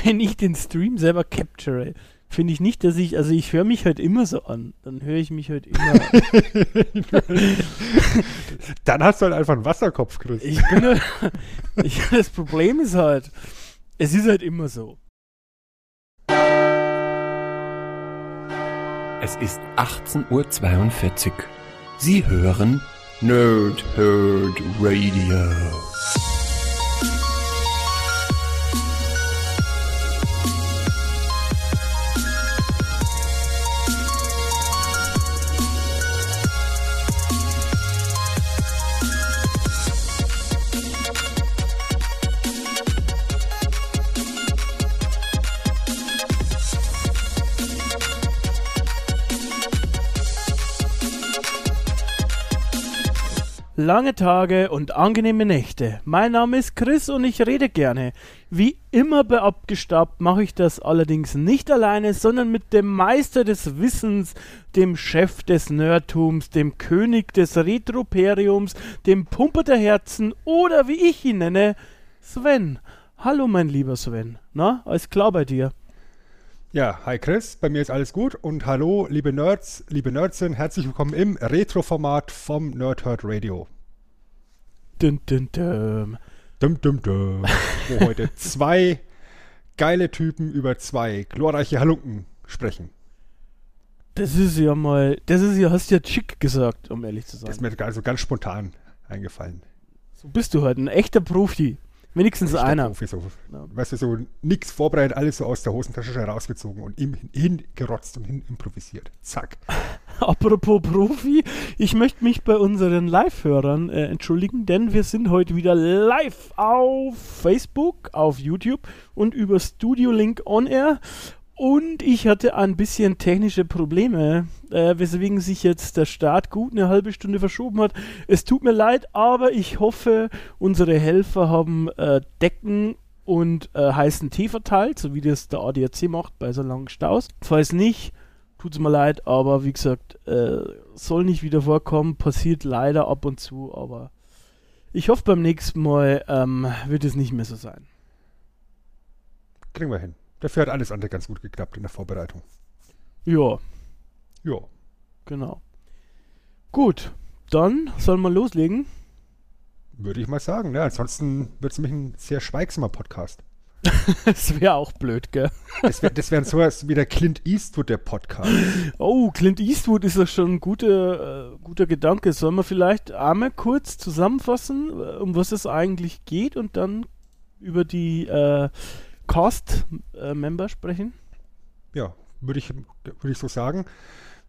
wenn ich den Stream selber capture, finde ich nicht, dass ich, also ich höre mich halt immer so an. Dann höre ich mich halt immer. Dann hast du halt einfach einen Wasserkopf, Chris. Ich bin halt, ich, das Problem ist halt, es ist halt immer so. Es ist 18.42 Uhr. Sie hören Nerd Herd Radio. Lange Tage und angenehme Nächte. Mein Name ist Chris und ich rede gerne. Wie immer bei Abgestaubt mache ich das allerdings nicht alleine, sondern mit dem Meister des Wissens, dem Chef des Nerdtums, dem König des Retroperiums, dem Pumper der Herzen oder wie ich ihn nenne, Sven. Hallo mein lieber Sven. Na, alles klar bei dir? Ja, hi Chris, bei mir ist alles gut und hallo liebe Nerds, liebe Nerdsin, herzlich willkommen im Retro-Format vom Nerdhurt Radio. Dun, dun, dun. Dum, dum, dum. Wo heute zwei geile Typen über zwei glorreiche Halunken sprechen. Das ist ja mal, das ist ja, hast ja chic gesagt, um ehrlich zu sein. Das ist mir also ganz spontan eingefallen. So bist du halt ein echter Profi. Wenigstens Echter einer. So. Ja. Weißt du, so nix vorbereitet, alles so aus der Hosentasche schnell rausgezogen und ihm hingerotzt und hin improvisiert. Zack. Apropos Profi, ich möchte mich bei unseren Live-Hörern äh, entschuldigen, denn wir sind heute wieder live auf Facebook, auf YouTube und über Studio Link On Air. Und ich hatte ein bisschen technische Probleme, äh, weswegen sich jetzt der Start gut eine halbe Stunde verschoben hat. Es tut mir leid, aber ich hoffe, unsere Helfer haben äh, Decken und äh, heißen Tee verteilt, so wie das der ADAC macht bei so langen Staus. Falls nicht, tut's mir leid, aber wie gesagt, äh, soll nicht wieder vorkommen, passiert leider ab und zu, aber ich hoffe beim nächsten Mal ähm, wird es nicht mehr so sein. Kriegen wir hin. Dafür hat alles andere ganz gut geklappt in der Vorbereitung. Ja, Ja. genau. Gut, dann sollen wir loslegen. Würde ich mal sagen. Ne? Ansonsten wird es nämlich ein sehr schweigsamer Podcast. Das wäre auch blöd, gell? Das wäre wär sowas wie der Clint Eastwood der Podcast. Oh, Clint Eastwood ist doch schon ein guter, äh, guter Gedanke. Sollen wir vielleicht einmal kurz zusammenfassen, äh, um was es eigentlich geht und dann über die äh, Cast-Member sprechen? Ja, würde ich, würde ich so sagen.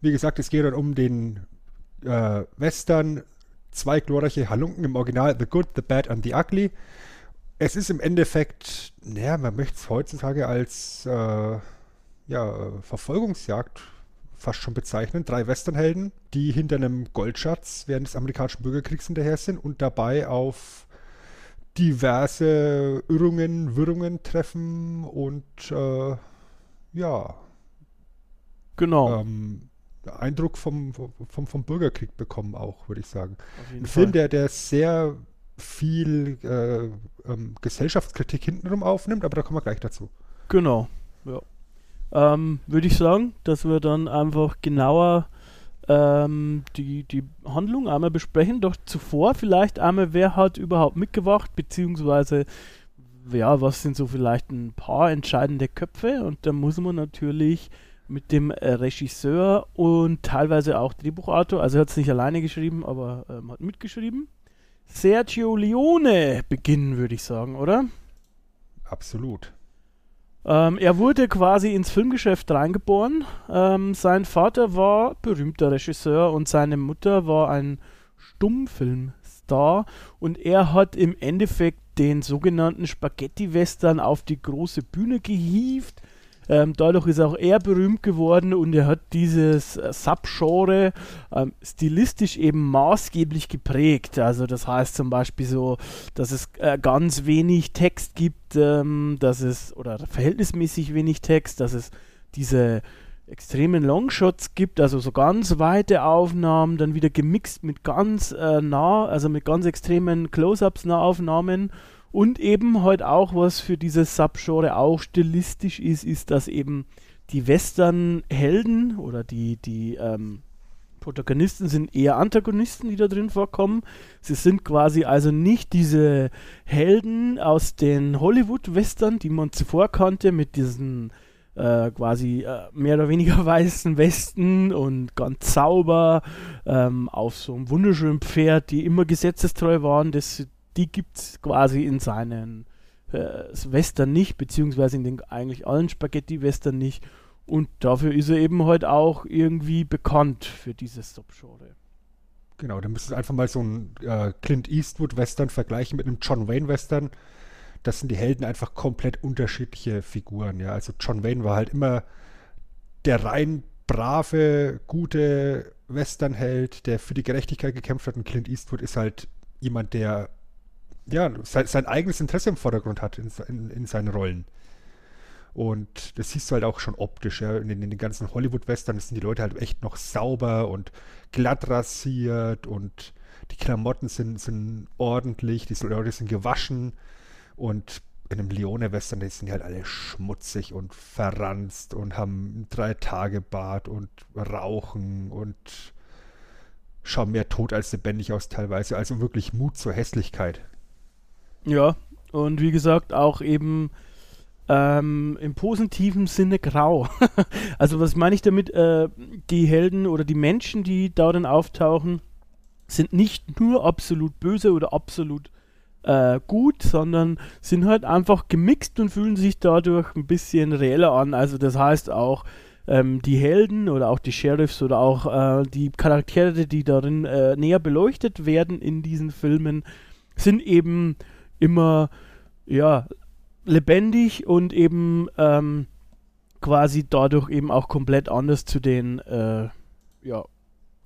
Wie gesagt, es geht dann um den äh, Western Zwei glorreiche Halunken im Original The Good, The Bad and The Ugly. Es ist im Endeffekt, naja, man möchte es heutzutage als äh, ja, Verfolgungsjagd fast schon bezeichnen. Drei Westernhelden, die hinter einem Goldschatz während des amerikanischen Bürgerkriegs hinterher sind und dabei auf diverse Irrungen, Wirrungen treffen und äh, ja, Genau. ähm, Eindruck vom, vom, vom Bürgerkrieg bekommen auch, würde ich sagen. Ein Film, Fall. der, der sehr viel äh, ähm, Gesellschaftskritik hintenrum aufnimmt, aber da kommen wir gleich dazu. Genau, ja. Ähm, Würde ich sagen, dass wir dann einfach genauer ähm, die, die Handlung einmal besprechen. Doch zuvor vielleicht einmal, wer hat überhaupt mitgewacht, beziehungsweise ja, was sind so vielleicht ein paar entscheidende Köpfe und da muss man natürlich mit dem äh, Regisseur und teilweise auch Drehbuchautor, also er hat es nicht alleine geschrieben, aber ähm, hat mitgeschrieben. Sergio Leone beginnen, würde ich sagen, oder? Absolut. Ähm, er wurde quasi ins Filmgeschäft reingeboren. Ähm, sein Vater war berühmter Regisseur und seine Mutter war ein Stummfilmstar. Und er hat im Endeffekt den sogenannten Spaghetti-Western auf die große Bühne gehievt. Ähm, dadurch ist auch er berühmt geworden und er hat dieses äh, Subgenre ähm, stilistisch eben maßgeblich geprägt. Also das heißt zum Beispiel so, dass es äh, ganz wenig Text gibt, ähm, dass es, oder verhältnismäßig wenig Text, dass es diese extremen Longshots gibt, also so ganz weite Aufnahmen, dann wieder gemixt mit ganz äh, nah, also mit ganz extremen Close-ups Nahaufnahmen Und eben heute auch, was für dieses Subgenre auch stilistisch ist, ist, dass eben die Western-Helden oder die, die ähm, Protagonisten sind eher Antagonisten, die da drin vorkommen. Sie sind quasi also nicht diese Helden aus den Hollywood-Western, die man zuvor kannte, mit diesen äh, quasi äh, mehr oder weniger weißen Westen und ganz sauber ähm, auf so einem wunderschönen Pferd, die immer gesetzestreu waren. Das, die gibt es quasi in seinen äh, Western nicht, beziehungsweise in den eigentlich allen Spaghetti-Western nicht. Und dafür ist er eben heute halt auch irgendwie bekannt für dieses Subgenre. Genau, dann müsstest du einfach mal so einen äh, Clint Eastwood-Western vergleichen mit einem John Wayne-Western. Das sind die Helden einfach komplett unterschiedliche Figuren. Ja, also John Wayne war halt immer der rein brave, gute Westernheld, der für die Gerechtigkeit gekämpft hat. Und Clint Eastwood ist halt jemand, der ja sein, sein eigenes Interesse im Vordergrund hat in, in, in seinen Rollen. Und das siehst du halt auch schon optisch, ja. In den, in den ganzen Hollywood-Western sind die Leute halt echt noch sauber und glatt rasiert und die Klamotten sind, sind ordentlich, die Leute sind gewaschen und in einem Leone-Western, sind die halt alle schmutzig und verranzt und haben drei Tage Bart und rauchen und schauen mehr tot als lebendig aus teilweise. Also wirklich Mut zur Hässlichkeit. Ja, und wie gesagt, auch eben ähm, im positiven Sinne grau. also was meine ich damit? Äh, die Helden oder die Menschen, die darin auftauchen, sind nicht nur absolut böse oder absolut äh, gut, sondern sind halt einfach gemixt und fühlen sich dadurch ein bisschen reeller an. Also das heißt auch, ähm, die Helden oder auch die Sheriffs oder auch äh, die Charaktere, die darin äh, näher beleuchtet werden in diesen Filmen, sind eben immer ja lebendig und eben ähm, quasi dadurch eben auch komplett anders zu den äh, ja,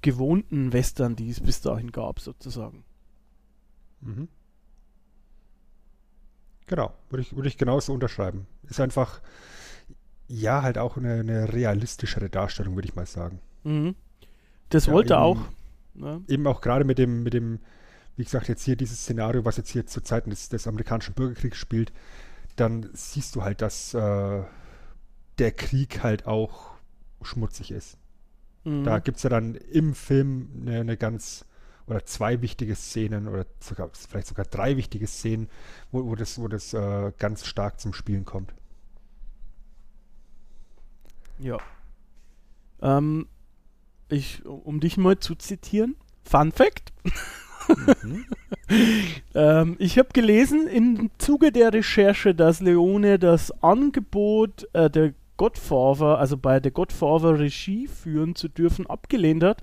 gewohnten Western, die es bis dahin gab, sozusagen. Mhm. Genau, würde ich, würde ich genauso unterschreiben. Ist einfach, ja, halt auch eine, eine realistischere Darstellung, würde ich mal sagen. Mhm. Das ja, wollte eben, auch. Ne? Eben auch gerade mit dem, mit dem, wie gesagt, jetzt hier dieses Szenario, was jetzt hier zu Zeiten des, des amerikanischen Bürgerkriegs spielt, dann siehst du halt, dass äh, der Krieg halt auch schmutzig ist. Mhm. Da gibt es ja dann im Film eine, eine, ganz oder zwei wichtige Szenen oder sogar vielleicht sogar drei wichtige Szenen, wo, wo das, wo das äh, ganz stark zum Spielen kommt. Ja. Ähm, ich, um dich mal zu zitieren, Fun Fact. Ähm, ich habe gelesen im Zuge der Recherche, dass Leone das Angebot äh, der Godfather, also bei der Godfather Regie führen zu dürfen, abgelehnt hat.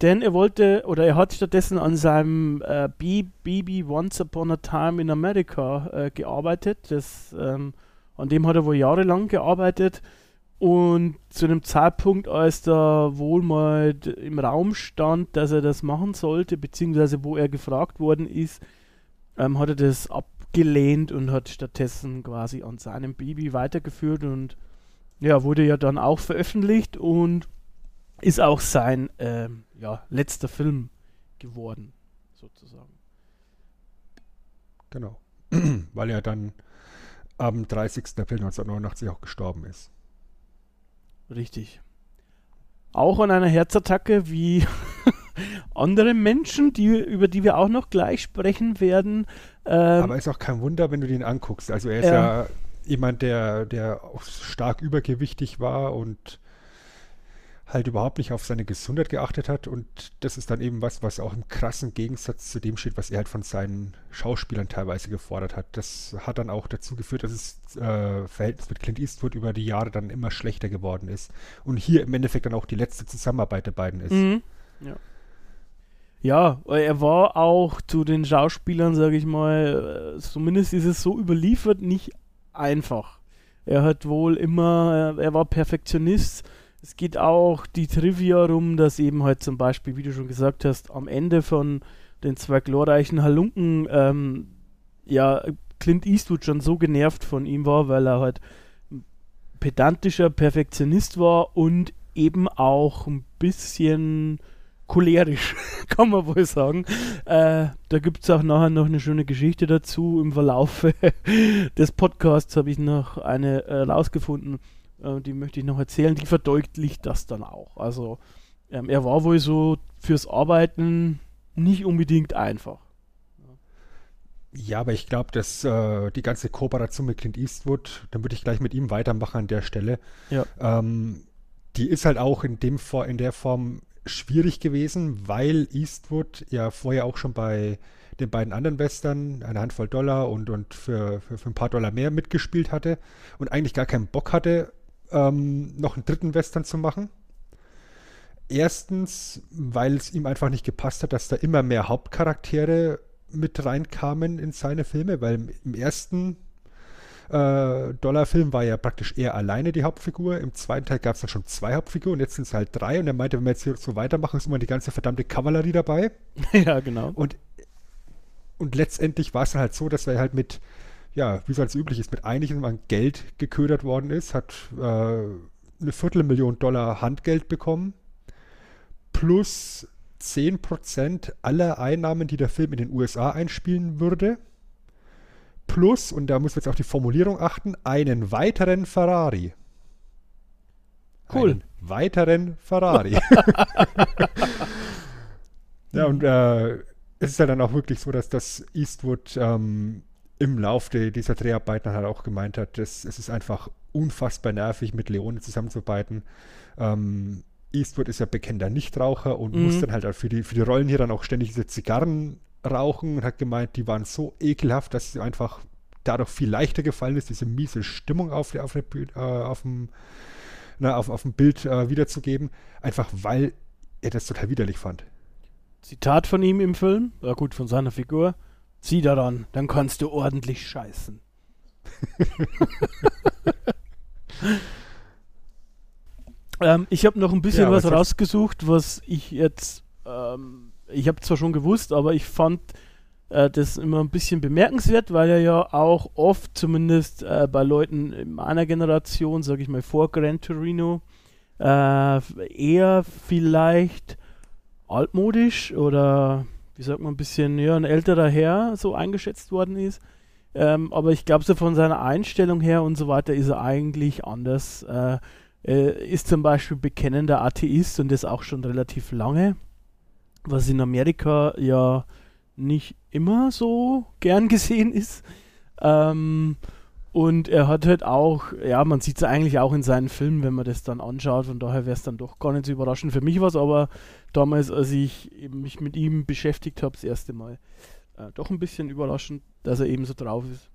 Denn er wollte, oder er hat stattdessen an seinem äh, Baby Once Upon a Time in America äh, gearbeitet. Das, ähm, an dem hat er wohl jahrelang gearbeitet. Und zu dem Zeitpunkt, als da wohl mal im Raum stand, dass er das machen sollte, beziehungsweise wo er gefragt worden ist, ähm, hat er das abgelehnt und hat stattdessen quasi an seinem Baby weitergeführt und ja, wurde ja dann auch veröffentlicht und ist auch sein ähm, ja, letzter Film geworden, sozusagen. Genau. Weil er dann am 30. April 1989 auch gestorben ist. Richtig. Auch an einer Herzattacke wie andere Menschen, die, über die wir auch noch gleich sprechen werden. Ähm, Aber ist auch kein Wunder, wenn du den anguckst. Also er ist äh, ja jemand, der, der stark übergewichtig war und halt überhaupt nicht auf seine Gesundheit geachtet hat und das ist dann eben was, was auch im krassen Gegensatz zu dem steht, was er halt von seinen Schauspielern teilweise gefordert hat. Das hat dann auch dazu geführt, dass das äh, Verhältnis mit Clint Eastwood über die Jahre dann immer schlechter geworden ist und hier im Endeffekt dann auch die letzte Zusammenarbeit der beiden ist. Mhm. Ja. Ja, er war auch zu den Schauspielern, sage ich mal, äh, zumindest ist es so überliefert, nicht einfach. Er hat wohl immer, er war Perfektionist, es geht auch die Trivia rum, dass eben halt zum Beispiel, wie du schon gesagt hast, am Ende von den zwei glorreichen Halunken, ähm, ja, Clint Eastwood schon so genervt von ihm war, weil er halt pedantischer Perfektionist war und eben auch ein bisschen cholerisch, kann man wohl sagen. Äh, da gibt es auch nachher noch eine schöne Geschichte dazu. Im Verlauf des Podcasts habe ich noch eine äh, rausgefunden, äh, die möchte ich noch erzählen. Die verdeutlicht das dann auch. Also ähm, er war wohl so fürs Arbeiten nicht unbedingt einfach. Ja, aber ich glaube, dass äh, die ganze Kooperation mit Clint Eastwood, dann würde ich gleich mit ihm weitermachen an der Stelle. Ja. Ähm, die ist halt auch in dem in der Form schwierig gewesen, weil Eastwood ja vorher auch schon bei den beiden anderen Western eine Handvoll Dollar und, und für, für, für ein paar Dollar mehr mitgespielt hatte und eigentlich gar keinen Bock hatte, ähm, noch einen dritten Western zu machen. Erstens, weil es ihm einfach nicht gepasst hat, dass da immer mehr Hauptcharaktere mit reinkamen in seine Filme, weil im ersten äh, Dollarfilm war ja praktisch er alleine die Hauptfigur. Im zweiten Teil gab es dann schon zwei Hauptfiguren, jetzt sind es halt drei. Und er meinte, wenn wir jetzt hier so weitermachen, ist immer die ganze verdammte Kavallerie dabei. ja, genau. Und, und letztendlich war es dann halt so, dass er halt mit, ja, wie es als üblich ist, mit einigem an Geld geködert worden ist, hat äh, eine Viertelmillion Dollar Handgeld bekommen, plus 10% aller Einnahmen, die der Film in den USA einspielen würde plus, und da muss man jetzt auf die Formulierung achten, einen weiteren Ferrari. Cool. Einen weiteren Ferrari. ja, und äh, es ist ja dann auch wirklich so, dass das Eastwood ähm, im Lauf de, dieser Dreharbeiten halt auch gemeint hat, dass es ist einfach unfassbar nervig, mit Leone zusammenzuarbeiten. Ähm, Eastwood ist ja bekennender Nichtraucher und mhm. muss dann halt für die, für die Rollen hier dann auch ständig diese Zigarren rauchen und hat gemeint, die waren so ekelhaft, dass sie einfach dadurch viel leichter gefallen ist, diese miese Stimmung auf, auf, der, äh, auf, dem, na, auf, auf dem Bild äh, wiederzugeben, einfach weil er das total widerlich fand. Zitat von ihm im Film, ja gut, von seiner Figur. Zieh daran, dann kannst du ordentlich scheißen. ähm, ich habe noch ein bisschen ja, was, rausgesucht, was ich jetzt ähm, ich habe zwar schon gewusst, aber ich fand äh, das immer ein bisschen bemerkenswert, weil er ja auch oft, zumindest äh, bei Leuten in meiner Generation, sage ich mal vor Gran Torino, äh, eher vielleicht altmodisch oder wie sagt man, ein bisschen ja, ein älterer Herr so eingeschätzt worden ist. Ähm, aber ich glaube, so von seiner Einstellung her und so weiter ist er eigentlich anders. Äh, er ist zum Beispiel bekennender Atheist und das auch schon relativ lange was in Amerika ja nicht immer so gern gesehen ist. Ähm, und er hat halt auch, ja, man sieht es eigentlich auch in seinen Filmen, wenn man das dann anschaut, von daher wäre es dann doch gar nicht so überraschend. Für mich war es aber damals, als ich mich mit ihm beschäftigt habe, das erste Mal, äh, doch ein bisschen überraschend, dass er eben so drauf ist.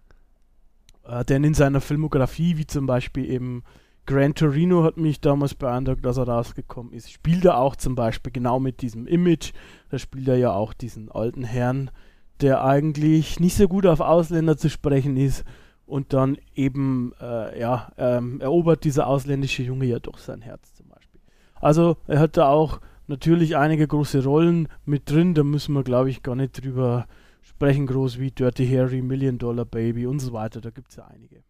Äh, denn in seiner Filmografie, wie zum Beispiel eben Gran Torino hat mich damals beeindruckt, dass er rausgekommen ist. Spielt er auch zum Beispiel genau mit diesem Image. Da spielt er ja auch diesen alten Herrn, der eigentlich nicht so gut auf Ausländer zu sprechen ist und dann eben, äh, ja, ähm, erobert dieser ausländische Junge ja doch sein Herz zum Beispiel. Also er hat da auch natürlich einige große Rollen mit drin, da müssen wir glaube ich gar nicht drüber sprechen, groß wie Dirty Harry, Million Dollar Baby und so weiter, da gibt es ja einige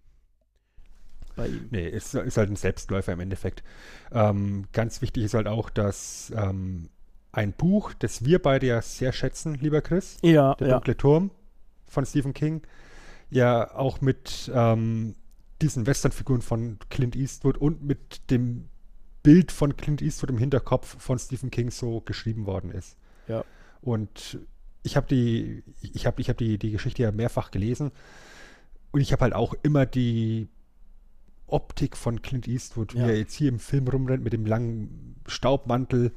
bei ihm. Nee, ist, ist halt ein Selbstläufer im Endeffekt. Ähm, ganz wichtig ist halt auch, dass ähm, ein Buch, das wir beide ja sehr schätzen, lieber Chris, ja, Der ja. dunkle Turm von Stephen King, ja auch mit ähm, diesen Westernfiguren von Clint Eastwood und mit dem Bild von Clint Eastwood im Hinterkopf von Stephen King so geschrieben worden ist. Ja. Und ich habe die, ich habe, ich habe die, die Geschichte ja mehrfach gelesen und ich habe halt auch immer die Optik von Clint Eastwood, wie Ja. er jetzt hier im Film rumrennt mit dem langen Staubmantel,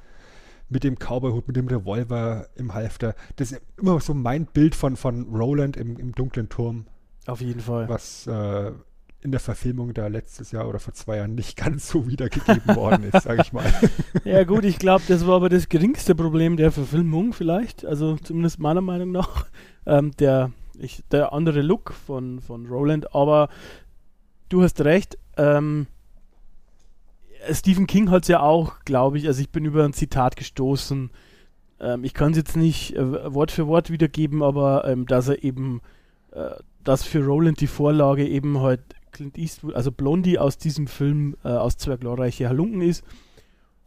mit dem Cowboyhut, mit dem Revolver im Halfter. Das ist immer so mein Bild von, von Roland im, im dunklen Turm, Auf jeden Fall. was äh, in der Verfilmung da letztes Jahr oder vor zwei Jahren nicht ganz so wiedergegeben worden ist, sage ich mal. Ja gut, ich glaube, das war aber das geringste Problem der Verfilmung vielleicht, also zumindest meiner Meinung nach, ähm, der, ich, der andere Look von, von Roland, aber du hast recht, ähm, Stephen King hat es ja auch, glaube ich, also ich bin über ein Zitat gestoßen, ähm, ich kann es jetzt nicht äh, Wort für Wort wiedergeben, aber ähm, dass er eben, äh, dass für Roland die Vorlage eben halt Clint Eastwood, also Blondie aus diesem Film, äh, aus Zwei glorreiche Halunken ist,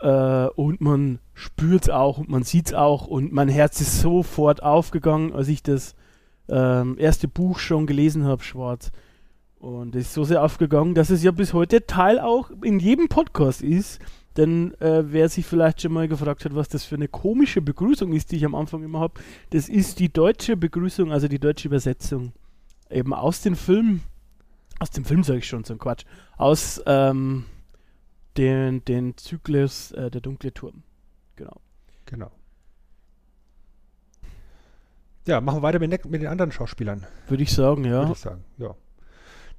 Äh, und man spürt es auch und man sieht es auch und mein Herz ist sofort aufgegangen, als ich das ähm, erste Buch schon gelesen habe, Schwarz. Und es ist so sehr aufgegangen, dass es ja bis heute Teil auch in jedem Podcast ist. Denn äh, wer sich vielleicht schon mal gefragt hat, was das für eine komische Begrüßung ist, die ich am Anfang immer habe, das ist die deutsche Begrüßung, also die deutsche Übersetzung. Eben aus dem Film, aus dem Film sage ich schon, so ein Quatsch, aus ähm, den, den Zyklus äh, Der dunkle Turm. Genau. Genau. Ja, machen wir weiter mit, mit den anderen Schauspielern, Würde ich sagen, ja. würde ich sagen. Ja.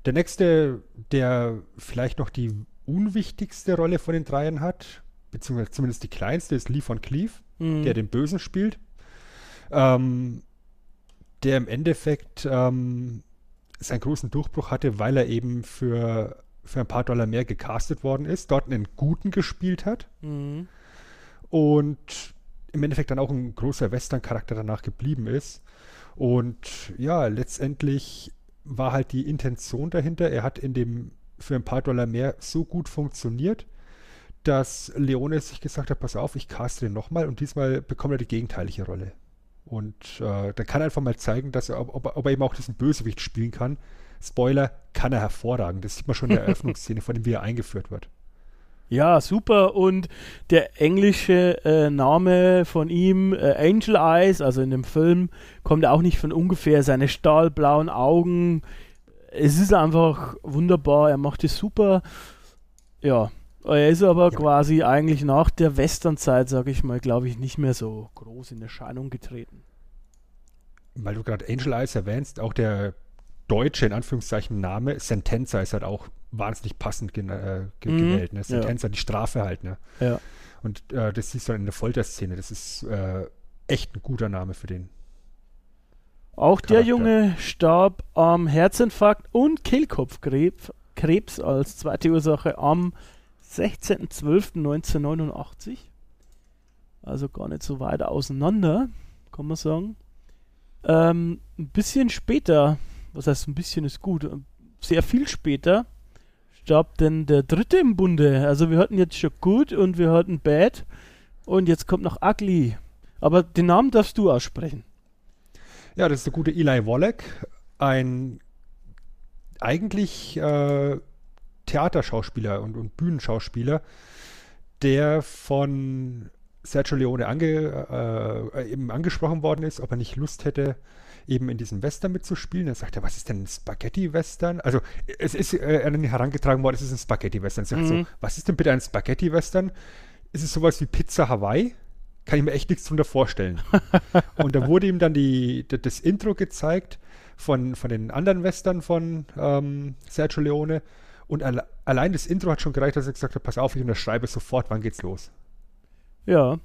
Der nächste, der vielleicht noch die unwichtigste Rolle von den dreien hat, beziehungsweise zumindest die kleinste, ist Lee von Cleave, Mhm. der den Bösen spielt. Ähm, der im Endeffekt ähm, seinen großen Durchbruch hatte, weil er eben für, für ein paar Dollar mehr gecastet worden ist, dort einen Guten gespielt hat Mhm. und im Endeffekt dann auch ein großer Western-Charakter danach geblieben ist. Und ja, letztendlich war halt die Intention dahinter. Er hat in dem für ein paar Dollar mehr so gut funktioniert, dass Leone sich gesagt hat, pass auf, ich caste den nochmal und diesmal bekommt er die gegenteilige Rolle. Und äh, dann kann er einfach mal zeigen, dass er, ob, ob er eben auch diesen Bösewicht spielen kann. Spoiler, kann er hervorragend. Das sieht man schon in der Eröffnungsszene, von dem wie er eingeführt wird. Ja, super. Und der englische äh, Name von ihm, äh, Angel Eyes, also in dem Film, kommt auch nicht von ungefähr. Seine stahlblauen Augen. Es ist einfach wunderbar. Er macht es super. Ja. Er ist aber Ja. quasi eigentlich nach der Westernzeit, sage ich mal, glaube ich, nicht mehr so groß in Erscheinung getreten. weil du gerade Angel Eyes erwähnst, auch der deutsche, in Anführungszeichen, Name, Sentenza ist halt auch wahnsinnig passend gen äh, ge Mhm, gewählt. Ne? ja. Sentenza, die Strafe halt. Ne? Ja. Und äh, das siehst du dann in der Folterszene. Das ist äh, echt ein guter Name für den. Auch der Charakter. Junge starb am Herzinfarkt und Kehlkopfkrebs Krebs als zweite Ursache am 16.12.1989. Also gar nicht so weit auseinander, kann man sagen. Ähm, ein bisschen später, was heißt ein bisschen ist gut, sehr viel später starb denn der dritte im Bunde. Also wir hatten jetzt schon gut und wir hatten bad und jetzt kommt noch ugly. Aber den Namen darfst du aussprechen. Ja, das ist der gute Eli Wallach, ein eigentlich äh, Theaterschauspieler und, und Bühnenschauspieler, der von Sergio Leone ange, äh, eben angesprochen worden ist, ob er nicht Lust hätte, eben in diesem Western mitzuspielen. Dann sagt er, was ist denn ein Spaghetti-Western? Also es ist äh, herangetragen worden, es ist ein Spaghetti-Western. Er Mhm. so, was ist denn bitte ein Spaghetti-Western? Ist es sowas wie Pizza Hawaii? Kann ich mir echt nichts drunter vorstellen. Und da wurde ihm dann die, das Intro gezeigt von, von den anderen Western von ähm, Sergio Leone. Und alle, allein das Intro hat schon gereicht, dass er gesagt hat, pass auf, ich unterschreibe sofort, wann geht's los. Ja.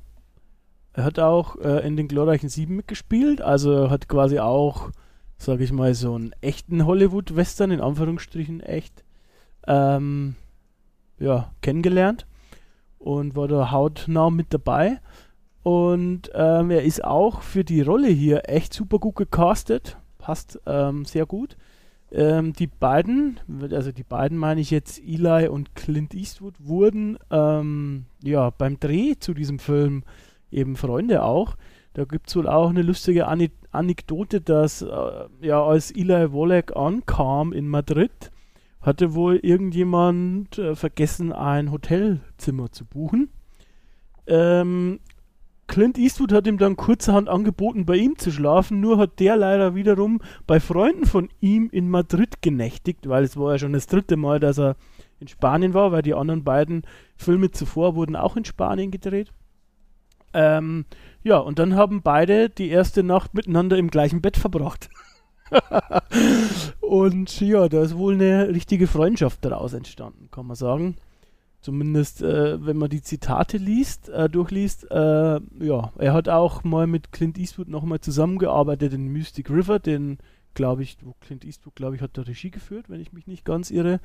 Er hat auch äh, in den glorreichen Sieben mitgespielt, also hat quasi auch, sage ich mal, so einen echten Hollywood-Western, in Anführungsstrichen echt, ähm, ja, kennengelernt und war da hautnah mit dabei. Und ähm, er ist auch für die Rolle hier echt super gut gecastet, passt ähm, sehr gut. Ähm, die beiden, also die beiden meine ich jetzt, Eli und Clint Eastwood, wurden ähm, ja beim Dreh zu diesem Film eben Freunde auch. Da gibt es wohl auch eine lustige Ani Anekdote, dass äh, ja als Eli Wallach ankam in Madrid, hatte wohl irgendjemand äh, vergessen, ein Hotelzimmer zu buchen. Ähm, Clint Eastwood hat ihm dann kurzerhand angeboten, bei ihm zu schlafen, nur hat der leider wiederum bei Freunden von ihm in Madrid genächtigt, weil es war ja schon das dritte Mal, dass er in Spanien war, weil die anderen beiden Filme zuvor wurden auch in Spanien gedreht. Ähm, ja, und dann haben beide die erste Nacht miteinander im gleichen Bett verbracht. und ja, da ist wohl eine richtige Freundschaft daraus entstanden, kann man sagen. Zumindest, äh, wenn man die Zitate liest, äh, durchliest. Äh, ja, er hat auch mal mit Clint Eastwood nochmal zusammengearbeitet in Mystic River, den, glaube ich, wo Clint Eastwood, glaube ich, hat da Regie geführt, wenn ich mich nicht ganz irre.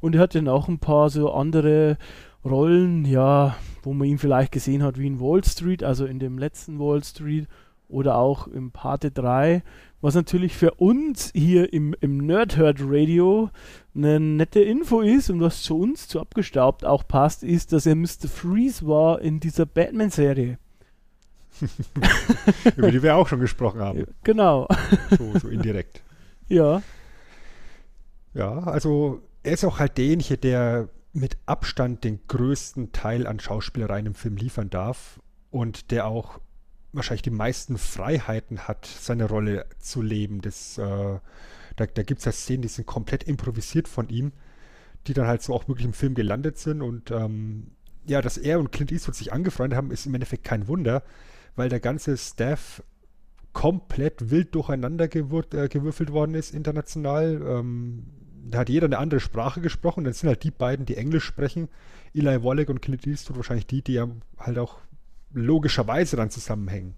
Und er hat dann auch ein paar so andere Rollen, ja, wo man ihn vielleicht gesehen hat, wie in Wall Street, also in dem letzten Wall Street. Oder auch im Parte 3, was natürlich für uns hier im, im Nerdherd Radio eine nette Info ist und was zu uns zu abgestaubt auch passt, ist, dass er Mr. Freeze war in dieser Batman-Serie. Über die wir auch schon gesprochen haben. Genau. So, so indirekt. Ja. Ja, also er ist auch halt derjenige, der mit Abstand den größten Teil an Schauspielereien im Film liefern darf und der auch wahrscheinlich die meisten Freiheiten hat, seine Rolle zu leben. Das, äh, da da gibt es ja Szenen, die sind komplett improvisiert von ihm, die dann halt so auch wirklich im Film gelandet sind. Und ähm, ja, dass er und Clint Eastwood sich angefreundet haben, ist im Endeffekt kein Wunder, weil der ganze Staff komplett wild durcheinander gewür äh, gewürfelt worden ist international. Ähm, da hat jeder eine andere Sprache gesprochen. Dann sind halt die beiden, die Englisch sprechen, Eli Wallach und Clint Eastwood wahrscheinlich die, die ja halt auch logischerweise dann zusammenhängen.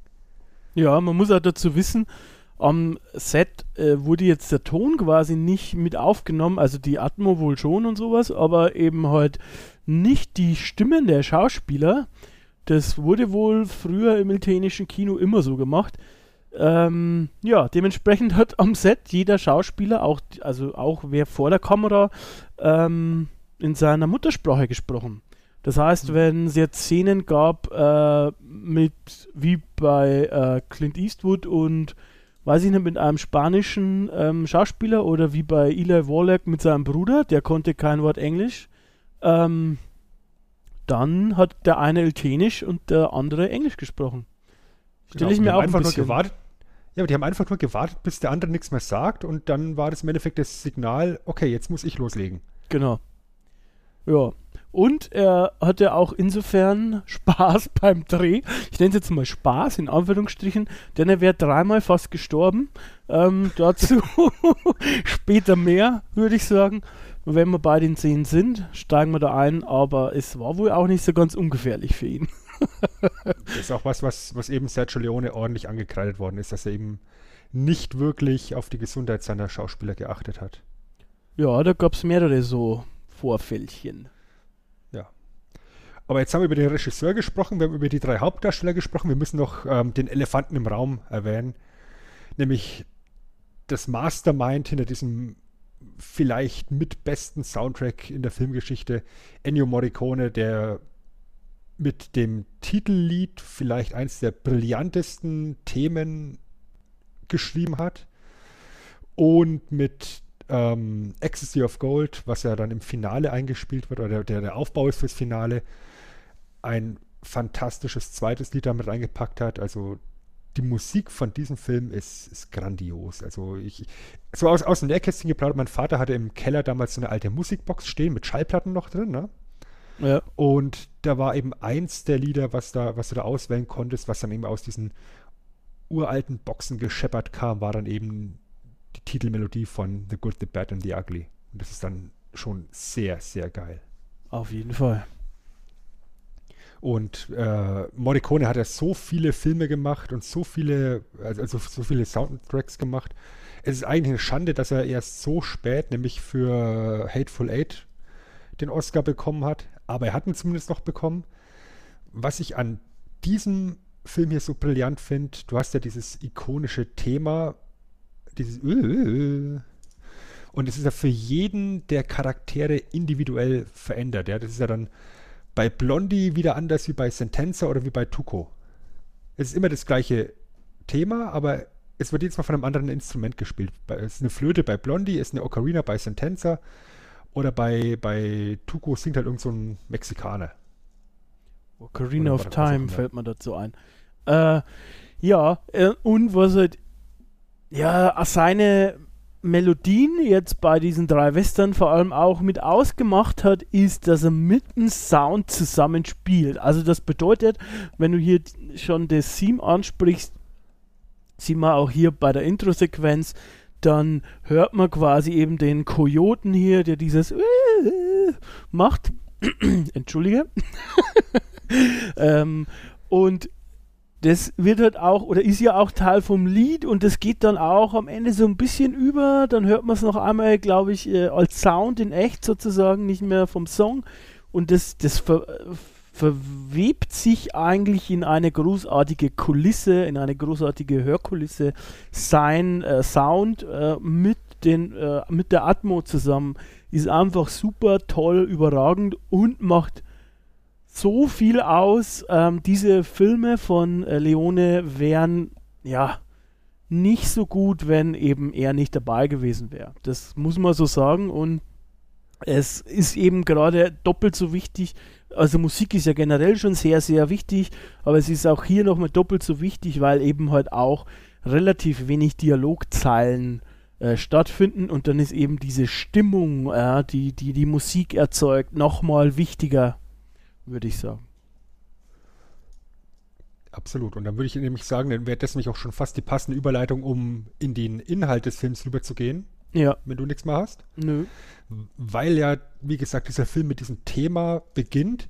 Ja, man muss auch dazu wissen, am Set äh, wurde jetzt der Ton quasi nicht mit aufgenommen, also die Atmo wohl schon und sowas, aber eben halt nicht die Stimmen der Schauspieler. Das wurde wohl früher im italienischen Kino immer so gemacht. Ähm, ja, dementsprechend hat am Set jeder Schauspieler, auch, also auch wer vor der Kamera, ähm, in seiner Muttersprache gesprochen. Das heißt, mhm. wenn es jetzt Szenen gab äh, mit, wie bei äh, Clint Eastwood und, weiß ich nicht, mit einem spanischen ähm, Schauspieler oder wie bei Eli Wallach mit seinem Bruder, der konnte kein Wort Englisch, ähm, dann hat der eine Italienisch und der andere Englisch gesprochen. Stelle genau, ich mir auch einfach ein bisschen. Nur gewartet, ja, aber die haben einfach nur gewartet, bis der andere nichts mehr sagt und dann war das im Endeffekt das Signal, okay, jetzt muss ich loslegen. Genau. Ja. Und er hatte auch insofern Spaß beim Dreh. Ich nenne es jetzt mal Spaß in Anführungsstrichen, denn er wäre dreimal fast gestorben. Ähm, dazu später mehr, würde ich sagen. Wenn wir bei den Szenen sind, steigen wir da ein, aber es war wohl auch nicht so ganz ungefährlich für ihn. das ist auch was, was, was eben Sergio Leone ordentlich angekreidet worden ist, dass er eben nicht wirklich auf die Gesundheit seiner Schauspieler geachtet hat. Ja, da gab es mehrere so Vorfällchen. Aber jetzt haben wir über den Regisseur gesprochen, wir haben über die drei Hauptdarsteller gesprochen, wir müssen noch ähm, den Elefanten im Raum erwähnen, nämlich das Mastermind hinter diesem vielleicht mit besten Soundtrack in der Filmgeschichte, Ennio Morricone, der mit dem Titellied vielleicht eins der brillantesten Themen geschrieben hat. Und mit ähm, Ecstasy of Gold, was ja dann im Finale eingespielt wird, oder der, der Aufbau ist fürs Finale, ein fantastisches zweites Lied damit reingepackt hat. Also die Musik von diesem Film ist, ist grandios. Also ich, so aus, aus dem Nähkästchen geplaudert, mein Vater hatte im Keller damals so eine alte Musikbox stehen mit Schallplatten noch drin, ne? Ja. Und da war eben eins der Lieder, was da, was du da auswählen konntest, was dann eben aus diesen uralten Boxen gescheppert kam, war dann eben die Titelmelodie von The Good, The Bad and The Ugly. Und das ist dann schon sehr, sehr geil. Auf jeden Fall. Und äh, Morricone hat ja so viele Filme gemacht und so viele, also, also so viele Soundtracks gemacht. Es ist eigentlich eine Schande, dass er erst so spät, nämlich für Hateful Eight, den Oscar bekommen hat. Aber er hat ihn zumindest noch bekommen. Was ich an diesem Film hier so brillant finde, du hast ja dieses ikonische Thema, dieses und es ist ja für jeden der Charaktere individuell verändert. Ja? Das ist ja dann bei Blondie wieder anders wie bei Sentenza oder wie bei Tuco. Es ist immer das gleiche Thema, aber es wird jedes Mal von einem anderen Instrument gespielt. Es ist eine Flöte bei Blondie, es ist eine Ocarina bei Sentenza oder bei, bei Tuco singt halt irgend so ein Mexikaner. Ocarina of Time fällt mir dazu ein. Äh, ja, äh, und was halt ja, seine Melodien jetzt bei diesen drei Western vor allem auch mit ausgemacht hat, ist, dass er mit dem Sound zusammenspielt. Also das bedeutet, wenn du hier schon das Theme ansprichst, sieht man auch hier bei der Intro-Sequenz, dann hört man quasi eben den Kojoten hier, der dieses macht. Entschuldige. ähm, und das wird halt auch, oder ist ja auch Teil vom Lied und das geht dann auch am Ende so ein bisschen über. Dann hört man es noch einmal, glaube ich, äh, als Sound in echt sozusagen, nicht mehr vom Song. Und das, das ver verwebt sich eigentlich in eine großartige Kulisse, in eine großartige Hörkulisse sein äh, Sound äh, mit, den, äh, mit der Atmo zusammen. Ist einfach super toll, überragend und macht so viel aus. Ähm, diese Filme von äh, Leone wären, ja, nicht so gut, wenn eben er nicht dabei gewesen wäre. Das muss man so sagen und es ist eben gerade doppelt so wichtig. Also Musik ist ja generell schon sehr, sehr wichtig, aber es ist auch hier nochmal doppelt so wichtig, weil eben halt auch relativ wenig Dialogzeilen äh, stattfinden und dann ist eben diese Stimmung, äh, die, die die Musik erzeugt, nochmal wichtiger, würde ich sagen. Absolut. Und dann würde ich nämlich sagen, dann wäre das nämlich auch schon fast die passende Überleitung, um in den Inhalt des Films rüberzugehen. Ja. Wenn du nichts mehr hast. Nö. Weil ja, wie gesagt, dieser Film mit diesem Thema beginnt.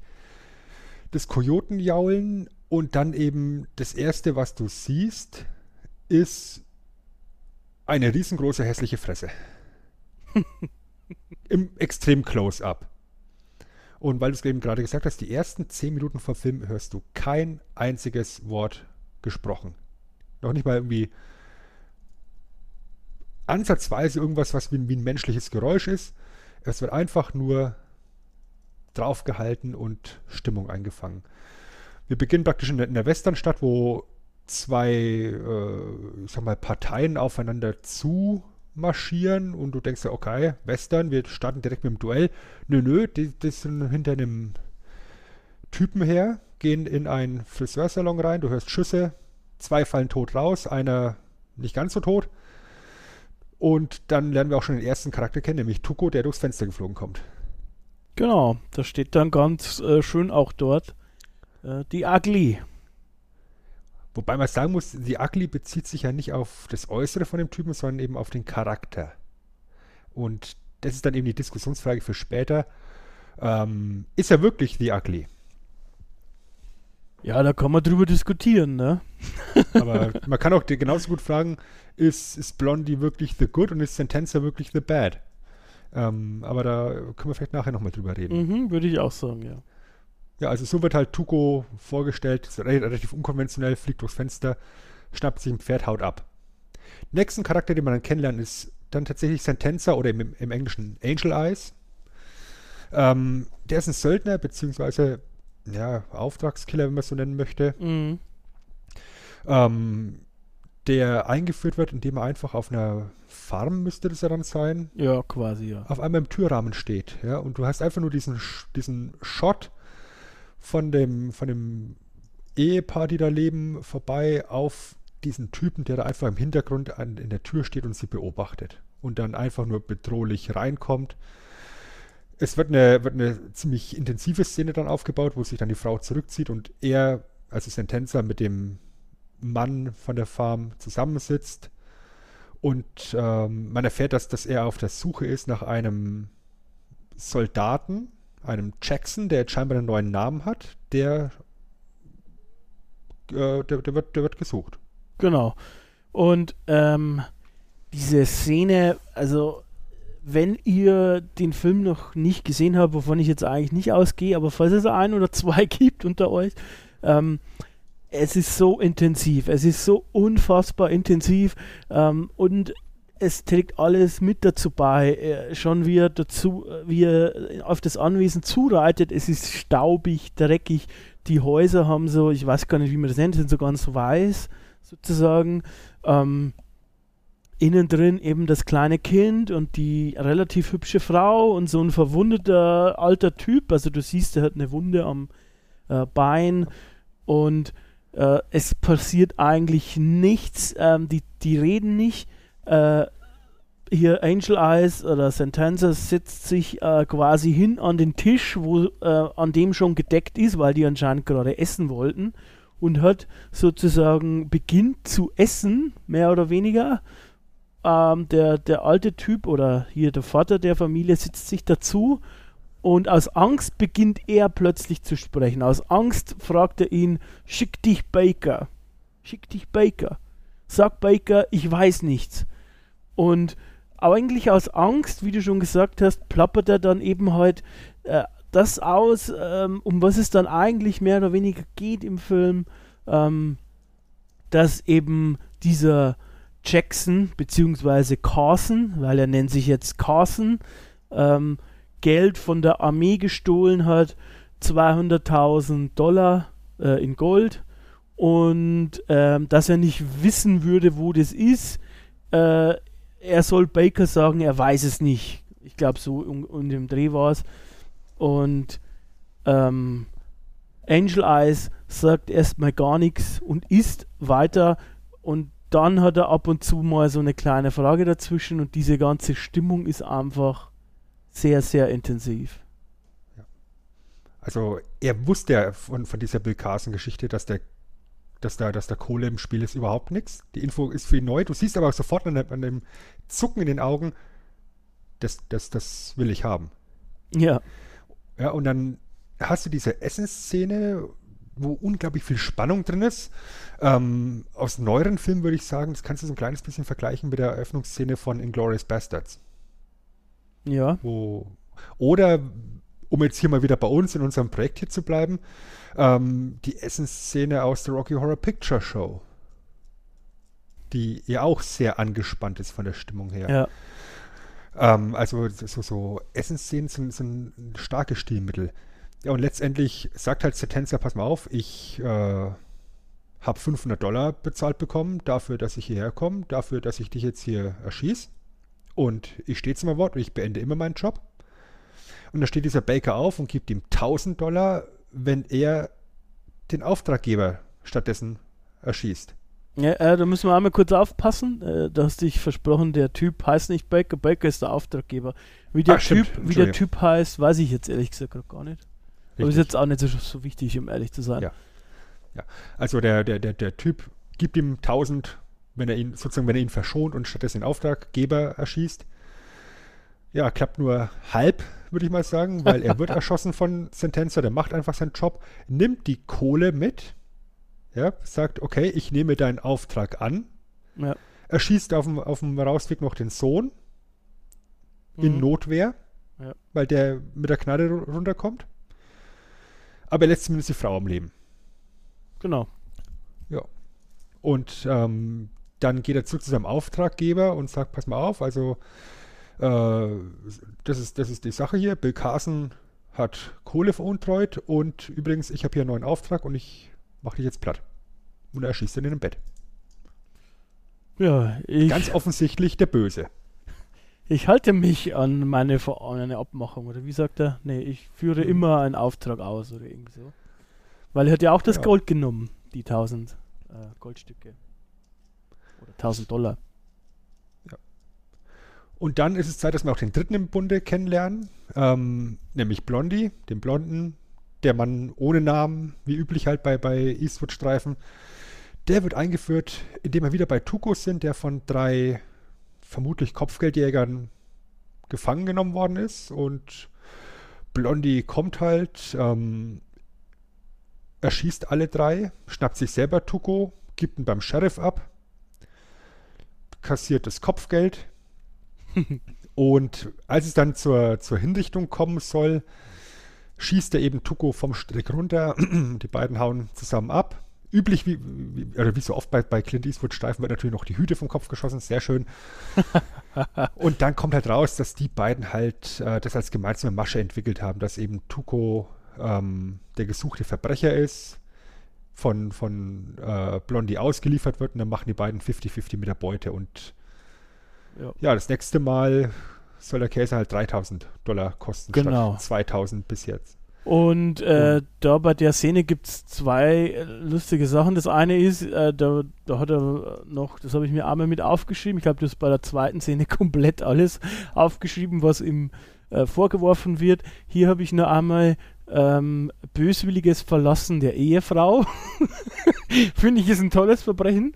Das Kojotenjaulen und dann eben das erste, was du siehst, ist eine riesengroße hässliche Fresse. Im extrem Close-up. Und weil du es eben gerade gesagt hast, die ersten zehn Minuten vom Film hörst du kein einziges Wort gesprochen. Noch nicht mal irgendwie ansatzweise irgendwas, was wie, wie ein menschliches Geräusch ist. Es wird einfach nur draufgehalten und Stimmung eingefangen. Wir beginnen praktisch in der, in der Westernstadt, wo zwei, äh, ich sag mal, Parteien aufeinander zu marschieren und du denkst ja, okay, Western, wir starten direkt mit dem Duell. Nö, nö, die, die sind hinter einem Typen her, gehen in einen Friseursalon rein, du hörst Schüsse, zwei fallen tot raus, einer nicht ganz so tot. Und dann lernen wir auch schon den ersten Charakter kennen, nämlich Tuko, der durchs Fenster geflogen kommt. Genau, das steht dann ganz äh, schön auch dort. Äh, die Ugly. Wobei man sagen muss, die Ugly bezieht sich ja nicht auf das Äußere von dem Typen, sondern eben auf den Charakter. Und das ist dann eben die Diskussionsfrage für später. Ähm, ist er wirklich The Ugly? Ja, da kann man drüber diskutieren, ne? Aber man kann auch genauso gut fragen, ist, ist Blondie wirklich The Good und ist Sentenza wirklich The Bad? Ähm, aber da können wir vielleicht nachher nochmal drüber reden. Mhm, würde ich auch sagen, ja. Ja, also so wird halt Tuko vorgestellt, relativ unkonventionell, fliegt durchs Fenster, schnappt sich ein Pferd, haut ab. Nächsten Charakter, den man dann kennenlernt, ist dann tatsächlich Sentenza oder im, im Englischen Angel Eyes. Ähm, der ist ein Söldner, beziehungsweise ja, Auftragskiller, wenn man es so nennen möchte. Mhm. Ähm, der eingeführt wird, indem er einfach auf einer Farm, müsste das ja dann sein, Ja, quasi, ja. auf einmal im Türrahmen steht. Ja, und du hast einfach nur diesen, diesen Shot von dem, von dem Ehepaar, die da leben, vorbei auf diesen Typen, der da einfach im Hintergrund an, in der Tür steht und sie beobachtet. Und dann einfach nur bedrohlich reinkommt. Es wird eine, wird eine ziemlich intensive Szene dann aufgebaut, wo sich dann die Frau zurückzieht und er, also Sentenza, mit dem Mann von der Farm zusammensitzt. Und ähm, man erfährt, dass, dass er auf der Suche ist nach einem Soldaten, einem Jackson, der jetzt scheinbar einen neuen Namen hat, der, äh, der, der, wird, der wird gesucht. Genau. Und ähm, diese Szene, also wenn ihr den Film noch nicht gesehen habt, wovon ich jetzt eigentlich nicht ausgehe, aber falls es ein oder zwei gibt unter euch, ähm, es ist so intensiv, es ist so unfassbar intensiv ähm, und es trägt alles mit dazu bei, äh, schon wie er dazu, äh, wie er auf das Anwesen zureitet, es ist staubig, dreckig, die Häuser haben so, ich weiß gar nicht, wie man das nennt, sind so ganz weiß sozusagen. Ähm, innen drin eben das kleine Kind und die relativ hübsche Frau und so ein verwundeter alter Typ. Also du siehst, er hat eine Wunde am äh, Bein und äh, es passiert eigentlich nichts. Ähm, die, die reden nicht. Äh, hier Angel Eyes oder Sentenza setzt sich äh, quasi hin an den Tisch, wo äh, an dem schon gedeckt ist, weil die anscheinend gerade essen wollten und hat sozusagen beginnt zu essen, mehr oder weniger. Ähm, der, der alte Typ oder hier der Vater der Familie sitzt sich dazu und aus Angst beginnt er plötzlich zu sprechen. Aus Angst fragt er ihn, schick dich Baker, schick dich Baker. Sag Baker, ich weiß nichts. Und eigentlich aus Angst, wie du schon gesagt hast, plappert er dann eben halt äh, das aus, ähm, um was es dann eigentlich mehr oder weniger geht im Film, ähm, dass eben dieser Jackson beziehungsweise Carson, weil er nennt sich jetzt Carson, ähm, Geld von der Armee gestohlen hat, 200.000 Dollar äh, in Gold und ähm, dass er nicht wissen würde, wo das ist. Äh, er soll Baker sagen, er weiß es nicht. Ich glaube, so um, um dem Dreh war es. Und ähm, Angel Eyes sagt erstmal gar nichts und isst weiter und dann hat er ab und zu mal so eine kleine Frage dazwischen und diese ganze Stimmung ist einfach sehr, sehr intensiv. Also er wusste ja von, von dieser Bill Carson-Geschichte, dass der, dass, da, dass da Kohle im Spiel ist, überhaupt nichts. Die Info ist für ihn neu. Du siehst aber sofort an, an dem Zucken in den Augen, das, das, das will ich haben. Ja. Ja, und dann hast du diese Essensszene, wo unglaublich viel Spannung drin ist. Ähm, aus neueren Filmen würde ich sagen, das kannst du so ein kleines bisschen vergleichen mit der Eröffnungsszene von Inglourious Bastards. Ja. Wo, oder, um jetzt hier mal wieder bei uns in unserem Projekt hier zu bleiben, ähm, die Essensszene aus der Rocky Horror Picture Show. Die ja auch sehr angespannt ist von der Stimmung her. Ja. Ähm, also so, so Essensszenen sind, sind ein starkes Stilmittel. Ja, und letztendlich sagt halt Setenza, pass mal auf, ich äh, habe 500 Dollar bezahlt bekommen dafür, dass ich hierher komme, dafür, dass ich dich jetzt hier erschieße. Und ich stehe zu meinem Wort und ich beende immer meinen Job. Und dann steht dieser Baker auf und gibt ihm 1000 Dollar, wenn er den Auftraggeber stattdessen erschießt. Ja, äh, da müssen wir einmal kurz aufpassen. Äh, da hast dich versprochen, der Typ heißt nicht Baker. Baker ist der Auftraggeber. Wie der, stimmt. typ, wie der Typ heißt, weiß ich jetzt ehrlich gesagt gar nicht. Aber ist Richtig. jetzt auch nicht so, so wichtig, um ehrlich zu sein. Ja. Also der, der, der, der Typ gibt ihm 1000, wenn er ihn, sozusagen, wenn er ihn verschont und stattdessen den Auftraggeber erschießt. Ja, klappt nur halb, würde ich mal sagen, weil er wird erschossen von Sentenza, der macht einfach seinen Job, nimmt die Kohle mit, ja, sagt, okay, ich nehme deinen Auftrag an, Ja. erschießt auf dem, auf dem Rausweg noch den Sohn in Mhm. Notwehr, Ja. weil der mit der Knarre ru- runterkommt. Aber er lässt zumindest die Frau am Leben. Genau. Ja. Und ähm, dann geht er zurück zu seinem Auftraggeber und sagt, pass mal auf, also äh, das, ist, das ist die Sache hier. Bill Carson hat Kohle veruntreut und übrigens, ich habe hier einen neuen Auftrag und ich mache dich jetzt platt. Und er schießt ihn in dem Bett. Ja, ich, Ganz offensichtlich der Böse. ich halte mich an meine, an eine Abmachung. Oder wie sagt er? Nee, ich führe Mhm. immer einen Auftrag aus oder irgendwie so. Weil er hat ja auch das Ja. Gold genommen, die 1000 äh, Goldstücke. Oder 1000 Dollar. Und dann ist es Zeit, dass wir auch den dritten im Bunde kennenlernen, ähm, nämlich Blondie, den Blonden, der Mann ohne Namen, wie üblich halt bei, bei Eastwood-Streifen. Der wird eingeführt, indem wir wieder bei Tuko sind, der von drei vermutlich Kopfgeldjägern gefangen genommen worden ist. Und Blondie kommt halt, ähm, erschießt alle drei, schnappt sich selber Tuko, gibt ihn beim Sheriff ab, kassiert das Kopfgeld, und als es dann zur, zur Hinrichtung kommen soll, schießt er eben Tuko vom Strick runter. Die beiden hauen zusammen ab. Üblich wie, wie, oder wie so oft bei, bei Clint Eastwood Streifen wird natürlich noch die Hüte vom Kopf geschossen, sehr schön. Und dann kommt halt raus, dass die beiden halt äh, das als gemeinsame Masche entwickelt haben, dass eben Tuko ähm, der gesuchte Verbrecher ist, von, von äh, Blondie ausgeliefert wird und dann machen die beiden 50-50 mit der Beute und Ja. ja, das nächste Mal soll der Käse halt 3000 Dollar kosten, Genau. statt 2000 bis jetzt. Und äh, da bei der Szene gibt es zwei äh, lustige Sachen. Das eine ist, äh, da, da hat er noch, das habe ich mir einmal mit aufgeschrieben. Ich glaube, das bei der zweiten Szene komplett alles aufgeschrieben, was ihm äh, vorgeworfen wird. Hier habe ich nur einmal ähm, böswilliges Verlassen der Ehefrau. Finde ich ist ein tolles Verbrechen.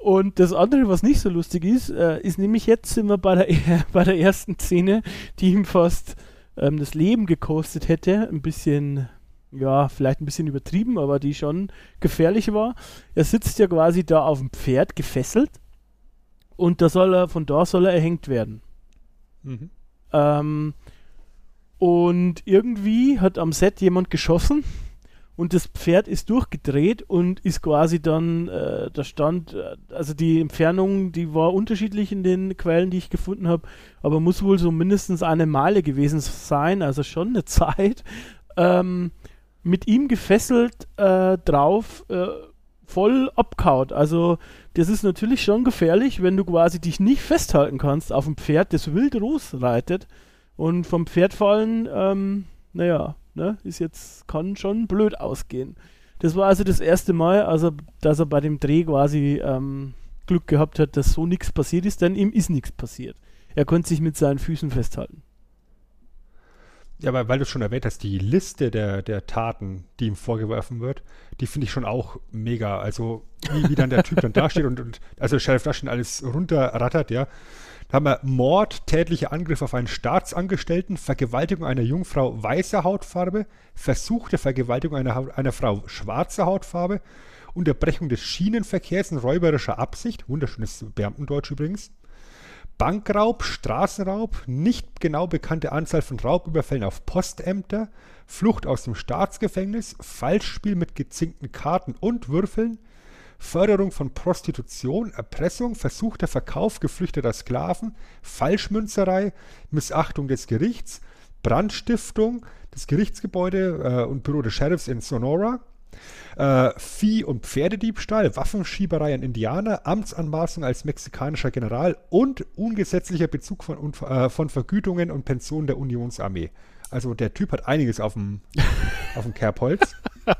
Und das andere, was nicht so lustig ist, äh, ist nämlich jetzt sind wir bei der, bei der ersten Szene, die ihm fast ähm, das Leben gekostet hätte. Ein bisschen, ja, vielleicht ein bisschen übertrieben, aber die schon gefährlich war. Er sitzt ja quasi da auf dem Pferd gefesselt und da soll er, von da soll er erhängt werden. Mhm. Ähm, Und irgendwie hat am Set jemand geschossen und das Pferd ist durchgedreht und ist quasi dann, äh, da stand, äh, also die Entfernung, die war unterschiedlich in den Quellen, die ich gefunden habe, aber muss wohl so mindestens eine Meile gewesen sein, also schon eine Zeit, ähm, mit ihm gefesselt äh, drauf, äh, voll abkaut. Also das ist natürlich schon gefährlich, wenn du quasi dich nicht festhalten kannst auf dem Pferd, das wild losreitet und vom Pferd fallen, ähm, naja, ne, ist jetzt, kann schon blöd ausgehen. Das war also das erste Mal, also, dass er bei dem Dreh quasi ähm, Glück gehabt hat, dass so nichts passiert ist, denn ihm ist nichts passiert. Er konnte sich mit seinen Füßen festhalten. Ja, aber weil du schon erwähnt hast, die Liste der, der Taten, die ihm vorgeworfen wird, die finde ich schon auch mega. Also, wie, wie dann der Typ dann dasteht und, und also Sheriff Dustin alles runterrattert, ja. Da haben wir Mord, tätlicher Angriff auf einen Staatsangestellten, Vergewaltigung einer Jungfrau weißer Hautfarbe, versuchte Vergewaltigung einer, einer Frau schwarzer Hautfarbe, Unterbrechung des Schienenverkehrs in räuberischer Absicht, wunderschönes Beamtendeutsch übrigens, Bankraub, Straßenraub, nicht genau bekannte Anzahl von Raubüberfällen auf Postämter, Flucht aus dem Staatsgefängnis, Falschspiel mit gezinkten Karten und Würfeln, Förderung von Prostitution, Erpressung, versuchter Verkauf geflüchteter Sklaven, Falschmünzerei, Missachtung des Gerichts, Brandstiftung des Gerichtsgebäude äh, und Büro des Sheriffs in Sonora, äh, Vieh- und Pferdediebstahl, Waffenschieberei an Indianer, Amtsanmaßung als mexikanischer General und ungesetzlicher Bezug von, äh, von Vergütungen und Pensionen der Unionsarmee. Also der Typ hat einiges auf dem, auf dem Kerbholz.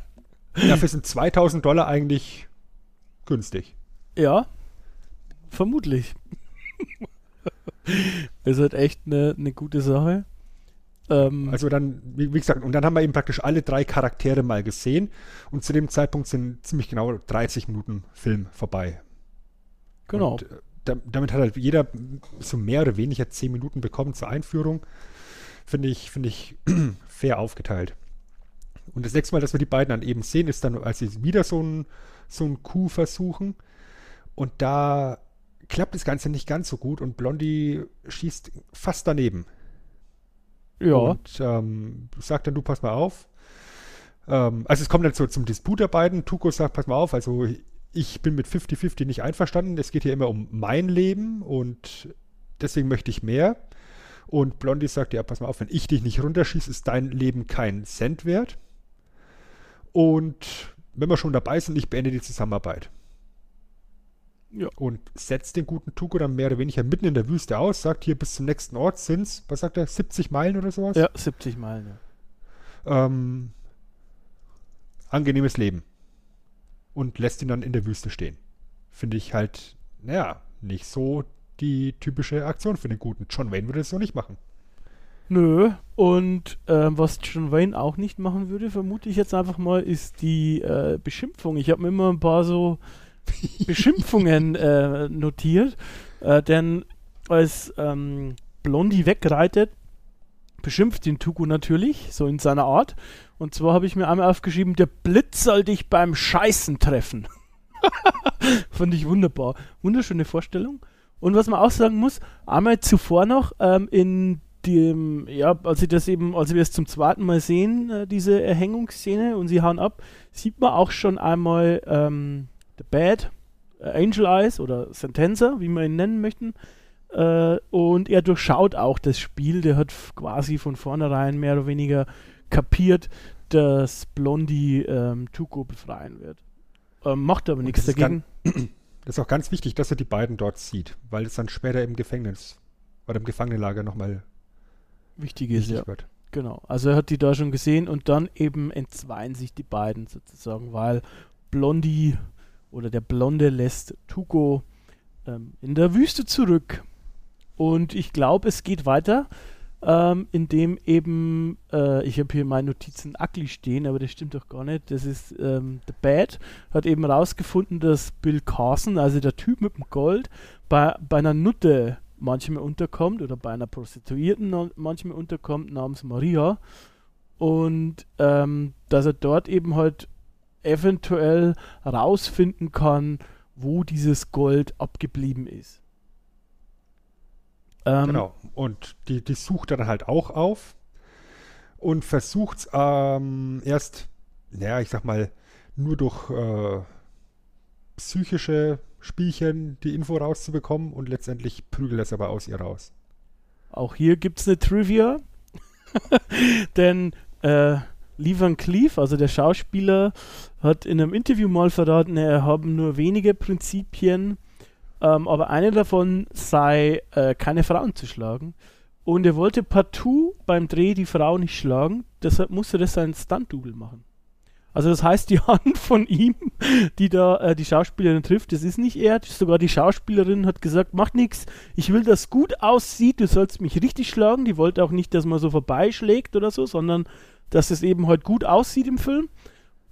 Dafür sind 2000 Dollar eigentlich günstig. Ja, vermutlich. Es ist halt echt eine, eine gute Sache. Ähm, also dann, wie, wie, gesagt, und dann haben wir eben praktisch alle drei Charaktere mal gesehen und zu dem Zeitpunkt sind ziemlich genau 30 Minuten Film vorbei. Genau. Und, äh, damit hat halt jeder so mehr oder weniger 10 Minuten bekommen zur Einführung. Finde ich, finde ich fair aufgeteilt. Und das nächste Mal, dass wir die beiden dann eben sehen, ist dann, als sie wieder so ein so ein Coup versuchen. Und da klappt das Ganze nicht ganz so gut und Blondie schießt fast daneben. Ja. Und ähm, sagt dann, du pass mal auf. Ähm, also es kommt dann so zum Disput der beiden. Tuko sagt, pass mal auf, also ich bin mit 50-50 nicht einverstanden. Es geht hier immer um mein Leben und deswegen möchte ich mehr. Und Blondie sagt, ja, pass mal auf, wenn ich dich nicht runterschieße, ist dein Leben kein Cent wert. Und wenn wir schon dabei sind, ich beende die Zusammenarbeit. Ja. Und setzt den guten Tuko dann mehr oder weniger mitten in der Wüste aus, sagt hier bis zum nächsten Ort sind es, was sagt er, 70 Meilen oder sowas? Ja, 70 Meilen. Ja. Ähm, angenehmes Leben. Und lässt ihn dann in der Wüste stehen. Finde ich halt, naja, nicht so die typische Aktion für den guten. John Wayne würde es so nicht machen. Nö. Und äh, was John Wayne auch nicht machen würde, vermute ich jetzt einfach mal, ist die äh, Beschimpfung. Ich habe mir immer ein paar so Beschimpfungen äh, notiert. Äh, denn als ähm, Blondie wegreitet, beschimpft den Tuku natürlich, so in seiner Art. Und zwar habe ich mir einmal aufgeschrieben, der Blitz soll dich beim Scheißen treffen. Fand ich wunderbar. Wunderschöne Vorstellung. Und was man auch sagen muss, einmal zuvor noch ähm, in dem, ja, als sie das eben, als wir es zum zweiten Mal sehen, äh, diese Erhängungsszene und sie hauen ab, sieht man auch schon einmal ähm, The Bad, äh, Angel Eyes oder Sentenza, wie wir ihn nennen möchten. Äh, und er durchschaut auch das Spiel, der hat quasi von vornherein mehr oder weniger kapiert, dass Blondie ähm, Tuko befreien wird. Ähm, macht aber nichts dagegen. Ganz, das ist auch ganz wichtig, dass er die beiden dort sieht, weil es dann später im Gefängnis oder im Gefangenenlager nochmal wichtig ist. ja. Wird. Genau. Also er hat die da schon gesehen und dann eben entzweien sich die beiden sozusagen, weil Blondie oder der Blonde lässt Tuko ähm, in der Wüste zurück. Und ich glaube, es geht weiter, ähm, indem eben, äh, ich habe hier meine Notizen Ugly stehen, aber das stimmt doch gar nicht. Das ist ähm, The Bad, hat eben rausgefunden, dass Bill Carson, also der Typ mit dem Gold, bei, bei einer Nutte manchmal unterkommt oder bei einer Prostituierten manchmal unterkommt namens Maria und ähm, dass er dort eben halt eventuell rausfinden kann, wo dieses Gold abgeblieben ist. Ähm, genau. Und die, die sucht er dann halt auch auf. und versucht es ähm, erst, naja, ich sag mal, nur durch äh, psychische Spielchen die Info rauszubekommen und letztendlich prügelt es aber aus ihr raus. Auch hier gibt es eine Trivia. Denn äh, Lee Van Cleef, also der Schauspieler, hat in einem Interview mal verraten, er habe nur wenige Prinzipien, ähm, aber eine davon sei, äh, keine Frauen zu schlagen. Und er wollte partout beim Dreh die Frau nicht schlagen, deshalb musste das sein Stunt-Double machen. Also das heißt, die Hand von ihm, die da äh, die Schauspielerin trifft, das ist nicht er. Sogar die Schauspielerin hat gesagt, mach nichts, ich will, dass gut aussieht, du sollst mich richtig schlagen. Die wollte auch nicht, dass man so vorbeischlägt oder so, sondern dass es eben halt gut aussieht im Film.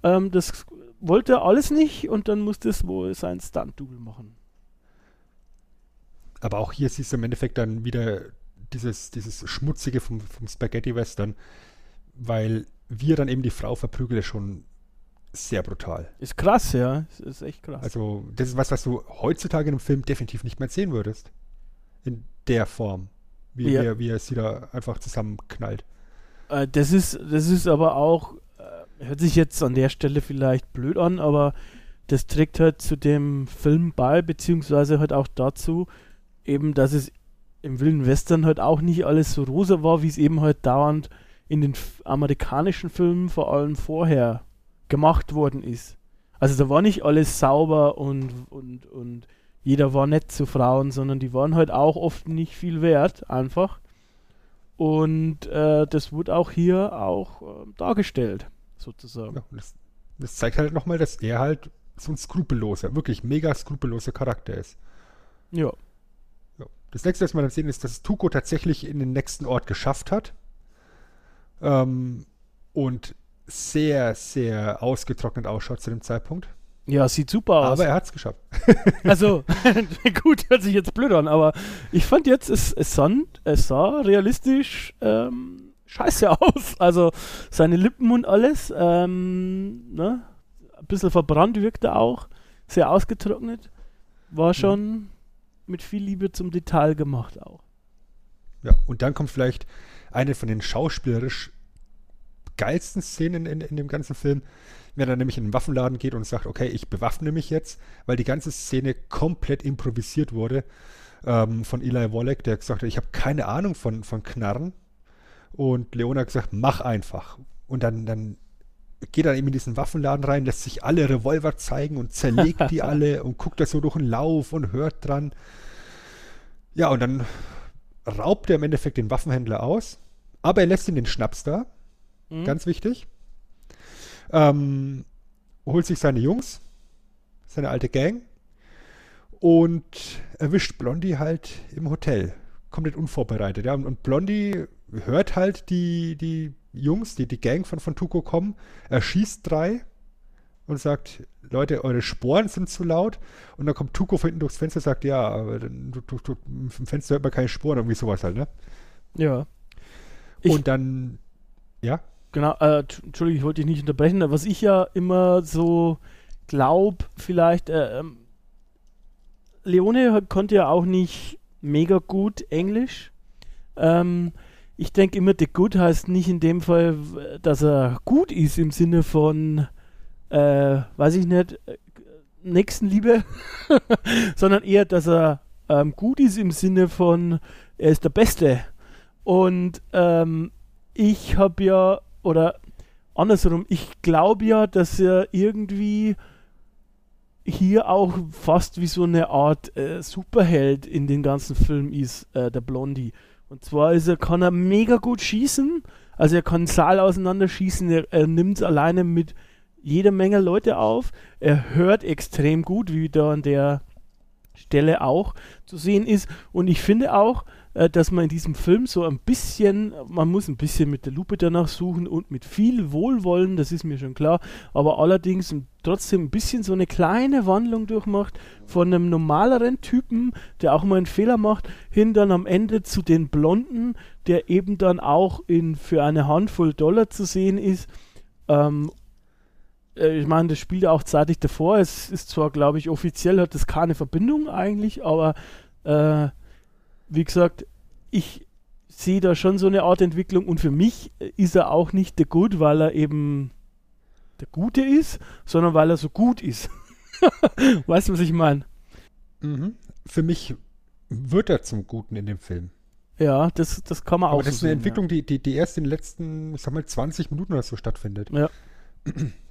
Ähm, das wollte er alles nicht und dann musste es wohl sein Stunt-Double machen. Aber auch hier siehst du im Endeffekt dann wieder dieses, dieses Schmutzige vom, vom Spaghetti-Western, weil wir dann eben die Frau verprügelt, ist schon sehr brutal. Ist krass, ja. Ist, ist echt krass. Also, das ist was, was du heutzutage in einem Film definitiv nicht mehr sehen würdest. In der Form. Wie, Ja. wie, er- wie er sie da einfach zusammenknallt. Äh, das ist, das ist aber auch, äh, hört sich jetzt an der Stelle vielleicht blöd an, aber das trägt halt zu dem Film bei, beziehungsweise halt auch dazu, eben, dass es im Wilden Western halt auch nicht alles so rosa war, wie es eben halt dauernd in den amerikanischen Filmen vor allem vorher gemacht worden ist. Also da war nicht alles sauber und, und, und jeder war nett zu Frauen, sondern die waren halt auch oft nicht viel wert, einfach. Und äh, das wurde auch hier auch äh, dargestellt, sozusagen. Ja, das, das zeigt halt nochmal, dass er halt so ein skrupelloser, wirklich mega skrupelloser Charakter ist. Ja. Ja. Das nächste, was wir dann sehen, ist, dass Tuko tatsächlich in den nächsten Ort geschafft hat. Ähm, und sehr, sehr ausgetrocknet ausschaut zu dem Zeitpunkt. Ja, sieht super aus. Aber er hat es geschafft. also, gut, hört sich jetzt blöd an, aber ich fand jetzt, es, es, sah, es sah realistisch ähm, scheiße aus. Also, seine Lippen und alles, ähm, ne? Ein bisschen verbrannt wirkte auch, sehr ausgetrocknet. War schon mit viel Liebe zum Detail gemacht auch. Ja, und dann kommt vielleicht eine von den schauspielerisch geilsten Szenen in, in dem ganzen Film, wenn er nämlich in den Waffenladen geht und sagt, okay, ich bewaffne mich jetzt, weil die ganze Szene komplett improvisiert wurde ähm, von Eli Wallach, der gesagt hat, ich habe keine Ahnung von, von Knarren. Und Leona hat gesagt, mach einfach. Und dann, dann geht er eben in diesen Waffenladen rein, lässt sich alle Revolver zeigen und zerlegt die alle und guckt das so durch den Lauf und hört dran. Ja, und dann raubt er im Endeffekt den Waffenhändler aus, aber er lässt ihm den Schnaps da, Mhm. ganz wichtig. Ähm, holt sich seine Jungs, seine alte Gang und erwischt Blondie halt im Hotel. Komplett unvorbereitet. Ja. Und, und Blondie hört halt die, die Jungs, die, die Gang von, von Tuko kommen, erschießt drei und sagt, Leute, eure Sporen sind zu laut. Und dann kommt Tuko von hinten durchs Fenster und sagt, ja, aber du, du, du, im Fenster hört man keine Sporen, irgendwie sowas halt, ne? Ja. Ich- und dann, ja, Genau, äh, Entschuldigung, ich wollte dich nicht unterbrechen, aber was ich ja immer so glaube, vielleicht, äh, ähm, Leone konnte ja auch nicht mega gut Englisch. Ähm, ich denke immer, the good heißt nicht in dem Fall, dass er gut ist im Sinne von, äh, weiß ich nicht, äh, Nächstenliebe, sondern eher, dass er ähm, gut ist im Sinne von, er ist der Beste. Und ähm, ich habe ja, oder andersrum, ich glaube ja, dass er irgendwie hier auch fast wie so eine Art äh, Superheld in den ganzen Film ist, äh, der Blondie. Und zwar ist er, kann er mega gut schießen, also er kann Saal auseinanderschießen, er, er nimmt es alleine mit jeder Menge Leute auf, er hört extrem gut, wie da an der Stelle auch zu sehen ist. Und ich finde auch, äh, dass man in diesem Film so ein bisschen, man muss ein bisschen mit der Lupe danach suchen und mit viel Wohlwollen, das ist mir schon klar, aber allerdings trotzdem ein bisschen so eine kleine Wandlung durchmacht von einem normaleren Typen, der auch mal einen Fehler macht, hin dann am Ende zu den Blonden, der eben dann auch in für eine Handvoll Dollar zu sehen ist. Ähm, äh, ich meine, das spielt ja auch zeitig davor. Es ist zwar, glaube ich, offiziell hat das keine Verbindung eigentlich, aber äh, wie gesagt, ich sehe da schon so eine Art Entwicklung und für mich ist er auch nicht der Good, weil er eben der Gute ist, sondern weil er so gut ist. weißt du, was ich meine? Mhm. Für mich wird er zum Guten in dem Film. Ja, das, das kann man Aber auch das so ist eine sehen, Entwicklung, die, die, die erst in den letzten, ich sag mal, 20 Minuten oder so stattfindet. Ja.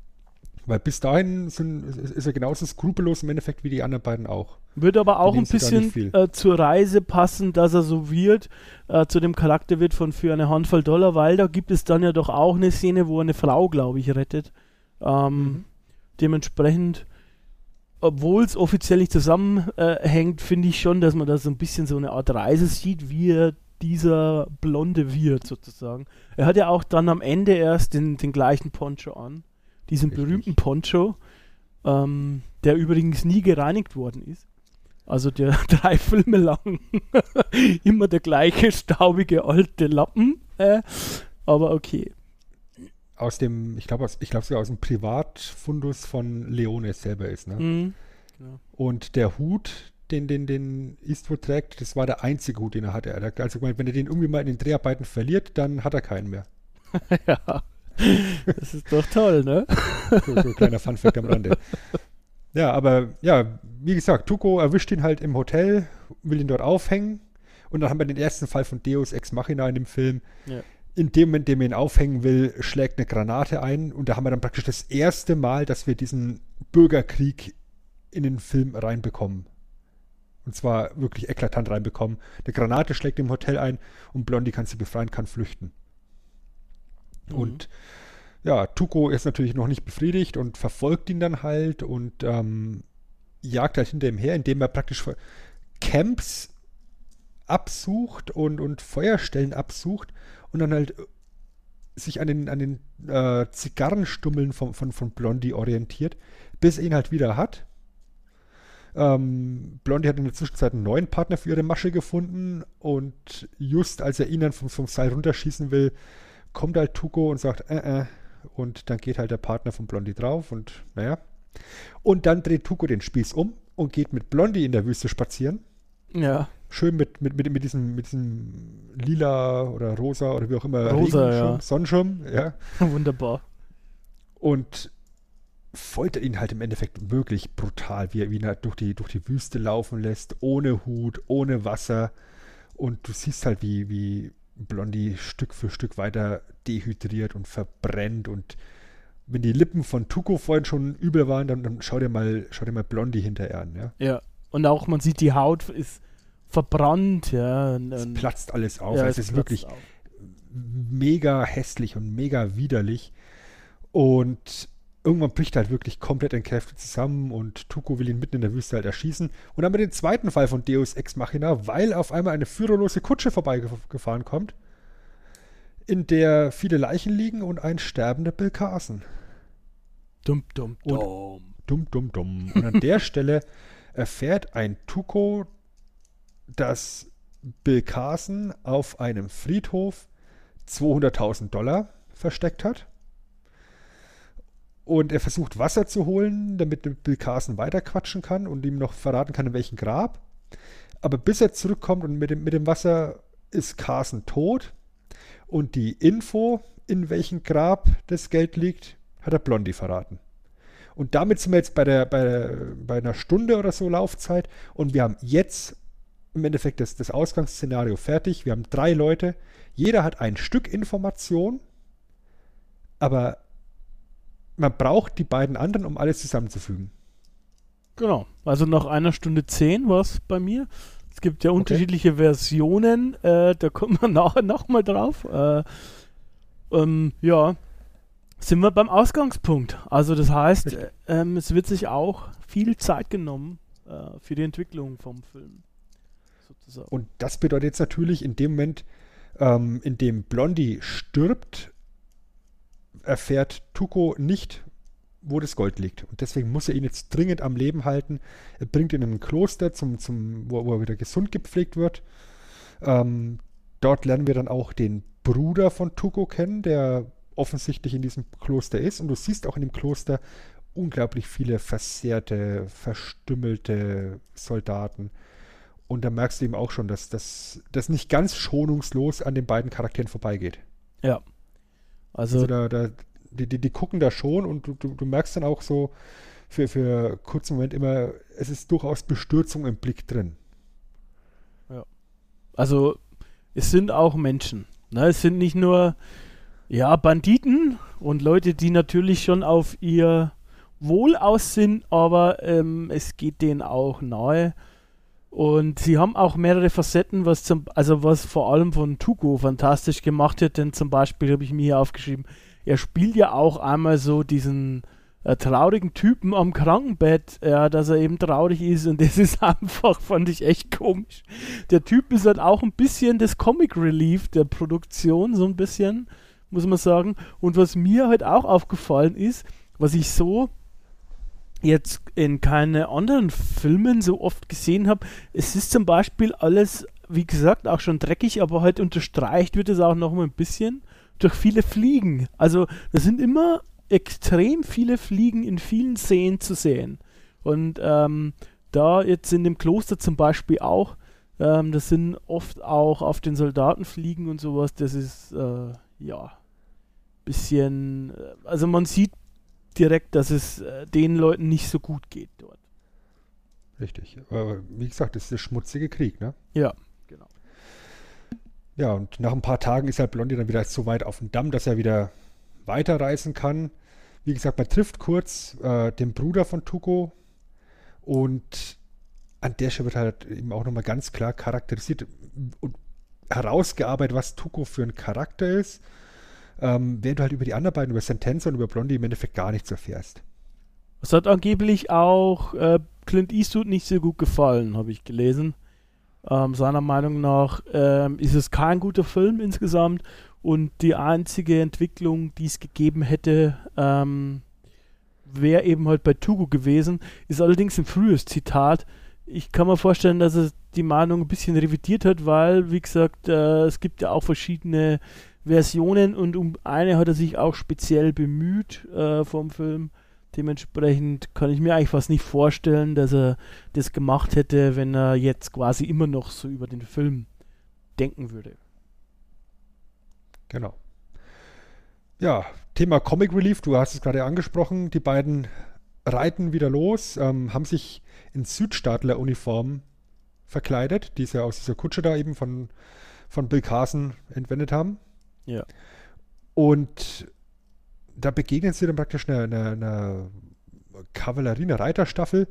Weil bis dahin sind, ist er genauso skrupellos im Endeffekt wie die anderen beiden auch. Wird aber auch ein bisschen äh, zur Reise passen, dass er so wird, äh, zu dem Charakter wird von für eine Handvoll Dollar, weil da gibt es dann ja doch auch eine Szene, wo er eine Frau, glaube ich, rettet. Ähm, Mhm. Dementsprechend, obwohl es offiziell nicht zusammenhängt, finde ich schon, dass man da so ein bisschen so eine Art Reise sieht, wie er dieser Blonde wird, sozusagen. Er hat ja auch dann am Ende erst den, den gleichen Poncho an. Diesen Richtig. berühmten Poncho, ähm, der übrigens nie gereinigt worden ist. Also der drei Filme lang immer der gleiche staubige alte Lappen. Äh, aber okay. Aus dem, ich glaube, aus- ich glaube sogar aus dem Privatfundus von Leone selber ist, ne? Mhm. Und der Hut, den, den, den Eastwood trägt, das war der einzige Hut, den er hatte. Hat also gemeint, wenn er den irgendwie mal in den Dreharbeiten verliert, dann hat er keinen mehr. ja. Das ist doch toll, ne? So, so ein kleiner Funfact am Rande. Ja, aber ja, wie gesagt, Tuco erwischt ihn halt im Hotel, will ihn dort aufhängen. Und dann haben wir den ersten Fall von Deus Ex Machina in dem Film. Ja. In dem Moment, in dem er ihn aufhängen will, schlägt eine Granate ein. Und da haben wir dann praktisch das erste Mal, dass wir diesen Bürgerkrieg in den Film reinbekommen. Und zwar wirklich eklatant reinbekommen. Eine Granate schlägt im Hotel ein und Blondie kann sie befreien, kann flüchten. Und ja, Tuco ist natürlich noch nicht befriedigt und verfolgt ihn dann halt und ähm, jagt halt hinter ihm her, indem er praktisch Camps absucht und, und Feuerstellen absucht und dann halt äh, sich an den, an den äh, Zigarrenstummeln von, von, von Blondie orientiert, bis er ihn halt wieder hat. Ähm, Blondie hat in der Zwischenzeit einen neuen Partner für ihre Masche gefunden und just als er ihn dann vom, vom Seil runterschießen will, kommt halt Tuco und sagt, äh, äh, und dann geht halt der Partner von Blondie drauf und naja. Und dann dreht Tuco den Spieß um und geht mit Blondie in der Wüste spazieren. Ja. Schön mit, mit, mit, mit, diesem, mit diesem lila oder rosa oder wie auch immer Rosa, Regenschirm, ja. Sonnenschirm, ja. Wunderbar. Und foltert ihn halt im Endeffekt wirklich brutal, wie er ihn halt durch die, durch die Wüste laufen lässt, ohne Hut, ohne Wasser. Und du siehst halt, wie, wie Blondie Stück für Stück weiter dehydriert und verbrennt. Und wenn die Lippen von Tuco vorhin schon übel waren, dann, dann schau dir mal, schau dir mal Blondie hinterher an, ja. Ja. Und auch man sieht, die Haut ist verbrannt, ja. Und, Es platzt alles auf. ja, es es ist wirklich auf. mega hässlich und mega widerlich. Und irgendwann bricht er halt wirklich komplett in Kräfte zusammen und Tuco will ihn mitten in der Wüste halt erschießen. Und dann haben wir den zweiten Fall von Deus Ex Machina, weil auf einmal eine führerlose Kutsche vorbeigefahren kommt, in der viele Leichen liegen und ein sterbender Bill Carson. Dumm, dumm, Und- dumm. Dumm, dumm, dumm. Und an der Stelle erfährt ein Tuco, dass Bill Carson auf einem Friedhof 200.000 Dollar versteckt hat. Und er versucht Wasser zu holen, damit Bill Carson weiterquatschen kann und ihm noch verraten kann, in welchem Grab. Aber bis er zurückkommt und mit dem, mit dem Wasser ist Carson tot. Und die Info, in welchem Grab das Geld liegt, hat er Blondie verraten. Und damit sind wir jetzt bei, der, bei, der, bei einer Stunde oder so Laufzeit. Und wir haben jetzt im Endeffekt das, das Ausgangsszenario fertig. Wir haben drei Leute. Jeder hat ein Stück Information. Aber man braucht die beiden anderen, um alles zusammenzufügen. Genau. Also nach einer Stunde zehn war es bei mir. Es gibt ja unterschiedliche Versionen. Äh, da kommen wir nachher nochmal drauf. Äh, ähm, ja. Sind wir beim Ausgangspunkt. Also das heißt, äh, ähm, es wird sich auch viel Zeit genommen äh, für die Entwicklung vom Film. Sozusagen. Und das bedeutet jetzt natürlich in dem Moment, ähm, in dem Blondie stirbt, erfährt Tuco nicht, wo das Gold liegt. Und deswegen muss er ihn jetzt dringend am Leben halten. Er bringt ihn in ein Kloster, zum, zum, wo, wo er wieder gesund gepflegt wird. Ähm, dort lernen wir dann auch den Bruder von Tuco kennen, der offensichtlich in diesem Kloster ist. Und du siehst auch in dem Kloster unglaublich viele versehrte, verstümmelte Soldaten. Und da merkst du eben auch schon, dass das nicht ganz schonungslos an den beiden Charakteren vorbeigeht. Ja. Also, also da, da, die, die, die gucken da schon und du, du, du merkst dann auch so für, für einen kurzen Moment immer, es ist durchaus Bestürzung im Blick drin. Ja. Also es sind auch Menschen. Ne? Es sind nicht nur ja, Banditen und Leute, die natürlich schon auf ihr Wohl aus sind, aber ähm, es geht denen auch nahe. Und sie haben auch mehrere Facetten, was zum, also was vor allem von Tuko fantastisch gemacht hat, denn zum Beispiel habe ich mir hier aufgeschrieben, er spielt ja auch einmal so diesen äh, traurigen Typen am Krankenbett, ja, dass er eben traurig ist und das ist einfach, fand ich echt komisch. Der Typ ist halt auch ein bisschen das Comic Relief der Produktion, so ein bisschen, muss man sagen. Und was mir halt auch aufgefallen ist, was ich so jetzt in keinen anderen Filmen so oft gesehen habe. Es ist zum Beispiel alles, wie gesagt, auch schon dreckig, aber halt unterstreicht wird es auch noch mal ein bisschen durch viele Fliegen. Also da sind immer extrem viele Fliegen in vielen Szenen zu sehen. Und ähm, da jetzt in dem Kloster zum Beispiel auch, ähm, das sind oft auch auf den Soldaten fliegen und sowas, das ist äh, ja bisschen, äh, also man sieht direkt, dass es äh, den Leuten nicht so gut geht dort. Richtig. Aber wie gesagt, das ist der schmutzige Krieg, ne? Ja, genau. Ja, und nach ein paar Tagen ist halt Blondie dann wieder so weit auf dem Damm, dass er wieder weiterreisen kann. Wie gesagt, man trifft kurz äh, den Bruder von Tuko und an der Stelle wird halt eben auch nochmal ganz klar charakterisiert und herausgearbeitet, was Tuko für ein Charakter ist ähm, während du halt über die anderen beiden, über Sentenza und über Blondie im Endeffekt gar nichts erfährst. Es hat angeblich auch äh, Clint Eastwood nicht so gut gefallen, habe ich gelesen. Ähm, seiner Meinung nach ähm, ist es kein guter Film insgesamt und die einzige Entwicklung, die es gegeben hätte, ähm, wäre eben halt bei Tugo gewesen. Ist allerdings ein frühes Zitat. Ich kann mir vorstellen, dass er die Meinung ein bisschen revidiert hat, weil, wie gesagt, äh, es gibt ja auch verschiedene Versionen und um eine hat er sich auch speziell bemüht äh, vom Film. Dementsprechend kann ich mir eigentlich fast nicht vorstellen, dass er das gemacht hätte, wenn er jetzt quasi immer noch so über den Film denken würde. Genau. Ja, Thema Comic Relief, du hast es gerade angesprochen. Die beiden reiten wieder los, ähm, haben sich in Südstaatler-Uniform verkleidet, die sie aus dieser Kutsche da eben von, von Bill Carson entwendet haben. Ja. Und da begegnen sie dann praktisch einer, einer, einer Kavallerie, einer Reiterstaffel.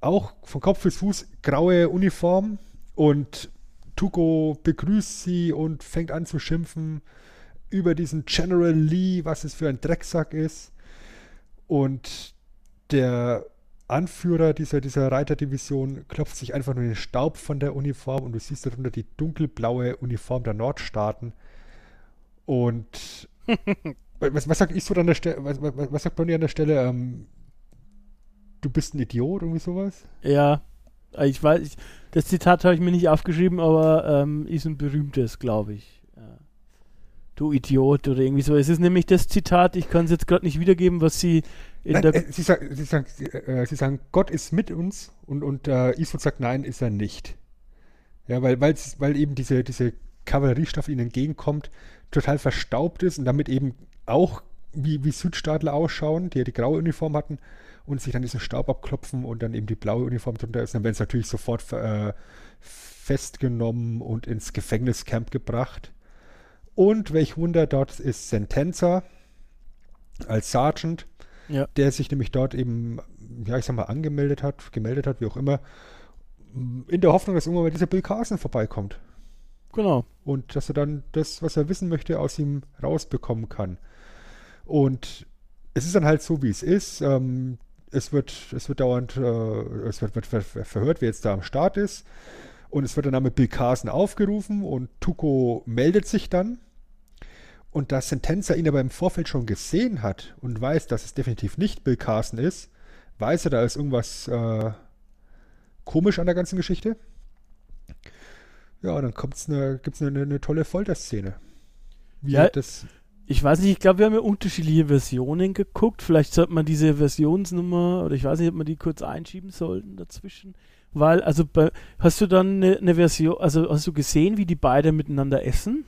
Auch von Kopf bis Fuß graue Uniform. Und Tuko begrüßt sie und fängt an zu schimpfen über diesen General Lee, was es für ein Drecksack ist. Und der Anführer dieser, dieser Reiterdivision klopft sich einfach nur den Staub von der Uniform und du siehst darunter die dunkelblaue Uniform der Nordstaaten. Und was, was sagt Eastwood an der Stelle, was, was, was, sagt Bonnie an der Stelle? Ähm, du bist ein Idiot, irgendwie sowas? Ja, ich weiß, ich, das Zitat habe ich mir nicht aufgeschrieben, aber ähm, ist ein berühmtes, glaube ich. Ja. Du Idiot oder irgendwie so. Es ist nämlich das Zitat, ich kann es jetzt gerade nicht wiedergeben, was sie in nein, der. Äh, sie, sagen, sie, sagen, äh, sie, sagen, Gott ist mit uns und, und äh, Eastwood sagt, nein, ist er nicht. Ja, weil, weil eben diese, diese Kavalleriestaffel ihnen entgegenkommt, total verstaubt ist und damit eben auch wie, wie Südstaatler ausschauen, die ja die graue Uniform hatten und sich dann diesen Staub abklopfen und dann eben die blaue Uniform drunter ist, dann werden sie natürlich sofort äh, festgenommen und ins Gefängniscamp gebracht. Und welch Wunder, dort ist Sentenza als Sergeant, ja. der sich nämlich dort eben, ja, ich sag mal, angemeldet hat, gemeldet hat, wie auch immer, in der Hoffnung, dass irgendwann mal dieser Bill Carson vorbeikommt. Genau. Und dass er dann das, was er wissen möchte, aus ihm rausbekommen kann. Und es ist dann halt so, wie es ist. Ähm, es wird, es wird dauernd, äh, es wird, wird ver verhört, wer jetzt da am Start ist. Und es wird der Name Bill Carson aufgerufen und Tuko meldet sich dann. Und da Sentenza ihn aber im Vorfeld schon gesehen hat und weiß, dass es definitiv nicht Bill Carson ist, weiß er, da ist irgendwas äh, komisch an der ganzen Geschichte. Ja, dann kommt's eine, gibt es eine, eine, tolle Folterszene. Wie ja, das ich weiß nicht, ich glaube, wir haben ja unterschiedliche Versionen geguckt. Vielleicht sollte man diese Versionsnummer, oder ich weiß nicht, ob man die kurz einschieben sollten dazwischen. Weil, also bei, hast du dann eine, eine Version, also hast du gesehen, wie die beiden miteinander essen?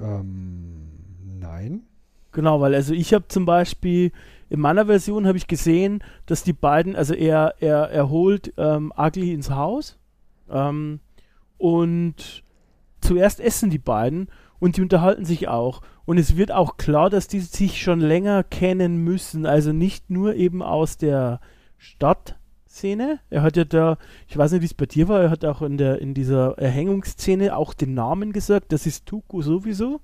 Ähm, nein. Genau, weil also ich habe zum Beispiel in meiner Version habe ich gesehen, dass die beiden, also er, er, er holt ähm, Ugly ins Haus ähm, und zuerst essen die beiden und die unterhalten sich auch. Und es wird auch klar, dass die sich schon länger kennen müssen. Also nicht nur eben aus der Stadtszene. Er hat ja da, ich weiß nicht, wie es bei dir war, er hat auch in, der, in dieser Erhängungsszene auch den Namen gesagt. Das ist Tuku sowieso,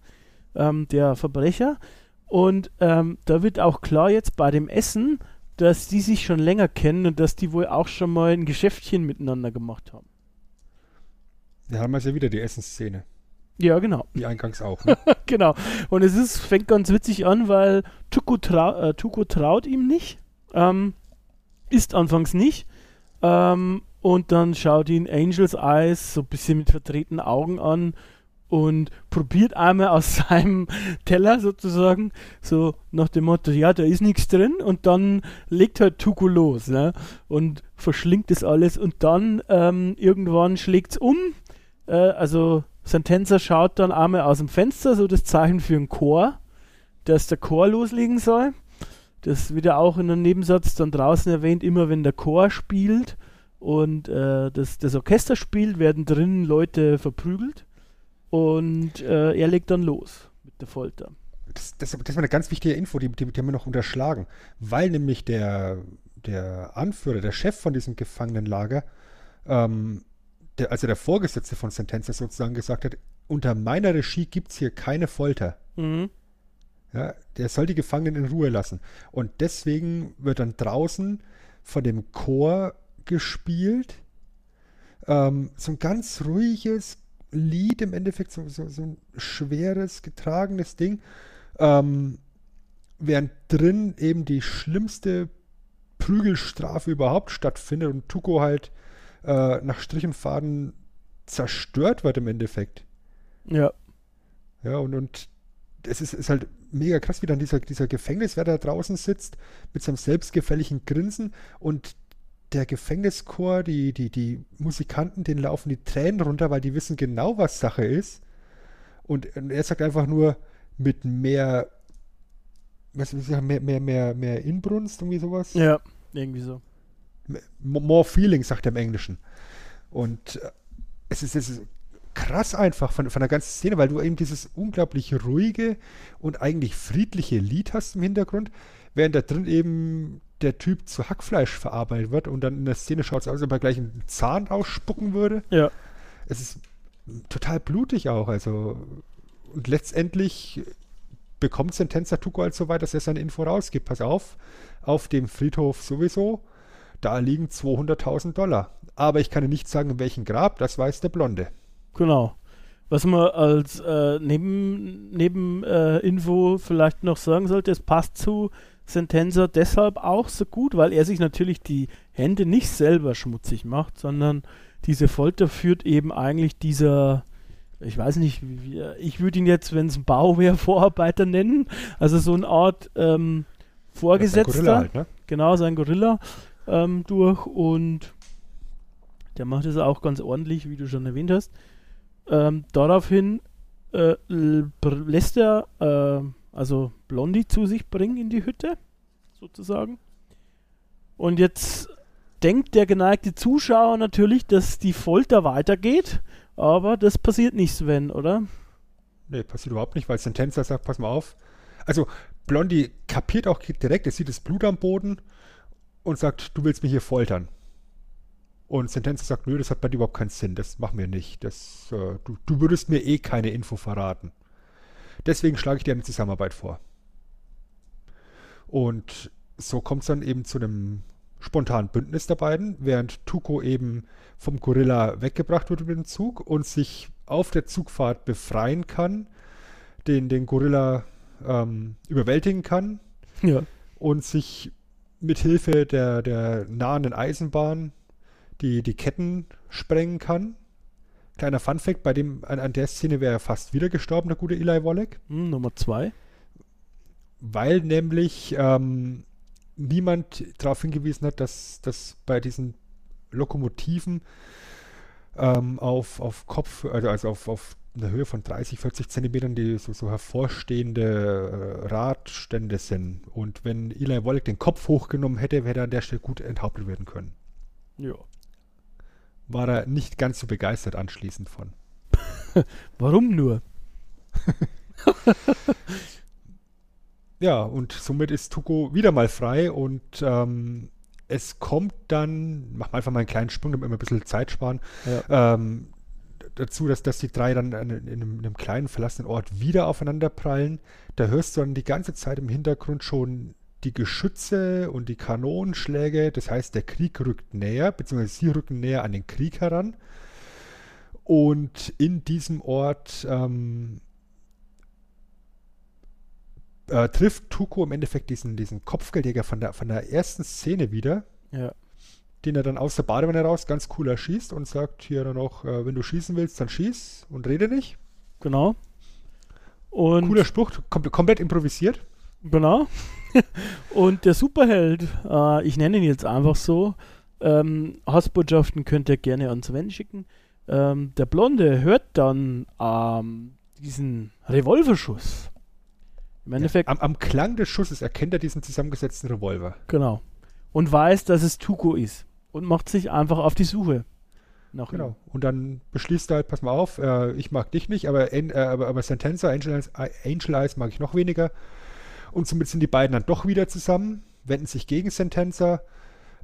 ähm, der Verbrecher. Und ähm, da wird auch klar jetzt bei dem Essen, dass die sich schon länger kennen und dass die wohl auch schon mal ein Geschäftchen miteinander gemacht haben. Da haben wir ja wieder die Essensszene. Ja, genau. Wie eingangs auch. Ne? genau. Und es ist, fängt ganz witzig an, weil Tuko, trau, äh, Tuko traut ihm nicht. Ähm, ist anfangs nicht. Ähm, und dann schaut ihn Angels Eyes so ein bisschen mit verdrehten Augen an und probiert einmal aus seinem Teller sozusagen, so nach dem Motto, ja, da ist nichts drin und dann legt halt Tuku los ne? und verschlingt das alles und dann ähm, irgendwann schlägt es um, äh, also Sentenza schaut dann einmal aus dem Fenster, so das Zeichen für einen Chor, dass der Chor loslegen soll. Das wird ja auch in einem Nebensatz dann draußen erwähnt, immer wenn der Chor spielt und äh, das, das Orchester spielt, werden drinnen Leute verprügelt. Und äh, er legt dann los mit der Folter. Das, das, das war eine ganz wichtige Info, die, die, die haben wir noch unterschlagen. Weil nämlich der, der Anführer, der Chef von diesem Gefangenenlager, ähm, der, also der Vorgesetzte von Sentenza sozusagen gesagt hat, unter meiner Regie gibt es hier keine Folter. Mhm. Ja, der soll die Gefangenen in Ruhe lassen. Und deswegen wird dann draußen von dem Chor gespielt. Ähm, so ein ganz ruhiges, Lied im Endeffekt, so, so, so ein schweres, getragenes Ding. Ähm, während drin eben die schlimmste Prügelstrafe überhaupt stattfindet und Tuko halt äh, nach Strich und Faden zerstört wird im Endeffekt. Ja. Ja, und, und es ist, ist halt mega krass, wie dann dieser, dieser Gefängniswärter draußen sitzt mit seinem selbstgefälligen Grinsen und der Gefängnischor, die, die, die Musikanten, denen laufen die Tränen runter, weil die wissen genau, was Sache ist. Und er sagt einfach nur mit mehr, was ich sagen, mehr, mehr, mehr, mehr Inbrunst, irgendwie sowas. Ja, irgendwie so. More feeling, sagt er im Englischen. Und äh, es ist, es ist krass einfach von, von der ganzen Szene, weil du eben dieses unglaublich ruhige und eigentlich friedliche Lied hast im Hintergrund, während da drin eben der Typ zu Hackfleisch verarbeitet wird und dann in der Szene schaut es aus, als ob er gleich einen Zahn ausspucken würde. Ja. Es ist total blutig auch, also und letztendlich bekommt Sentenza Tuco halt so weit, dass er seine Info rausgibt. Pass auf, auf dem Friedhof sowieso, da liegen 200.000 Dollar. Aber ich kann dir nicht sagen, in welchem Grab, das weiß der Blonde. Genau. Was man als äh, Neben, Neben äh, vielleicht noch sagen sollte, es passt zu Sentenza deshalb auch so gut, weil er sich natürlich die Hände nicht selber schmutzig macht, sondern diese Folter führt eben eigentlich dieser, ich weiß nicht, wie, ich würde ihn jetzt, wenn es ein Bau wäre, Vorarbeiter nennen, also so eine Art ähm, Vorgesetzter. Gorilla halt, ne? Genau, sein Gorilla ähm, durch und der macht es auch ganz ordentlich, wie du schon erwähnt hast. Ähm, daraufhin äh, lässt er äh, also Blondie zu sich bringen in die Hütte, sozusagen. Und jetzt denkt der geneigte Zuschauer natürlich, dass die Folter weitergeht, aber das passiert nicht, Sven, oder? Nee, passiert überhaupt nicht, weil Sentenza sagt, pass mal auf. Also Blondie kapiert auch direkt, er sieht das Blut am Boden und sagt, du willst mich hier foltern. Und Sentenza sagt, nö, das hat bei dir überhaupt keinen Sinn, das machen wir nicht. Das, äh, du, du würdest mir eh keine Info verraten. Deswegen schlage ich dir eine Zusammenarbeit vor. Und so kommt es dann eben zu einem spontanen Bündnis der beiden, während Tuko eben vom Gorilla weggebracht wird mit dem Zug und sich auf der Zugfahrt befreien kann, den, den Gorilla ähm, überwältigen kann ja. und sich mit Hilfe der, der nahenden Eisenbahn die, die Ketten sprengen kann Kleiner Funfact, bei dem, an, an der Szene wäre er fast wieder gestorben, der gute Eli Wallach. Hm, Nummer zwei. Weil nämlich ähm, niemand darauf hingewiesen hat, dass, dass bei diesen Lokomotiven ähm, auf, auf Kopf, also, also auf, auf einer Höhe von 30, 40 Zentimetern, die so, so hervorstehende äh, Radstände sind. Und wenn Eli Wallach den Kopf hochgenommen hätte, hätte er an der Stelle gut enthauptet werden können. Ja. War er nicht ganz so begeistert anschließend von. Warum nur? Ja, und somit ist Tuko wieder mal frei und ähm, es kommt dann, machen wir einfach mal einen kleinen Sprung, damit wir ein bisschen Zeit sparen, Ja. ähm, dazu, dass, dass die drei dann in, in, einem, in einem kleinen verlassenen Ort wieder aufeinander prallen. Da hörst du dann die ganze Zeit im Hintergrund schon die Geschütze und die Kanonenschläge. Das heißt, der Krieg rückt näher, beziehungsweise sie rücken näher an den Krieg heran. Und in diesem Ort ähm, äh, trifft Tuko im Endeffekt diesen, diesen Kopfgeldjäger von der, von der ersten Szene wieder, Ja. Den er dann aus der Badewanne raus ganz cool erschießt und sagt hier dann auch, äh, wenn du schießen willst, dann schieß und rede nicht. Genau. Und Cooler Spruch, kom komplett improvisiert. Genau. Und der Superheld, äh, ich nenne ihn jetzt einfach so, ähm, Hassbotschaften könnt ihr gerne an Sven schicken. Ähm, der Blonde hört dann ähm, diesen Revolverschuss. Im Endeffekt, Am, am Klang des Schusses erkennt er diesen zusammengesetzten Revolver. genau. Und weiß, dass es Tuko ist. Und macht sich einfach auf die Suche nach ihm. Genau. Und dann beschließt er halt, pass mal auf, äh, ich mag dich nicht, aber, äh, aber, aber Sentenza, Angel Eyes, Angel Eyes mag ich noch weniger. Und somit sind die beiden dann doch wieder zusammen, wenden sich gegen Sentenza,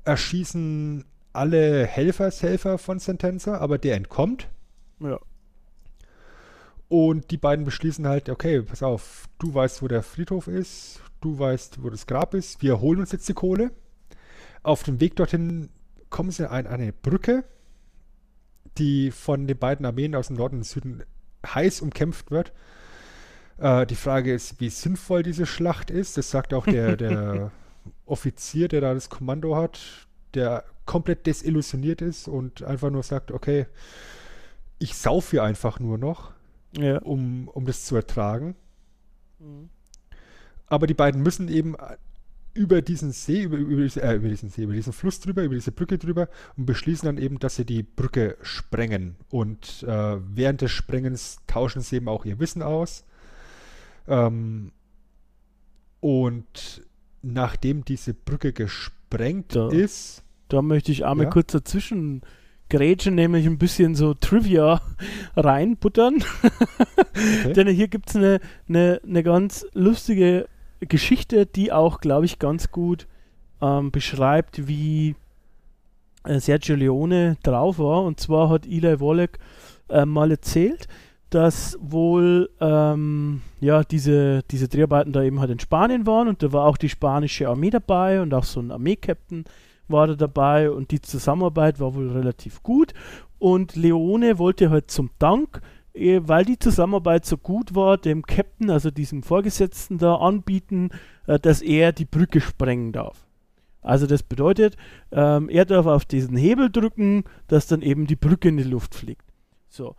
erschießen alle Helfershelfer von Sentenza, aber der entkommt. Ja. Und die beiden beschließen halt, okay, pass auf, du weißt, wo der Friedhof ist, du weißt, wo das Grab ist, wir holen uns jetzt die Kohle. Auf dem Weg dorthin kommen sie an eine Brücke, die von den beiden Armeen aus dem Norden und Süden heiß umkämpft wird. Äh, die Frage ist, wie sinnvoll diese Schlacht ist. Das sagt auch der, der Offizier, der da das Kommando hat, der komplett desillusioniert ist und einfach nur sagt, okay, ich sauf hier einfach nur noch Ja. um, um das zu ertragen. Mhm. Aber die beiden müssen eben über diesen See, über, über, äh, über diesen See, über diesen Fluss drüber, über diese Brücke drüber und beschließen dann eben, dass sie die Brücke sprengen. Und äh, während des Sprengens tauschen sie eben auch ihr Wissen aus. Ähm, und nachdem diese Brücke gesprengt Da. ist, Da möchte ich einmal Ja? kurz dazwischen grätschen, nämlich ein bisschen so Trivia reinbuttern. Okay. Denn hier gibt es eine, eine, eine ganz lustige Geschichte, die auch, glaube ich, ganz gut ähm, beschreibt, wie äh, Sergio Leone drauf war. Und zwar hat Eli Wallach äh, mal erzählt, dass wohl ähm, ja, diese, diese Dreharbeiten da eben halt in Spanien waren. Und da war auch die spanische Armee dabei und auch so ein Armeekapitän war da dabei. Und die Zusammenarbeit war wohl relativ gut. Und Leone wollte halt zum Dank weil die Zusammenarbeit so gut war, dem Captain, also diesem Vorgesetzten da anbieten, äh, dass er die Brücke sprengen darf. Also das bedeutet, ähm, er darf auf diesen Hebel drücken, dass dann eben die Brücke in die Luft fliegt. So.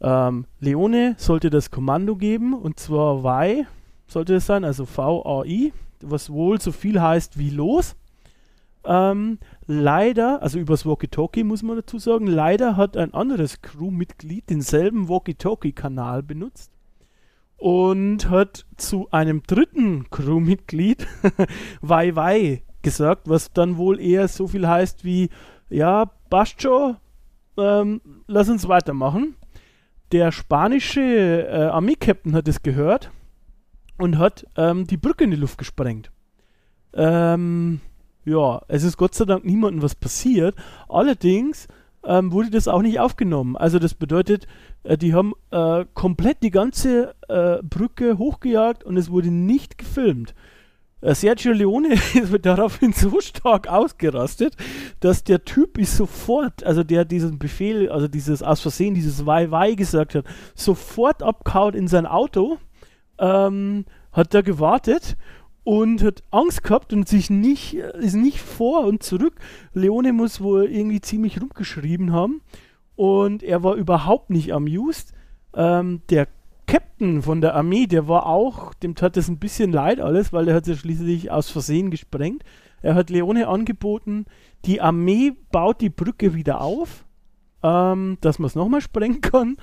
Ähm, Leone sollte das Kommando geben, und zwar VAI sollte es sein, also V-A-I, was wohl so viel heißt wie los. Ähm, leider, also übers Walkie-Talkie muss man dazu sagen, leider hat ein anderes Crewmitglied denselben Walkie-Talkie-Kanal benutzt und hat zu einem dritten Crewmitglied Wei Wei gesagt, was dann wohl eher so viel heißt wie, ja, passt ähm, lass uns weitermachen. Der spanische äh, Armeekapitän hat es gehört und hat ähm, die Brücke in die Luft gesprengt. Ähm, ja, es ist Gott sei Dank niemandem was passiert. Allerdings ähm, wurde das auch nicht aufgenommen. Also das bedeutet, äh, die haben äh, komplett die ganze äh, Brücke hochgejagt und es wurde nicht gefilmt. Äh, Sergio Leone ist daraufhin so stark ausgerastet, dass der Typ ist sofort, also der diesen Befehl, also dieses aus Versehen dieses Wei Wei gesagt hat, sofort abkaut in sein Auto, ähm, hat da gewartet und hat Angst gehabt und sich nicht, ist nicht vor und zurück. Leone muss wohl irgendwie ziemlich rumgeschrieben haben und er war überhaupt nicht amused. Ähm, der Captain von der Armee, der war auch, dem tat es ein bisschen leid alles, weil der hat ja schließlich aus Versehen gesprengt. Er hat Leone angeboten, die Armee baut die Brücke wieder auf, ähm, dass man es nochmal sprengen kann,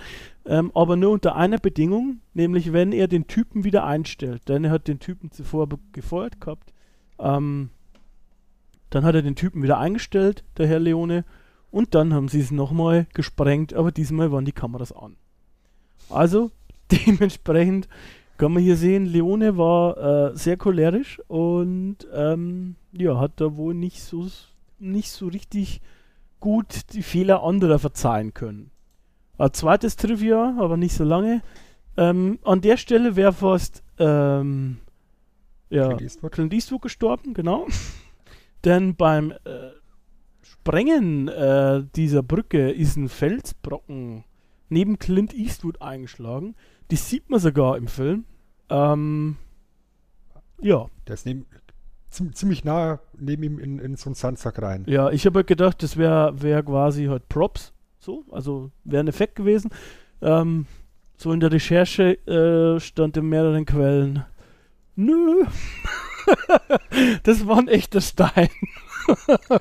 ähm, aber nur unter einer Bedingung, nämlich wenn er den Typen wieder einstellt. Denn er hat den Typen zuvor gefeuert gehabt. Ähm, dann hat er den Typen wieder eingestellt, der Herr Leone, und dann haben sie es nochmal gesprengt, aber diesmal waren die Kameras an. Also dementsprechend kann man hier sehen, Leone war äh, sehr cholerisch und ähm, ja, hat da wohl nicht so, nicht so richtig gut die Fehler anderer verzeihen können. Ein zweites Trivia, aber nicht so lange. Ähm, an der Stelle wäre fast ähm, ja, Clint Eastwood. Clint Eastwood gestorben, genau. Denn beim äh, Sprengen äh, dieser Brücke ist ein Felsbrocken neben Clint Eastwood eingeschlagen. Die sieht man sogar im Film. Ähm, ja. Der ist neben, ziemlich nah neben ihm in, in so einen Sandsack rein. Ja, ich habe halt gedacht, das wäre wär quasi halt Props. So, also wäre ein Effekt gewesen. Ähm, so in der Recherche äh, stand in mehreren Quellen. Nö. das war ein echter Stein. ja,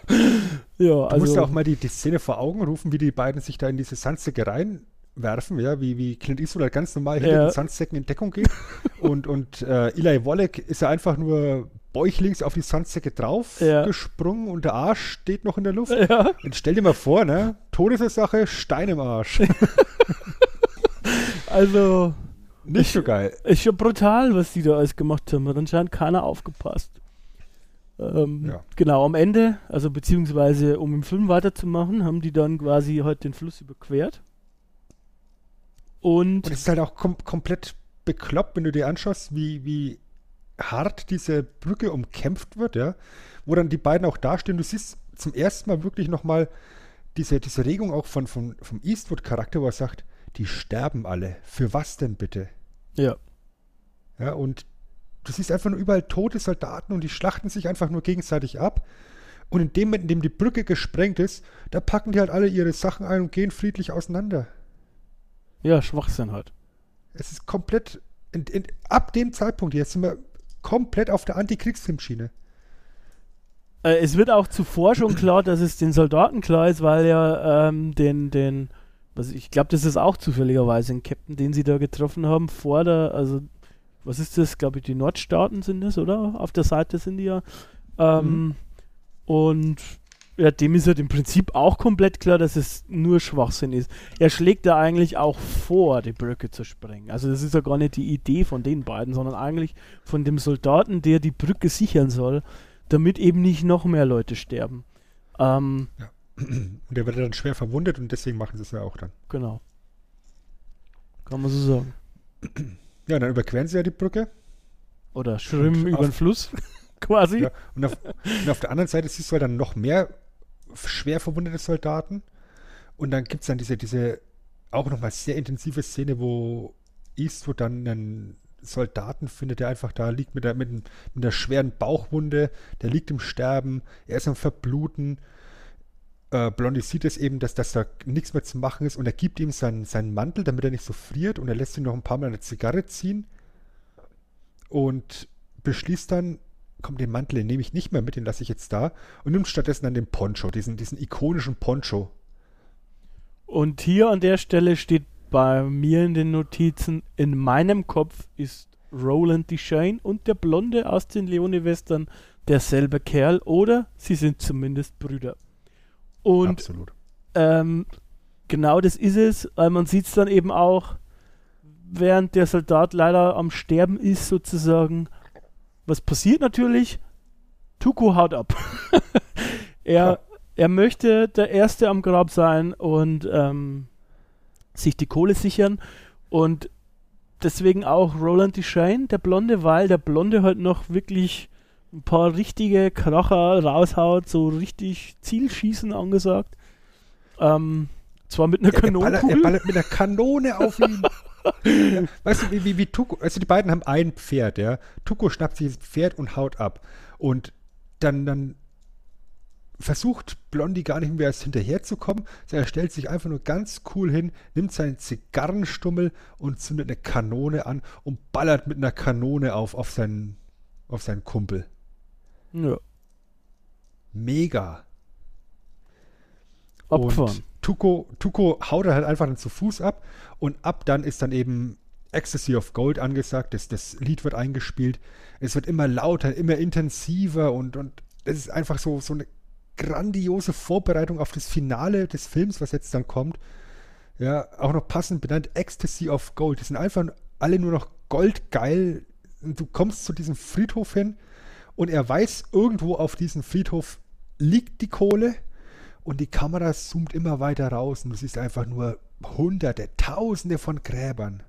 du also, musst ja auch mal die, die Szene vor Augen rufen, wie die beiden sich da in diese Sandsäcke rein werfen, ja, wie, wie Clint Eastwood halt ganz normal hinter ja. den Sandsäcken in Deckung geht. und und äh, Eli Wallach ist ja einfach nur bäuchlings auf die Sandsäcke drauf ja. gesprungen und der Arsch steht noch in der Luft. Ja. Und stell dir mal vor, ne? Todesursache, Stein im Arsch. also. Nicht so geil. Ist schon brutal, was die da alles gemacht haben. Hat anscheinend keiner aufgepasst. Ähm, ja. Genau, am Ende, also beziehungsweise um im Film weiterzumachen, haben die dann quasi halt den Fluss überquert und, und es ist halt auch kom komplett bekloppt, wenn du dir anschaust, wie, wie hart diese Brücke umkämpft wird, ja, wo dann die beiden auch dastehen. Du siehst zum ersten Mal wirklich nochmal diese, diese Regung auch von, von, vom Eastwood-Charakter, wo er sagt, die sterben alle. Für was denn bitte? Ja. Ja, und du siehst einfach nur überall tote Soldaten und die schlachten sich einfach nur gegenseitig ab. Und in dem Moment, in dem die Brücke gesprengt ist, da packen die halt alle ihre Sachen ein und gehen friedlich auseinander. Ja, Schwachsinn halt. Es ist komplett, in, in, ab dem Zeitpunkt jetzt sind wir komplett auf der Antikriegsfilmschiene. Äh, es wird auch zuvor schon klar, dass es den Soldaten klar ist, weil ja ähm, den, den, was ich glaube, das ist auch zufälligerweise ein Captain, den sie da getroffen haben, vor der, also, was ist das? Glaube ich, die Nordstaaten sind das, oder? Auf der Seite sind die ja. Ähm, mhm. Und ja, dem ist halt im Prinzip auch komplett klar, dass es nur Schwachsinn ist. Er schlägt da eigentlich auch vor, die Brücke zu sprengen. Also das ist ja gar nicht die Idee von den beiden, sondern eigentlich von dem Soldaten, der die Brücke sichern soll, damit eben nicht noch mehr Leute sterben. Ähm, ja. Und der wird dann schwer verwundet und deswegen machen sie es ja auch dann. Genau. Kann man so sagen. Ja, dann überqueren sie ja die Brücke. Oder schwimmen über den Fluss, quasi. Ja, und, auf, und auf der anderen Seite siehst du halt dann noch mehr schwer verwundete Soldaten. Und dann gibt es dann diese, diese auch nochmal sehr intensive Szene, wo Eastwood dann einen Soldaten findet, der einfach da liegt mit, der, mit, mit einer schweren Bauchwunde, der liegt im Sterben, er ist am Verbluten. Äh, Blondie sieht es eben, dass, dass da nichts mehr zu machen ist. Und er gibt ihm seinen, seinen Mantel, damit er nicht so friert. Und er lässt ihn noch ein paar Mal eine Zigarre ziehen. Und beschließt dann, komm, den Mantel, den nehme ich nicht mehr mit, den lasse ich jetzt da und nimmt stattdessen dann den Poncho, diesen, diesen ikonischen Poncho. Und hier an der Stelle steht bei mir in den Notizen, in meinem Kopf ist Roland Deschain und der Blonde aus den Leone-Western derselbe Kerl oder sie sind zumindest Brüder. Und Absolut. Ähm, genau das ist es, weil man sieht es dann eben auch, während der Soldat leider am Sterben ist sozusagen, was passiert natürlich? Tuko haut ab. er, ja. er möchte der Erste am Grab sein und ähm, sich die Kohle sichern. Und deswegen auch Roland Deschain, der Blonde, weil der Blonde halt noch wirklich ein paar richtige Kracher raushaut, so richtig Zielschießen angesagt. Ähm, zwar mit einer. Er, er ballert mit einer Kanone auf ihn. weißt du, wie, wie, wie Tuko, also die beiden haben ein Pferd, ja. Tuko schnappt sich das Pferd und haut ab. Und dann, dann versucht Blondie gar nicht mehr erst hinterherzukommen. Er stellt sich einfach nur ganz cool hin, nimmt seinen Zigarrenstummel und zündet eine Kanone an und ballert mit einer Kanone auf, auf seinen, auf seinen Kumpel. Ja. mega. Opfern. Und Tuko, Tuko haut er halt einfach dann zu Fuß ab und ab dann ist dann eben Ecstasy of Gold angesagt. Das, das Lied wird eingespielt. Es wird immer lauter, immer intensiver und, und es ist einfach so, so eine grandiose Vorbereitung auf das Finale des Films, was jetzt dann kommt. Ja, auch noch passend benannt Ecstasy of Gold. Die sind einfach alle nur noch goldgeil. Du kommst zu diesem Friedhof hin und er weiß, irgendwo auf diesem Friedhof liegt die Kohle und die Kamera zoomt immer weiter raus und du siehst einfach nur hunderte, tausende von Gräbern.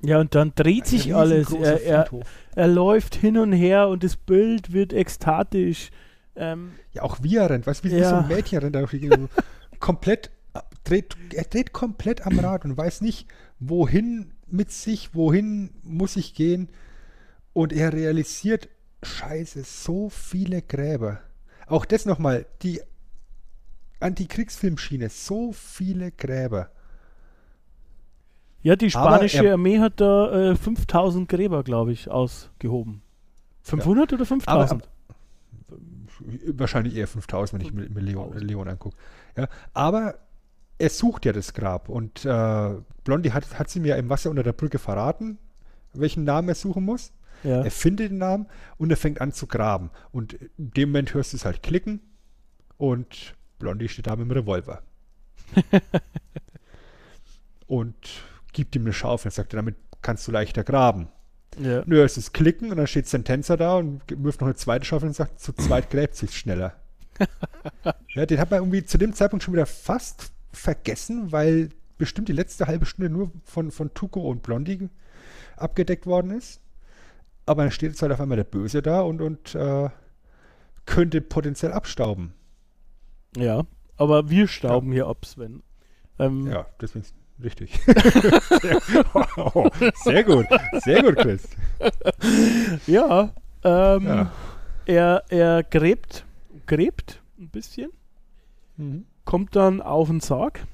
Ja, und dann dreht Ein sich alles. Er, er, er läuft hin und her und das Bild wird ekstatisch. Ähm, Ja, auch wie er rennt, weißt du, wie, Ja. so ein Mädchen rennt, komplett, dreht, er dreht komplett am Rad und weiß nicht, wohin mit sich, wohin muss ich gehen. Und er realisiert, scheiße, so viele Gräber. Auch das nochmal, die Antikriegsfilmschiene, so viele Gräber. ja, die Aber spanische er- Armee hat da äh, 5000 Gräber, glaube ich, ausgehoben. 500 oder 5000? Wahrscheinlich eher 5000, wenn ich mir, mir Leon, Leon angucke. Ja, aber er sucht ja das Grab und äh, Blondie hat, hat sie mir im Wasser unter der Brücke verraten, welchen Namen er suchen muss. ja. Er findet den Namen und er fängt an zu graben. Und in dem Moment hörst du es halt klicken und Blondie steht da mit dem Revolver. und gibt ihm eine Schaufel und sagt, damit kannst du leichter graben. ja. Nö, es ist klicken und dann steht Sentenza da und wirft noch eine zweite Schaufel und sagt, zu zweit gräbt sich's schneller. ja, den hat man irgendwie zu dem Zeitpunkt schon wieder fast vergessen, weil bestimmt die letzte halbe Stunde nur von, von Tuco und Blondie abgedeckt worden ist. Aber dann steht jetzt halt auf einmal der Böse da und, und äh, könnte potenziell abstauben. Ja, aber wir stauben hier ab, Sven. Ähm, Ja, deswegen ist richtig. sehr, oh, sehr gut, sehr gut, Chris. ja, ähm, Ja. Er, er gräbt, gräbt ein bisschen, Mhm. kommt dann auf den Sarg,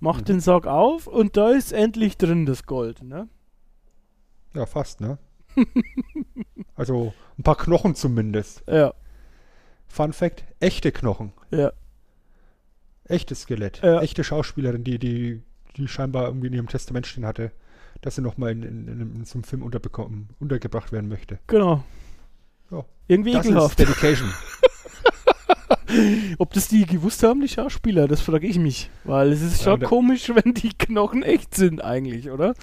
macht Mhm. den Sarg auf und da ist endlich drin das Gold. Ne? Ja, fast, ne? also ein paar Knochen zumindest. Ja, Fun Fact: echte Knochen. Ja, Echtes Skelett. Ja. Echte Schauspielerin, die, die, die scheinbar irgendwie in ihrem Testament stehen hatte, dass sie nochmal in, in, in, in so einem Film unterbekommen, untergebracht werden möchte. genau. Ja. Irgendwie Das ekelhaft. ist Dedication. Ob das die gewusst haben, die Schauspieler, das frage ich mich. Weil es ist Ja, schon da- komisch, wenn die Knochen echt sind eigentlich, oder?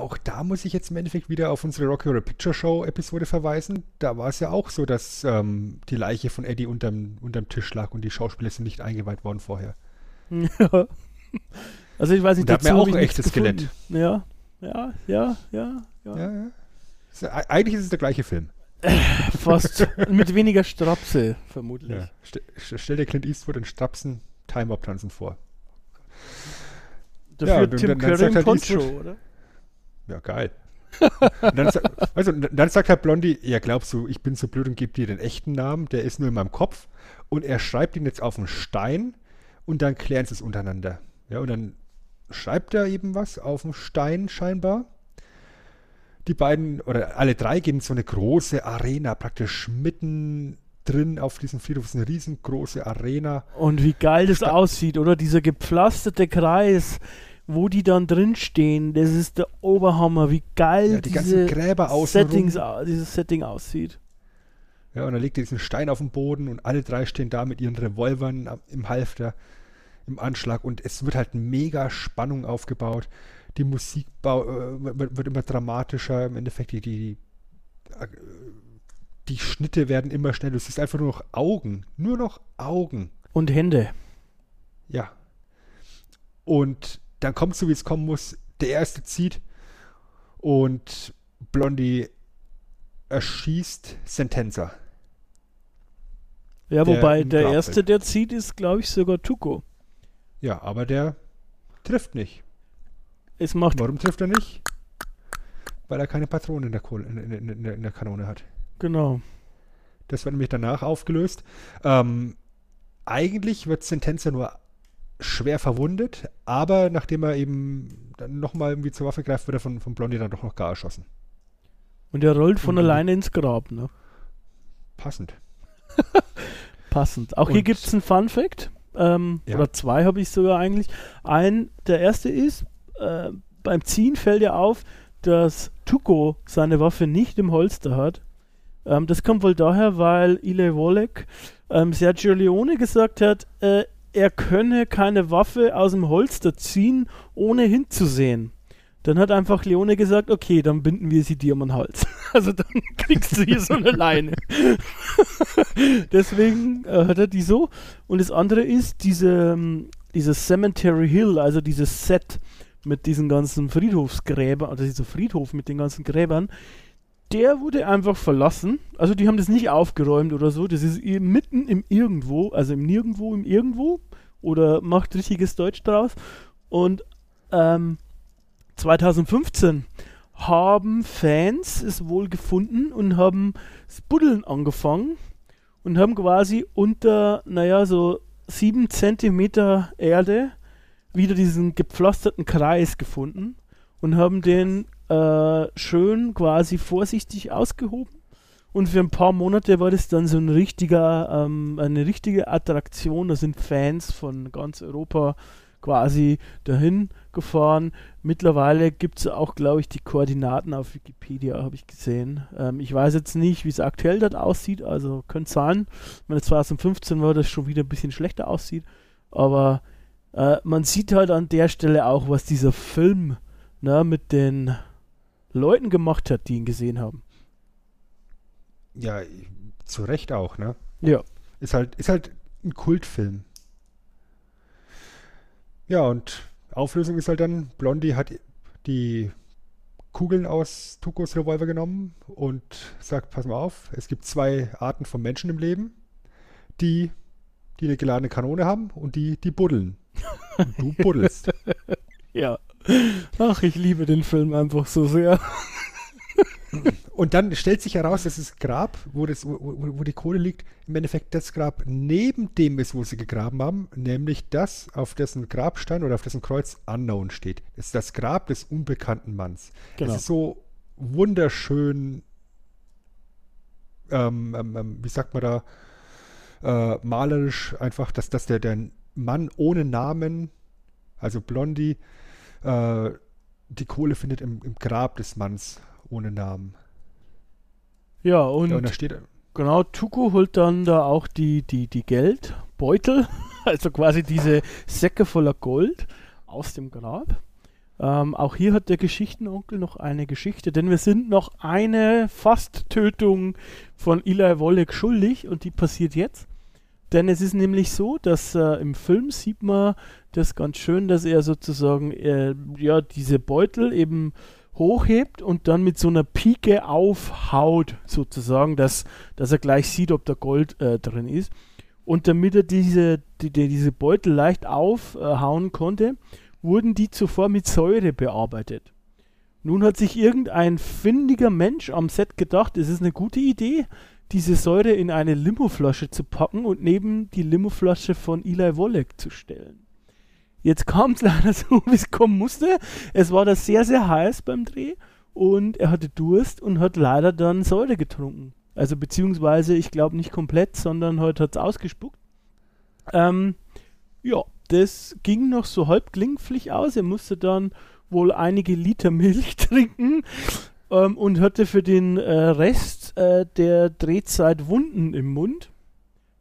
Auch da muss ich jetzt im Endeffekt wieder auf unsere Rocky Horror Picture Show Episode verweisen. Da war es ja auch so, dass ähm, die Leiche von Eddie unterm, unterm Tisch lag und die Schauspieler sind nicht eingeweiht worden vorher. Ja. Also ich weiß nicht, da hat dazu auch ein echtes gefunden. Ja, ja, ja, ja, ja. Ja, ja. Ist, eigentlich ist es der gleiche Film. Fast mit weniger Strapse, vermutlich. Ja. St- stell dir Clint Eastwood in Strapsen Time Up tanzen vor. Dafür Ja, Tim Curry im halt Poncho, Eastwood- oder? Ja, geil. und dann, also, dann sagt halt Blondie, ja, glaubst du, ich bin so blöd und gebe dir den echten Namen, der ist nur in meinem Kopf. Und er schreibt ihn jetzt auf einen Stein und dann klären sie es untereinander. Ja, und dann schreibt er eben was auf den Stein scheinbar. Die beiden oder alle drei gehen in so eine große Arena, praktisch mitten drin auf diesem Friedhof. Das ist eine riesengroße Arena. Und wie geil das Sta- aussieht, oder? Dieser gepflasterte Kreis, wo die dann drin stehen, das ist der Oberhammer, wie geil Ja, die diese ganzen Gräber. Settings, dieses Setting aussieht. Ja, und dann legt er diesen Stein auf den Boden und alle drei stehen da mit ihren Revolvern im Halfter, im Anschlag und es wird halt mega Spannung aufgebaut. Die Musik äh, wird, immer dramatischer, im Endeffekt die, die, äh, die Schnitte werden immer schneller. Du siehst einfach nur noch Augen, nur noch Augen. Und Hände. Ja. Und dann kommt so, wie es kommen muss. Der erste zieht und Blondie erschießt Sentenza. Ja, Der wobei der Grab erste, der zieht, ist, glaube ich, sogar Tuko. Ja, aber der trifft nicht. Es macht, Warum trifft er nicht? Weil er keine Patronen in der, Kohle, in, in, in, in der Kanone hat. genau. Das wird nämlich danach aufgelöst. Ähm, eigentlich wird Sentenza nur schwer verwundet, aber nachdem er eben dann nochmal irgendwie zur Waffe greift, wird er von, von Blondie dann doch noch gar erschossen. Und er rollt von Und- alleine ins Grab, ne? Passend. Passend. Auch hier Und- gibt es einen Fun Fact. Ähm, Ja. Oder zwei habe ich sogar eigentlich. Ein, der erste ist, äh, beim Ziehen fällt ja auf, dass Tuko seine Waffe nicht im Holster hat. Ähm, das kommt wohl daher, weil Eli Wallach ähm, Sergio Leone gesagt hat, äh, er könne keine Waffe aus dem Holster ziehen, ohne hinzusehen. Dann hat einfach Leone gesagt, okay, dann binden wir sie dir um den Hals. Also dann kriegst du hier so eine Leine. Deswegen äh, hat er die so. Und das andere ist diese, ähm, dieses Cemetery Hill, also dieses Set mit diesen ganzen Friedhofsgräbern, oder dieser Friedhof mit den ganzen Gräbern, der wurde einfach verlassen. Also die haben das nicht aufgeräumt oder so. Das ist mitten im Irgendwo, also im Nirgendwo, im Irgendwo. Oder macht richtiges Deutsch draus. Und ähm, 2015 haben Fans es wohl gefunden und haben das Buddeln angefangen und haben quasi unter, naja, so sieben Zentimeter Erde wieder diesen gepflasterten Kreis gefunden und haben den äh, schön quasi vorsichtig ausgehoben. Und für ein paar Monate war das dann so ein richtiger, ähm, eine richtige Attraktion. Da sind Fans von ganz Europa quasi dahin gefahren. Mittlerweile gibt es auch, glaube ich, die Koordinaten auf Wikipedia, habe ich gesehen. Ähm, ich weiß jetzt nicht, wie es aktuell dort aussieht, also könnte sein. Ich meine, 2015 war das schon wieder ein bisschen schlechter aussieht, aber äh, man sieht halt an der Stelle auch, was dieser Film ne, mit den Leuten gemacht hat, die ihn gesehen haben. Ja, zu Recht auch, ne? Ja. Ist halt, ist halt ein Kultfilm. Ja, und Auflösung ist halt dann, Blondie hat die Kugeln aus Tukos Revolver genommen und sagt, pass mal auf, es gibt zwei Arten von Menschen im Leben, die, die eine geladene Kanone haben und die, die buddeln. Und du buddelst. Ja. Ach, ich liebe den Film einfach so sehr. Und dann stellt sich heraus, dass das Grab, wo, das, wo, wo die Kohle liegt, im Endeffekt das Grab neben dem ist, wo sie gegraben haben, nämlich das, auf dessen Grabstein oder auf dessen Kreuz Unknown steht. Das ist das Grab des unbekannten Manns. Genau. Das ist so wunderschön, ähm, ähm, ähm, wie sagt man da, äh, malerisch einfach, dass, dass der, der Mann ohne Namen, also Blondie, äh, die Kohle findet im, im Grab des Manns ohne Namen. Ja, und Ja, und da steht, Genau, Tuko holt dann da auch die, die, die Geldbeutel, also quasi diese Säcke voller Gold aus dem Grab. Ähm, auch hier hat der Geschichtenonkel noch eine Geschichte, denn wir sind noch eine Fast-Tötung von Eli Wallach schuldig und die passiert jetzt. Denn es ist nämlich so, dass äh, im Film sieht man das ganz schön, dass er sozusagen äh, ja diese Beutel eben hochhebt und dann mit so einer Pike aufhaut, sozusagen, dass, dass er gleich sieht, ob da Gold äh, drin ist. Und damit er diese, die, die, diese Beutel leicht aufhauen konnte, wurden die zuvor mit Säure bearbeitet. Nun hat sich irgendein findiger Mensch am Set gedacht, es ist eine gute Idee, diese Säure in eine Limoflasche zu packen und neben die Limoflasche von Eli Wallach zu stellen. Jetzt kam es leider so, wie es kommen musste. Es war da sehr, sehr heiß beim Dreh und er hatte Durst und hat leider dann Säure getrunken. Also beziehungsweise, ich glaube nicht komplett, sondern heute hat es ausgespuckt. Ähm, ja, das ging noch so halb glimpflich aus. Er musste dann wohl einige Liter Milch trinken ähm, und hatte für den äh, Rest äh, der Drehzeit Wunden im Mund.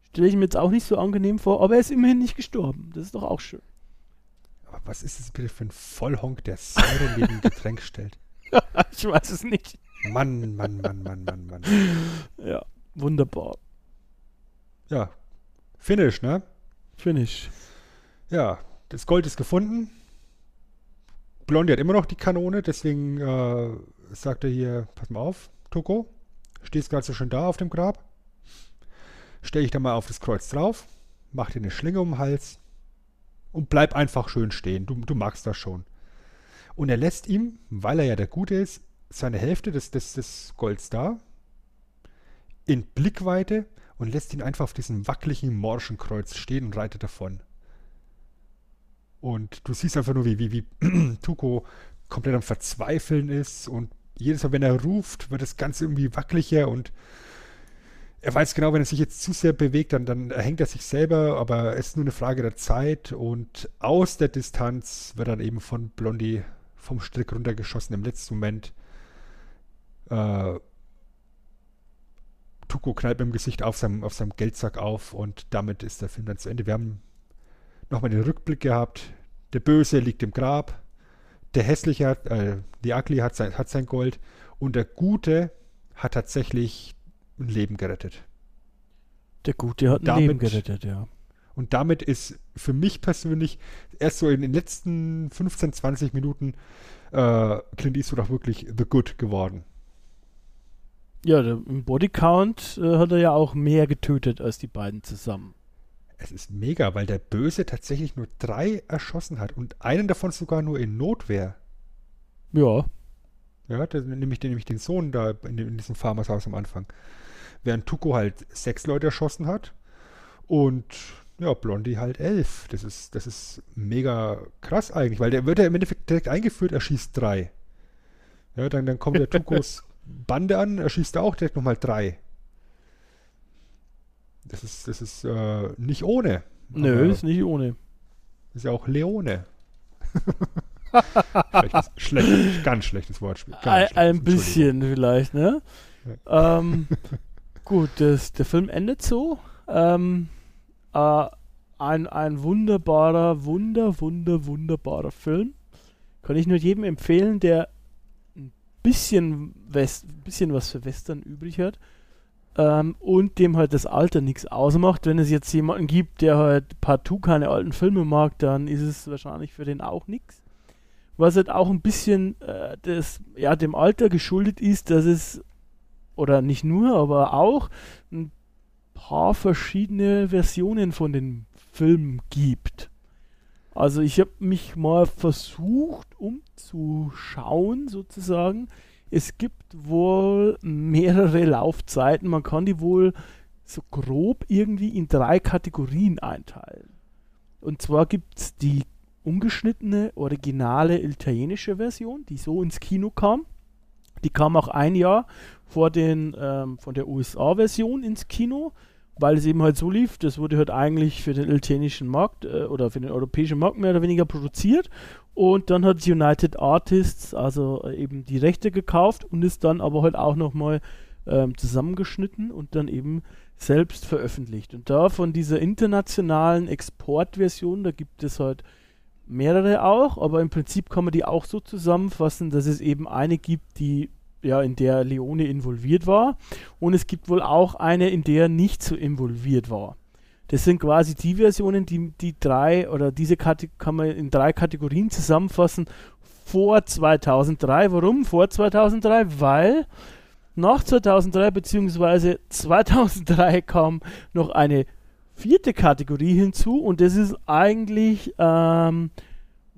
Stelle ich mir jetzt auch nicht so angenehm vor, aber er ist immerhin nicht gestorben. Das ist doch auch schön. aber was ist das bitte für ein Vollhonk, der Säure neben ein Getränk stellt? ich weiß es nicht. Mann, Mann, Mann, Mann, Mann, Mann. Ja, wunderbar. Ja, Finish, ne? Finish. Ja, das Gold ist gefunden. Blondie hat immer noch die Kanone, deswegen äh, sagt er hier, pass mal auf, Toko, stehst gerade so schön da auf dem Grab. Stell dich da mal auf das Kreuz drauf, mach dir eine Schlinge um den Hals und bleib einfach schön stehen. Du, du magst das schon. Und er lässt ihm, weil er ja der Gute ist, seine Hälfte des, des, des Golds da in Blickweite und lässt ihn einfach auf diesem wackeligen morschen Kreuz stehen und reitet davon. Und du siehst einfach nur, wie, wie, wie Tuko komplett am Verzweifeln ist und jedes Mal, wenn er ruft, wird das Ganze irgendwie wackeliger und er weiß genau, wenn er sich jetzt zu sehr bewegt, dann, dann hängt er sich selber, aber es ist nur eine Frage der Zeit und aus der Distanz wird dann eben von Blondie vom Strick runtergeschossen im letzten Moment. Äh, Tuko knallt mit dem Gesicht auf seinem, auf seinem Geldsack auf und damit ist der Film dann zu Ende. Wir haben nochmal den Rückblick gehabt. Der Böse liegt im Grab. Der Hässliche, hat, äh, die Ugly hat sein, hat sein Gold. Und der Gute hat tatsächlich ein Leben gerettet. Der Gute hat ein Damit- Leben gerettet, ja. Und damit ist für mich persönlich erst so in den letzten 15, 20 Minuten äh, Clint Eastwood auch wirklich The Good geworden. Ja, der, im Bodycount äh, hat er ja auch mehr getötet als die beiden zusammen. Es ist mega, weil der Böse tatsächlich nur drei erschossen hat und einen davon sogar nur in Notwehr. Ja, Ja, das, nämlich, den, nämlich den Sohn da in, in diesem Farmershaus am Anfang. Während Tuko halt sechs Leute erschossen hat und ja, Blondie halt elf. Das ist, das ist mega krass eigentlich, weil der wird ja im Endeffekt direkt eingeführt, er schießt drei. Ja, dann, dann kommt der Tukos Bande an, er schießt da auch direkt nochmal drei. Das ist, das ist äh, nicht ohne. nö, Aber ist nicht ohne. ist ja auch Leone. schlechtes, schlecht, ganz schlechtes Wortspiel. Ganz Ein, schlechtes, ein bisschen vielleicht, ne? ähm, gut, das, der Film endet so. Ähm, äh, ein, ein wunderbarer, wunder, wunder, wunderbarer Film. Kann ich nur jedem empfehlen, der ein bisschen, West, ein bisschen was für Western übrig hat. Ähm, und dem halt das Alter nichts ausmacht. Wenn es jetzt jemanden gibt, der halt partout keine alten Filme mag, dann ist es wahrscheinlich für den auch nichts. Was halt auch ein bisschen äh, das, ja, dem Alter geschuldet ist, dass es, oder nicht nur, aber auch ein paar verschiedene Versionen von den Filmen gibt. Also ich habe mich mal versucht umzuschauen sozusagen. Es gibt wohl mehrere Laufzeiten. Man kann die wohl so grob irgendwie in drei Kategorien einteilen. Und zwar gibt es die ungeschnittene, originale italienische Version, die so ins Kino kam. Die kam auch ein Jahr vor den, ähm, von der USA-Version ins Kino, weil es eben halt so lief, das wurde halt eigentlich für den italienischen Markt äh, oder für den europäischen Markt mehr oder weniger produziert und dann hat United Artists also äh, eben die Rechte gekauft und ist dann aber halt auch nochmal ähm, zusammengeschnitten und dann eben selbst veröffentlicht. Und da von dieser internationalen Exportversion, da gibt es halt mehrere auch, aber im Prinzip kann man die auch so zusammenfassen, dass es eben eine gibt, die ja in der Leone involviert war und es gibt wohl auch eine, in der er nicht so involviert war. Das sind quasi die Versionen, die die drei oder diese Kate kann man in drei Kategorien zusammenfassen vor 2003. Warum vor 2003? Weil nach 2003 beziehungsweise 2003 kam noch eine vierte Kategorie hinzu und das ist eigentlich ähm,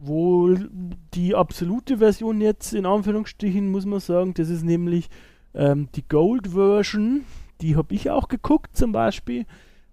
wohl die absolute Version jetzt in Anführungsstrichen muss man sagen, das ist nämlich ähm, die Gold Version, die habe ich auch geguckt zum Beispiel.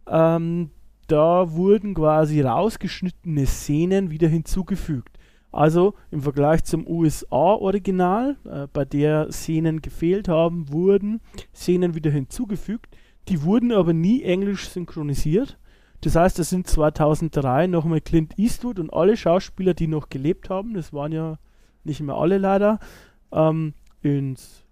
Ähm, da wurden quasi rausgeschnittene Szenen wieder hinzugefügt. Also im Vergleich zum USA-Original, äh, bei der Szenen gefehlt haben, wurden Szenen wieder hinzugefügt. Die wurden aber nie englisch synchronisiert. Das heißt, es sind 2003 nochmal Clint Eastwood und alle Schauspieler, die noch gelebt haben, das waren ja nicht mehr alle leider, ähm, ins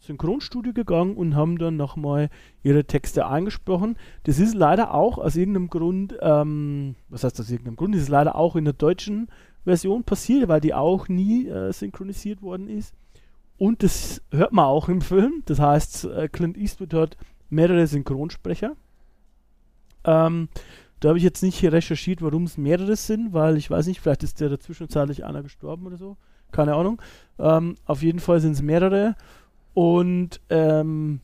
Synchronstudio gegangen und haben dann nochmal ihre Texte eingesprochen. Das ist leider auch aus irgendeinem Grund, ähm, was heißt aus irgendeinem Grund, das ist leider auch in der deutschen Version passiert, weil die auch nie äh, synchronisiert worden ist. Und das hört man auch im Film. Das heißt, äh, Clint Eastwood hat mehrere Synchronsprecher. Ähm, da habe ich jetzt nicht hier recherchiert, warum es mehrere sind, weil ich weiß nicht, vielleicht ist der dazwischenzeitlich einer gestorben oder so. Keine Ahnung. Ähm, auf jeden Fall sind es mehrere. Und ähm,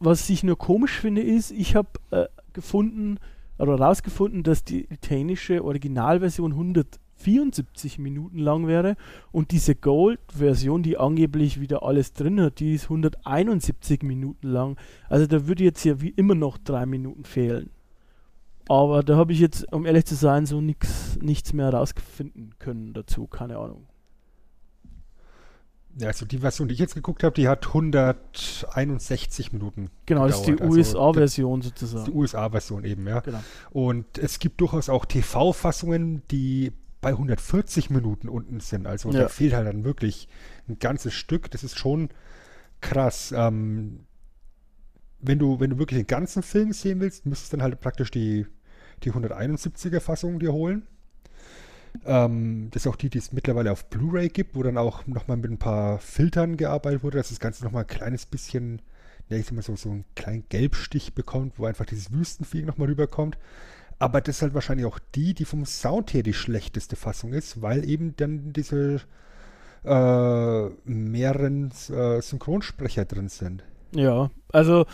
was ich nur komisch finde, ist, ich habe äh, gefunden oder rausgefunden, dass die italienische Originalversion 174 Minuten lang wäre und diese Gold-Version, die angeblich wieder alles drin hat, die ist 171 Minuten lang. Also da würde jetzt ja wie immer noch drei Minuten fehlen. Aber da habe ich jetzt, um ehrlich zu sein, so nix, nichts mehr rausfinden können dazu. Keine Ahnung. Ja, also die Version, die ich jetzt geguckt habe, die hat 161 Minuten. Genau, das ist die gedauert. Also, USA-Version das ist sozusagen. die USA-Version eben, ja. Genau. Und es gibt durchaus auch TV-Fassungen, die bei 140 Minuten unten sind. Also Ja. da fehlt halt dann wirklich ein ganzes Stück. Das ist schon krass. Ähm, wenn du, wenn du wirklich den ganzen Film sehen willst, müsstest du dann halt praktisch die, die 171er Fassung dir holen. Ähm, das ist auch die, die es mittlerweile auf Blu-ray gibt, wo dann auch nochmal mit ein paar Filtern gearbeitet wurde, dass das Ganze nochmal ein kleines bisschen, ja, ich sag mal so, so einen kleinen Gelbstich bekommt, wo einfach dieses Wüstenfeeling nochmal rüberkommt. Aber das ist halt wahrscheinlich auch die, die vom Sound her die schlechteste Fassung ist, weil eben dann diese äh, mehreren äh, Synchronsprecher drin sind. Ja, also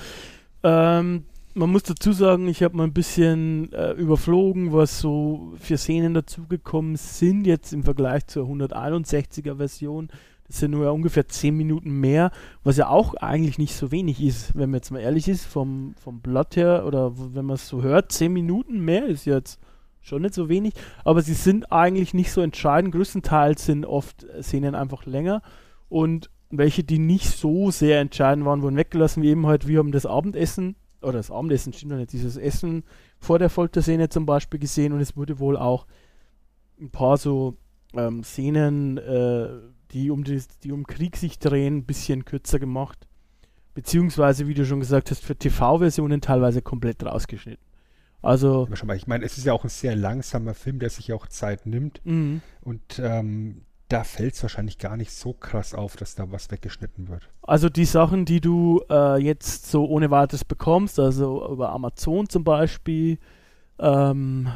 ähm, man muss dazu sagen, ich habe mal ein bisschen äh, überflogen, was so für Szenen dazugekommen sind jetzt im Vergleich zur 161er Version. Das sind nur ja ungefähr 10 Minuten mehr, was ja auch eigentlich nicht so wenig ist, wenn man jetzt mal ehrlich ist, vom, vom Blatt her oder wenn man es so hört, 10 Minuten mehr ist jetzt schon nicht so wenig, aber sie sind eigentlich nicht so entscheidend. Größtenteils sind oft äh, Szenen einfach länger und welche, die nicht so sehr entscheidend waren, wurden weggelassen, wie eben halt, wir haben das Abendessen, oder das Abendessen stimmt ja nicht, dieses Essen vor der Folterszene zum Beispiel gesehen und es wurde wohl auch ein paar so ähm, Szenen, äh, die, um die, die um Krieg sich drehen, ein bisschen kürzer gemacht. Beziehungsweise, wie du schon gesagt hast, für TV-Versionen teilweise komplett rausgeschnitten. Also, ich meine, es ist ja auch ein sehr langsamer Film, der sich auch Zeit nimmt. mh. Und ähm, da fällt es wahrscheinlich gar nicht so krass auf, dass da was weggeschnitten wird. Also die Sachen, die du äh, jetzt so ohne weiteres bekommst, also über Amazon zum Beispiel, ähm,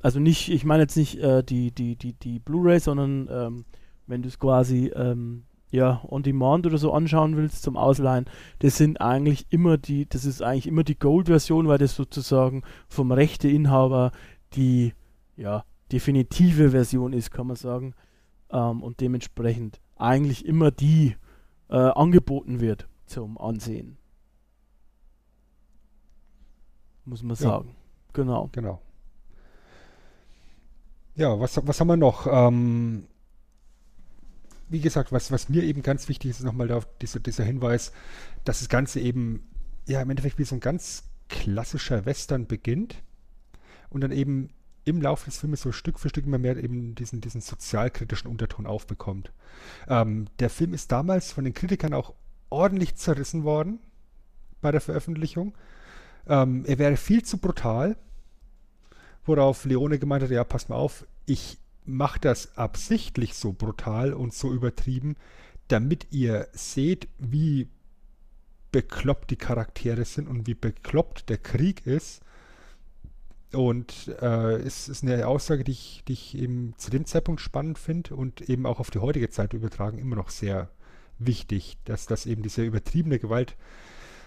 also nicht, ich meine jetzt nicht äh, die, die, die, die Blu-ray, sondern ähm, wenn du es quasi ähm, ja, on demand oder so anschauen willst zum Ausleihen, das sind eigentlich immer die, das ist eigentlich immer die Gold-Version, weil das sozusagen vom Rechteinhaber die ja, definitive Version ist, kann man sagen. Ähm, und dementsprechend eigentlich immer die äh, angeboten wird zum Ansehen. Muss man Ja. sagen. Genau. Genau. Ja, was, was haben wir noch? Ähm, wie gesagt, was, was mir eben ganz wichtig ist, ist nochmal dieser, dieser Hinweis, dass das Ganze eben, ja, im Endeffekt wie so ein ganz klassischer Western beginnt und dann eben im Laufe des Filmes so Stück für Stück immer mehr eben diesen, diesen sozialkritischen Unterton aufbekommt. Ähm, der Film ist damals von den Kritikern auch ordentlich zerrissen worden bei der Veröffentlichung. Ähm, er wäre viel zu brutal, worauf Leone gemeint hat, ja, pass mal auf, ich mache das absichtlich so brutal und so übertrieben, damit ihr seht, wie bekloppt die Charaktere sind und wie bekloppt der Krieg ist. Und äh, es ist eine Aussage, die ich, die ich eben zu dem Zeitpunkt spannend finde und eben auch auf die heutige Zeit übertragen immer noch sehr wichtig, dass das eben diese übertriebene Gewalt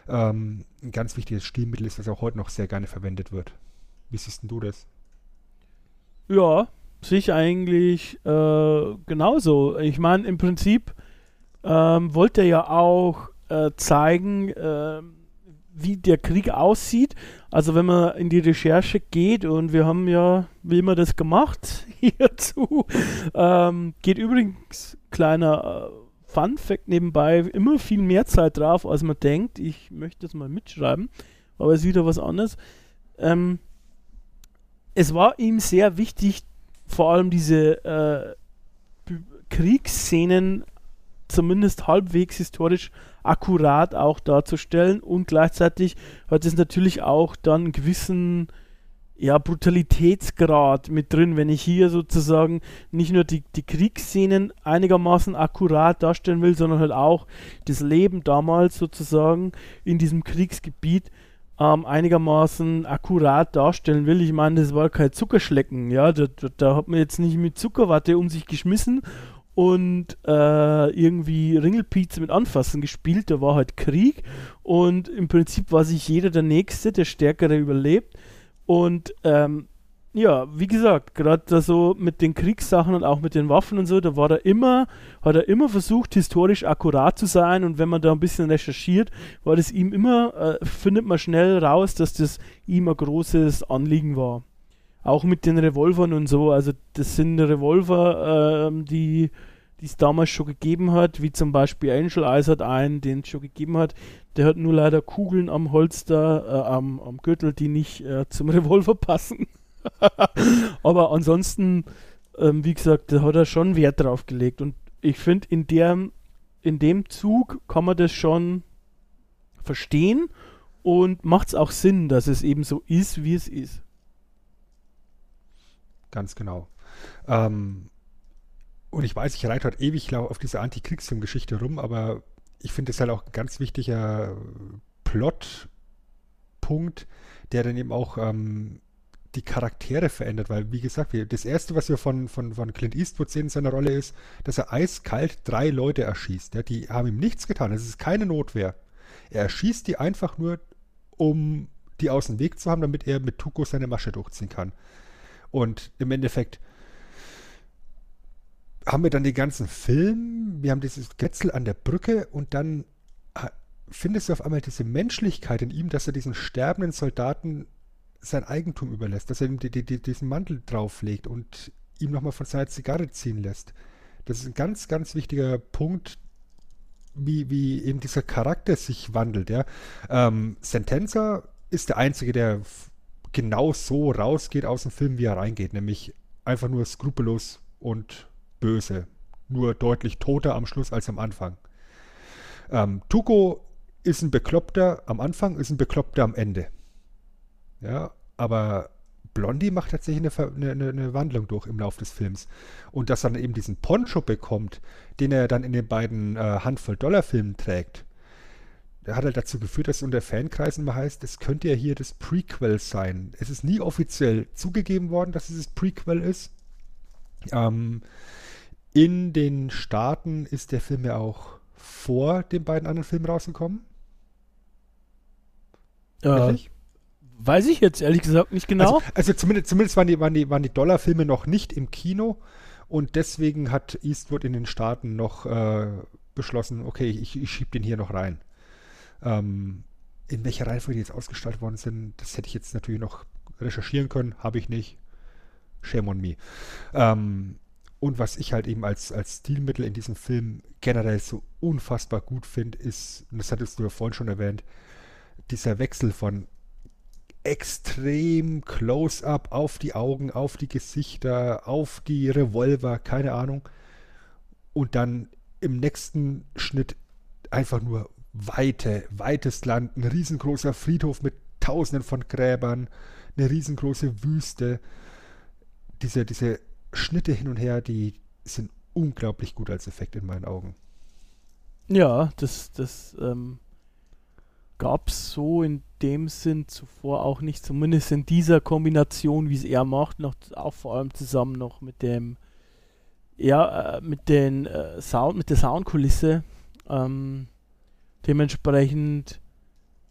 ähm, ein ganz wichtiges Stilmittel ist, das auch heute noch sehr gerne verwendet wird. Wie siehst du das? Ja, sehe ich eigentlich äh, genauso. Ich meine, im Prinzip ähm, wollte er ja auch äh, zeigen, äh, wie der Krieg aussieht. Also wenn man in die Recherche geht und wir haben ja, wie immer das gemacht hierzu, ähm, geht übrigens kleiner äh, Fun Fact nebenbei immer viel mehr Zeit drauf, als man denkt. Ich möchte das mal mitschreiben, aber es ist wieder was anderes. Ähm, es war ihm sehr wichtig, vor allem diese äh, Kriegsszenen zumindest halbwegs historisch akkurat auch darzustellen und gleichzeitig hat es natürlich auch dann einen gewissen ja, Brutalitätsgrad mit drin, wenn ich hier sozusagen nicht nur die, die Kriegsszenen einigermaßen akkurat darstellen will, sondern halt auch das Leben damals sozusagen in diesem Kriegsgebiet ähm, einigermaßen akkurat darstellen will. Ich meine, das war kein Zuckerschlecken, ja, da, da, da hat man jetzt nicht mit Zuckerwatte um sich geschmissen und äh, irgendwie Ringelpizza mit Anfassen gespielt, da war halt Krieg und im Prinzip war sich jeder der Nächste, der Stärkere überlebt. Und ähm, ja, wie gesagt, gerade da so mit den Kriegssachen und auch mit den Waffen und so, da war er immer, hat er immer versucht, historisch akkurat zu sein. Und wenn man da ein bisschen recherchiert, war das ihm immer, äh, findet man schnell raus, dass das ihm ein großes Anliegen war. Auch mit den Revolvern und so, also das sind Revolver, die die es damals schon gegeben hat, wie zum Beispiel Angel Eyes hat einen, den es schon gegeben hat. Der hat nur leider Kugeln am Holster, äh, am, am Gürtel, die nicht äh, zum Revolver passen. Aber ansonsten, ähm, wie gesagt, da hat er schon Wert drauf gelegt. Und ich finde, in, in dem Zug kann man das schon verstehen und macht es auch Sinn, dass es eben so ist, wie es ist. Ganz genau. Ähm, und ich weiß, ich reite halt ewig auf diese Antikriegsfilm-Geschichte rum, aber ich finde es halt auch ein ganz wichtiger Plotpunkt, der dann eben auch ähm, die Charaktere verändert, weil, wie gesagt, wir, das Erste, was wir von, von, von Clint Eastwood sehen in seiner Rolle ist, dass er eiskalt drei Leute erschießt. Ja, die haben ihm nichts getan, es ist keine Notwehr. Er erschießt die einfach nur, um die aus dem Weg zu haben, damit er mit Tuko seine Masche durchziehen kann. Und im Endeffekt haben wir dann den ganzen Film, wir haben dieses Getzel an der Brücke und dann findest du auf einmal diese Menschlichkeit in ihm, dass er diesen sterbenden Soldaten sein Eigentum überlässt, dass er ihm die, die, die, diesen Mantel drauflegt und ihm nochmal von seiner Zigarre ziehen lässt. Das ist ein ganz, ganz wichtiger Punkt, wie, wie eben dieser Charakter sich wandelt. Ja. Ähm, Sentenza ist der Einzige, der genau so rausgeht aus dem Film, wie er reingeht, nämlich einfach nur skrupellos und böse. Nur deutlich toter am Schluss als am Anfang. Ähm, Tuko ist ein Bekloppter am Anfang, ist ein Bekloppter am Ende. Ja, aber Blondie macht tatsächlich eine, eine, eine, Wandlung durch im Laufe des Films. Und dass er dann eben diesen Poncho bekommt, den er dann in den beiden äh, Handvoll-Dollar-Filmen trägt, der hat halt dazu geführt, dass unter Fankreisen mal heißt, es könnte ja hier das Prequel sein. Es ist nie offiziell zugegeben worden, dass es das Prequel ist. Ähm, in den Staaten ist der Film ja auch vor den beiden anderen Filmen rausgekommen. Ja. Weiß ich jetzt ehrlich gesagt nicht genau. Also, also zumindest, zumindest waren die, waren die, waren die Dollarfilme noch nicht im Kino und deswegen hat Eastwood in den Staaten noch äh, beschlossen, okay, ich, ich schiebe den hier noch rein. Ähm, in welcher Reihenfolge die jetzt ausgestaltet worden sind, das hätte ich jetzt natürlich noch recherchieren können, habe ich nicht. Shame on me. Ähm, und was ich halt eben als, als Stilmittel in diesem Film generell so unfassbar gut finde, ist, und das hattest du ja vorhin schon erwähnt, dieser Wechsel von extrem Close-up auf die Augen, auf die Gesichter, auf die Revolver, keine Ahnung. Und dann im nächsten Schnitt einfach nur Weite, weites Land, ein riesengroßer Friedhof mit tausenden von Gräbern, eine riesengroße Wüste. Diese, diese Schnitte hin und her, die sind unglaublich gut als Effekt in meinen Augen. Ja, das, das ähm, gab es so in dem Sinn zuvor auch nicht, zumindest in dieser Kombination, wie es er macht, noch auch vor allem zusammen noch mit dem, ja, äh, mit den äh, Sound, mit der Soundkulisse. Ähm, dementsprechend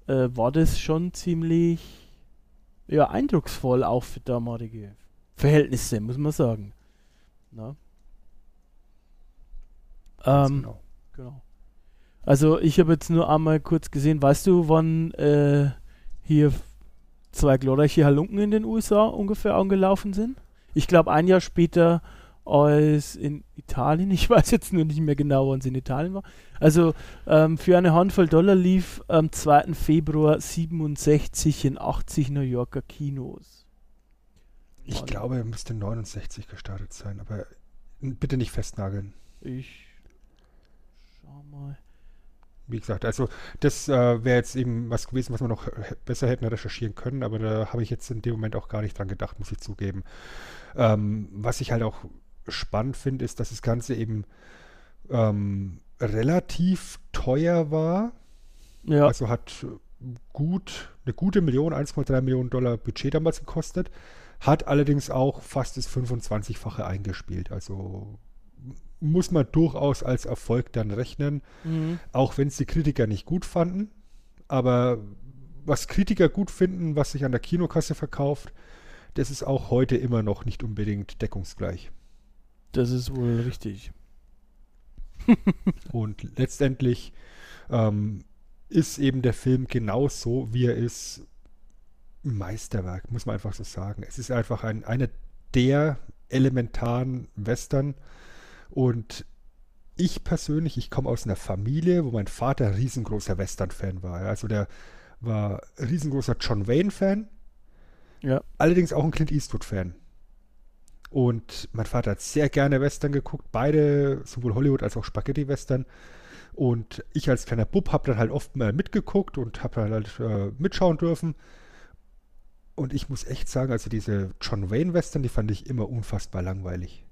äh, war das schon ziemlich ja, eindrucksvoll auch für damalige Verhältnisse, muss man sagen. Na? Ähm, genau. genau. Also ich habe jetzt nur einmal kurz gesehen, weißt du, wann äh, hier zwei glorreiche Halunken in den USA ungefähr angelaufen sind? Ich glaube ein Jahr später als in Italien. Ich weiß jetzt nur nicht mehr genau, wann es in Italien war. Also ähm, für eine Handvoll Dollar lief am 2. Februar 67 in 80 New Yorker Kinos. Ich glaube, er müsste 69 gestartet sein, aber bitte nicht festnageln. Ich schau mal. Wie gesagt, also das äh, wäre jetzt eben was gewesen, was wir noch besser hätten recherchieren können, aber da habe ich jetzt in dem Moment auch gar nicht dran gedacht, muss ich zugeben. Ähm, was ich halt auch spannend finde, ist, dass das Ganze eben ähm, relativ teuer war. Ja. Also hat gut, eine gute Million, 1,3 Millionen Dollar Budget damals gekostet hat allerdings auch fast das 25-fache eingespielt. Also muss man durchaus als Erfolg dann rechnen, mhm. auch wenn es die Kritiker nicht gut fanden. Aber was Kritiker gut finden, was sich an der Kinokasse verkauft, das ist auch heute immer noch nicht unbedingt deckungsgleich. Das ist wohl richtig. Und letztendlich ähm, ist eben der Film genauso, wie er ist, Meisterwerk, muss man einfach so sagen. Es ist einfach ein, eine der elementaren Western und ich persönlich, ich komme aus einer Familie, wo mein Vater riesengroßer Western-Fan war. Also der war riesengroßer John Wayne-Fan, Ja. allerdings auch ein Clint Eastwood-Fan. Und mein Vater hat sehr gerne Western geguckt, beide, sowohl Hollywood als auch Spaghetti-Western. Und ich als kleiner Bub habe dann halt oft mal mitgeguckt und habe dann halt äh, mitschauen dürfen. Und ich muss echt sagen, also diese John Wayne-Western, die fand ich immer unfassbar langweilig.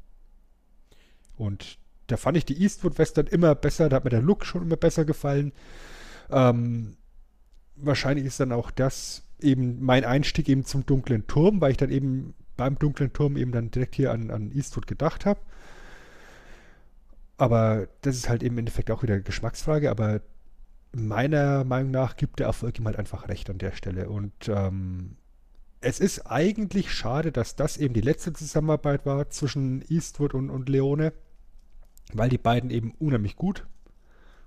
Und da fand ich die Eastwood-Western immer besser, da hat mir der Look schon immer besser gefallen. Ähm, wahrscheinlich ist dann auch das eben mein Einstieg eben zum dunklen Turm, weil ich dann eben beim dunklen Turm eben dann direkt hier an, an Eastwood gedacht habe. Aber das ist halt eben im Endeffekt auch wieder Geschmacksfrage, aber meiner Meinung nach gibt der Erfolg ihm halt einfach recht an der Stelle. Und ähm, es ist eigentlich schade, dass das eben die letzte Zusammenarbeit war zwischen Eastwood und, und Leone, weil die beiden eben unheimlich gut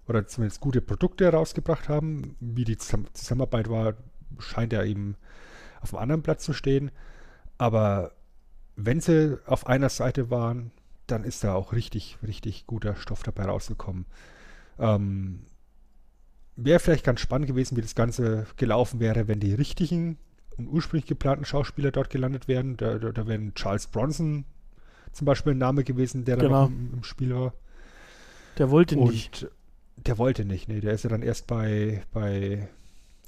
oder zumindest gute Produkte herausgebracht haben. Wie die Zusamm Zusammenarbeit war, scheint ja eben auf einem anderen Platz zu stehen. Aber wenn sie auf einer Seite waren, dann ist da auch richtig, richtig guter Stoff dabei rausgekommen. Ähm, wäre vielleicht ganz spannend gewesen, wie das Ganze gelaufen wäre, wenn die richtigen und ursprünglich geplanten Schauspieler dort gelandet wären. Da, da, da wäre Charles Bronson zum Beispiel ein Name gewesen, der Genau. da im, im Spiel war. Der wollte Und nicht. der wollte nicht, nee, der ist ja dann erst bei, bei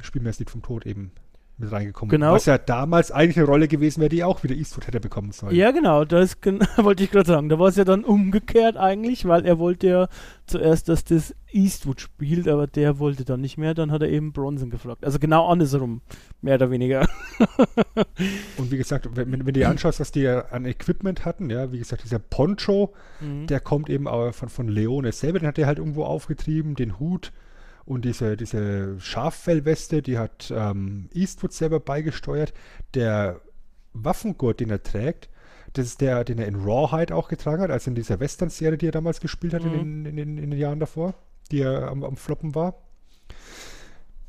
Spiel mir das Lied vom Tod eben mit reingekommen. Genau. Was ja damals eigentlich eine Rolle gewesen wäre, die auch wieder Eastwood hätte bekommen sollen. Ja, genau, das wollte ich gerade sagen. Da war es ja dann umgekehrt eigentlich, weil er wollte ja zuerst, dass das Eastwood spielt, aber der wollte dann nicht mehr. Dann hat er eben Bronson gefragt. Also genau andersrum, mehr oder weniger. Und wie gesagt, wenn, wenn du dir anschaust, was die an Equipment hatten, ja, wie gesagt, dieser Poncho, Mhm. der kommt eben auch von, von Leone selber, den hat er halt irgendwo aufgetrieben, den Hut und diese, diese Schaffellweste, die hat ähm, Eastwood selber beigesteuert. Der Waffengurt, den er trägt, das ist der, den er in Rawhide auch getragen hat, also in dieser Western-Serie, die er damals gespielt hat in, den, in, den, in den Jahren davor, die er am, am Floppen war.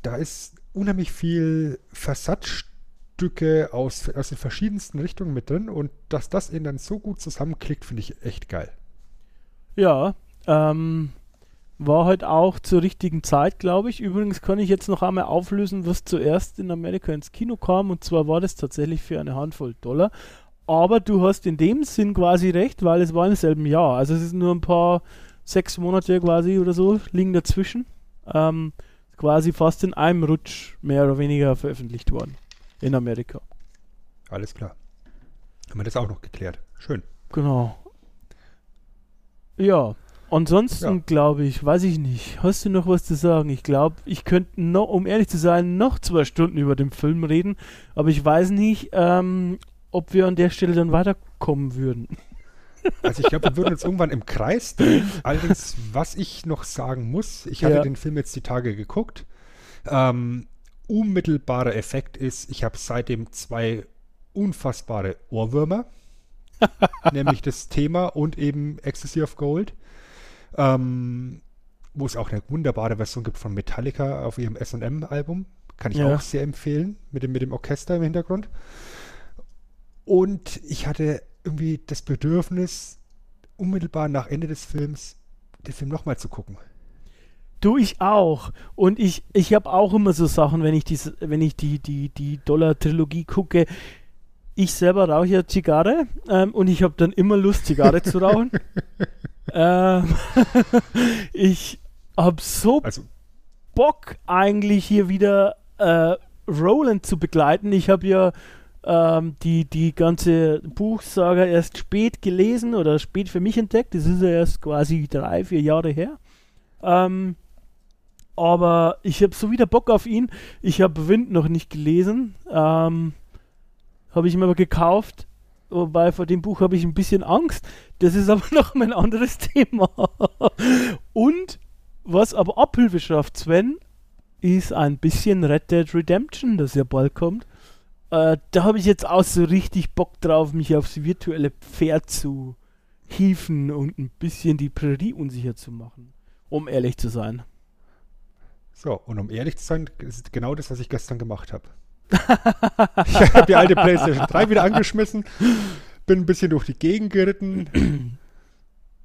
Da ist unheimlich viel Versatzstücke aus, aus den verschiedensten Richtungen mit drin und dass das eben dann so gut zusammenklickt, finde ich echt geil. Ja, ähm, war halt auch zur richtigen Zeit, glaube ich. Übrigens kann ich jetzt noch einmal auflösen, was zuerst in Amerika ins Kino kam. Und zwar war das tatsächlich für eine Handvoll Dollar. Aber du hast in dem Sinn quasi recht, weil es war im selben Jahr. Also es ist nur ein paar, sechs Monate quasi oder so, liegen dazwischen. Ähm, quasi fast in einem Rutsch mehr oder weniger veröffentlicht worden. In Amerika. Alles klar. Haben wir das auch noch geklärt. Schön. Genau. Ja, ansonsten Ja. glaube ich, weiß ich nicht. Hast du noch was zu sagen? Ich glaube, ich könnte noch, um ehrlich zu sein, noch zwei Stunden über den Film reden, aber ich weiß nicht, ähm, ob wir an der Stelle dann weiterkommen würden. Also ich glaube, wir würden uns irgendwann im Kreis drehen. Allerdings, was ich noch sagen muss, ich hatte Ja. den Film jetzt die Tage geguckt. Ähm, unmittelbarer Effekt ist, ich habe seitdem zwei unfassbare Ohrwürmer. nämlich das Thema und eben Ecstasy of Gold. Ähm, wo es auch eine wunderbare Version gibt von Metallica auf ihrem SM-Album. Kann ich Ja. auch sehr empfehlen, mit dem, mit dem Orchester im Hintergrund. Und ich hatte irgendwie das Bedürfnis, unmittelbar nach Ende des Films den Film nochmal zu gucken. Du, ich auch. Und ich, ich habe auch immer so Sachen, wenn ich, dies, wenn ich die, die, die Dollar-Trilogie gucke. Ich selber rauche ja Zigarre ähm, und ich habe dann immer Lust, Zigarre zu rauchen. ähm, ich habe so Also, Bock, eigentlich hier wieder äh, Roland zu begleiten. Ich habe ja ähm, die, die ganze Buchsaga erst spät gelesen oder spät für mich entdeckt. Das ist ja erst quasi drei, vier Jahre her. Ähm, aber ich habe so wieder Bock auf ihn. Ich habe Wind noch nicht gelesen. Ähm, habe ich mir aber gekauft. Wobei vor dem Buch habe ich ein bisschen Angst. Das ist aber noch mein anderes Thema. Und was aber Abhilfe schafft, Sven, ist ein bisschen Red Dead Redemption, das ja bald kommt. Äh, da habe ich jetzt auch so richtig Bock drauf, mich aufs virtuelle Pferd zu hieven und ein bisschen die Prärie unsicher zu machen. Um ehrlich zu sein. so, und um ehrlich zu sein, ist genau das, was ich gestern gemacht habe. Ich habe die alte PlayStation 3 wieder angeschmissen, bin ein bisschen durch die Gegend geritten,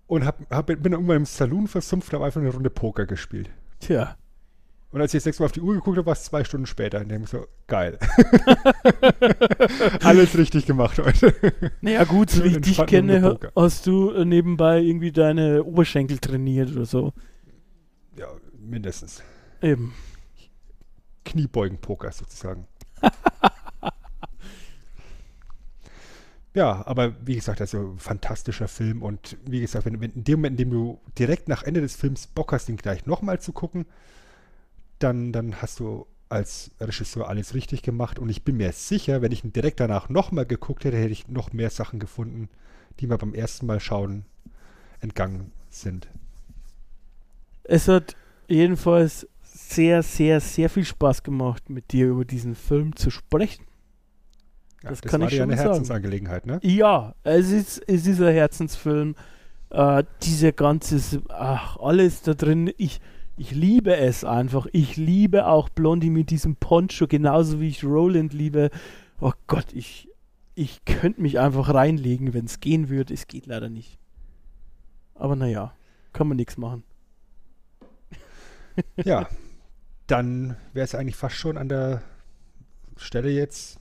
und hab, hab, bin irgendwann im Saloon versumpft und habe einfach eine Runde Poker gespielt. Tja. Und als ich das nächste Mal auf die Uhr geguckt habe, war es zwei Stunden später. Und ich so, geil. Alles richtig gemacht heute. Naja, gut, so wie ich dich kenne, hast du äh, nebenbei irgendwie deine Oberschenkel trainiert oder so. Ja, mindestens. Eben. Kniebeugen-Poker sozusagen. ja, aber wie gesagt, also fantastischer Film und wie gesagt, wenn, wenn in dem Moment, in dem du direkt nach Ende des Films Bock hast, den gleich nochmal zu gucken, dann, dann hast du als Regisseur alles richtig gemacht und ich bin mir sicher, wenn ich ihn direkt danach nochmal geguckt hätte, hätte ich noch mehr Sachen gefunden, die mir beim ersten Mal schauen entgangen sind. Es hat jedenfalls sehr, sehr, sehr viel Spaß gemacht, mit dir über diesen Film zu sprechen. Ja, Das kann war ich dir schon eine sagen. Herzensangelegenheit, ne? Ja, es ist, es ist ein Herzensfilm. Äh, dieser ganze, ach, alles da drin. Ich, ich liebe es einfach. Ich liebe auch Blondie mit diesem Poncho, genauso wie ich Roland liebe. Oh Gott, ich, ich könnte mich einfach reinlegen, wenn es gehen würde. Es geht leider nicht. Aber naja, kann man nichts machen. Ja, dann wäre es eigentlich fast schon an der Stelle jetzt,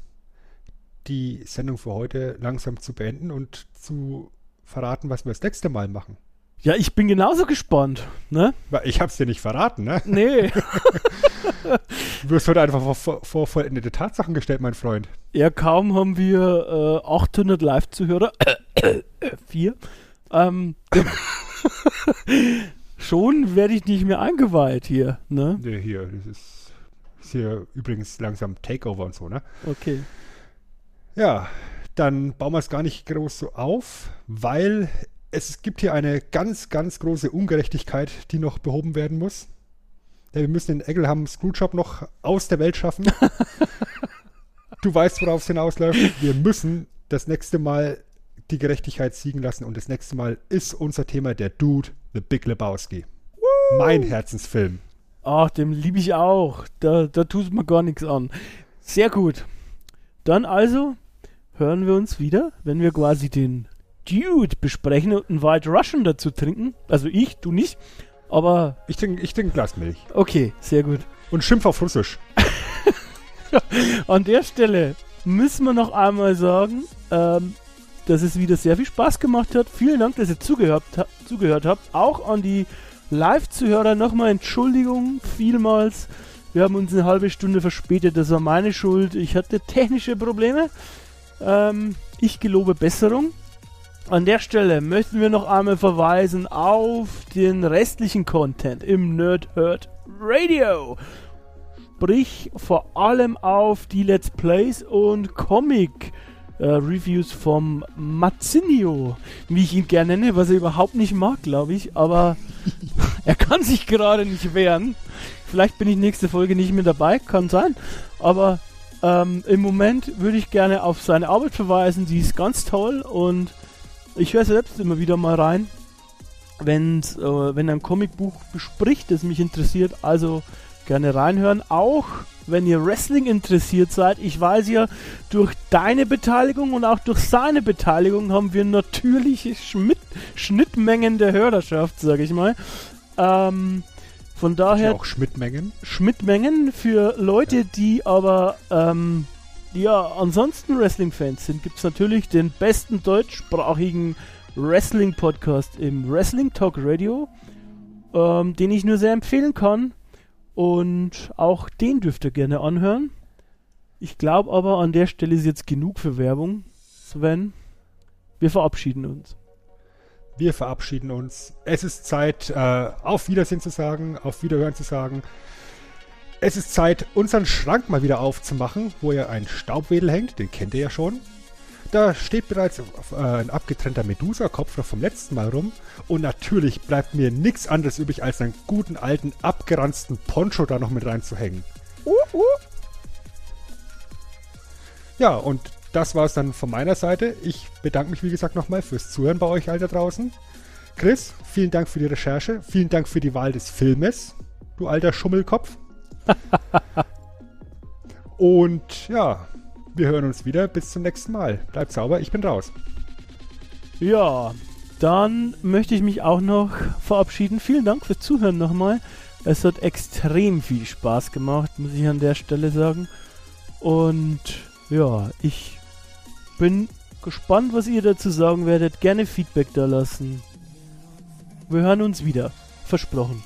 die Sendung für heute langsam zu beenden und zu verraten, was wir das nächste Mal machen. Ja, ich bin genauso gespannt, ne? Ich habe es dir nicht verraten, ne? Nee. Du wirst heute einfach vor, vor, vor vollendete Tatsachen gestellt, mein Freund. Ja, kaum haben wir äh, 800 Live-Zuhörer, vier, ähm, schon werde ich nicht mehr eingeweiht hier, ne? Nee, hier, das ist, ist hier übrigens langsam Takeover und so, ne? Okay. Ja, dann bauen wir es gar nicht groß so auf, weil es gibt hier eine ganz, ganz große Ungerechtigkeit, die noch behoben werden muss. Ja, wir müssen den Eggleham Screwjob noch aus der Welt schaffen. du weißt, worauf es hinausläuft. Wir müssen das nächste Mal die Gerechtigkeit siegen lassen und das nächste Mal ist unser Thema der Dude, The Big Lebowski. Mein Herzensfilm. Ach, dem liebe ich auch. Da, da tut mir gar nichts an. Sehr gut. Dann also hören wir uns wieder, wenn wir quasi den Dude besprechen und einen White Russian dazu trinken. Also ich, du nicht. Aber Ich trinke ich trink ein Glas Milch okay, sehr gut. und schimpf auf Russisch. An der Stelle müssen wir noch einmal sagen, ähm, dass es wieder sehr viel Spaß gemacht hat. Vielen Dank, dass ihr zugehört, ha zugehört habt. Auch an die Live-Zuhörer nochmal Entschuldigung, vielmals. Wir haben uns eine halbe Stunde verspätet. Das war meine Schuld. Ich hatte technische Probleme. Ähm, ich gelobe Besserung. An der Stelle möchten wir noch einmal verweisen auf den restlichen Content im Nerd Herd Radio. Sprich vor allem auf die Let's Plays und Comic äh, Reviews vom Mazzinio, wie ich ihn gerne nenne, was er überhaupt nicht mag, glaube ich, aber er kann sich gerade nicht wehren. Vielleicht bin ich nächste Folge nicht mehr dabei, kann sein, aber ähm, im Moment würde ich gerne auf seine Arbeit verweisen, die ist ganz toll und ich höre selbst immer wieder mal rein, wenn's, äh, wenn er ein Comicbuch bespricht, das mich interessiert, also gerne reinhören. Auch wenn ihr Wrestling interessiert seid. Ich weiß ja, durch deine Beteiligung und auch durch seine Beteiligung haben wir natürliche Schmidt Schnittmengen der Hörerschaft, sage ich mal. Ähm, von daher auch Schmidtmengen. Schmidt-Mengen für Leute, die aber ähm, ja ansonsten Wrestling-Fans sind, gibt es natürlich den besten deutschsprachigen Wrestling-Podcast im Wrestling Talk Radio, ähm, den ich nur sehr empfehlen kann. Und auch den dürft ihr gerne anhören. Ich glaube aber, an der Stelle ist jetzt genug für Werbung. Sven, wir verabschieden uns. Wir verabschieden uns. Es ist Zeit, äh, auf Wiedersehen zu sagen, auf Wiederhören zu sagen. Es ist Zeit, unseren Schrank mal wieder aufzumachen, wo ja ein Staubwedel hängt. Den kennt ihr ja schon. Da steht bereits äh, ein abgetrennter Medusa-Kopf noch vom letzten Mal rum. Und natürlich bleibt mir nichts anderes übrig, als einen guten alten, abgeranzten Poncho da noch mit reinzuhängen. Ja, und das war es dann von meiner Seite. Ich bedanke mich, wie gesagt, nochmal fürs Zuhören bei euch all da draußen. Chris, vielen Dank für die Recherche. Vielen Dank für die Wahl des Filmes, du alter Schummelkopf. und ja, wir hören uns wieder. Bis zum nächsten Mal. Bleibt sauber, ich bin raus. Ja, dann möchte ich mich auch noch verabschieden. Vielen Dank fürs Zuhören nochmal. Es hat extrem viel Spaß gemacht, muss ich an der Stelle sagen. Und ja, ich bin gespannt, was ihr dazu sagen werdet. Gerne Feedback da lassen. Wir hören uns wieder. Versprochen.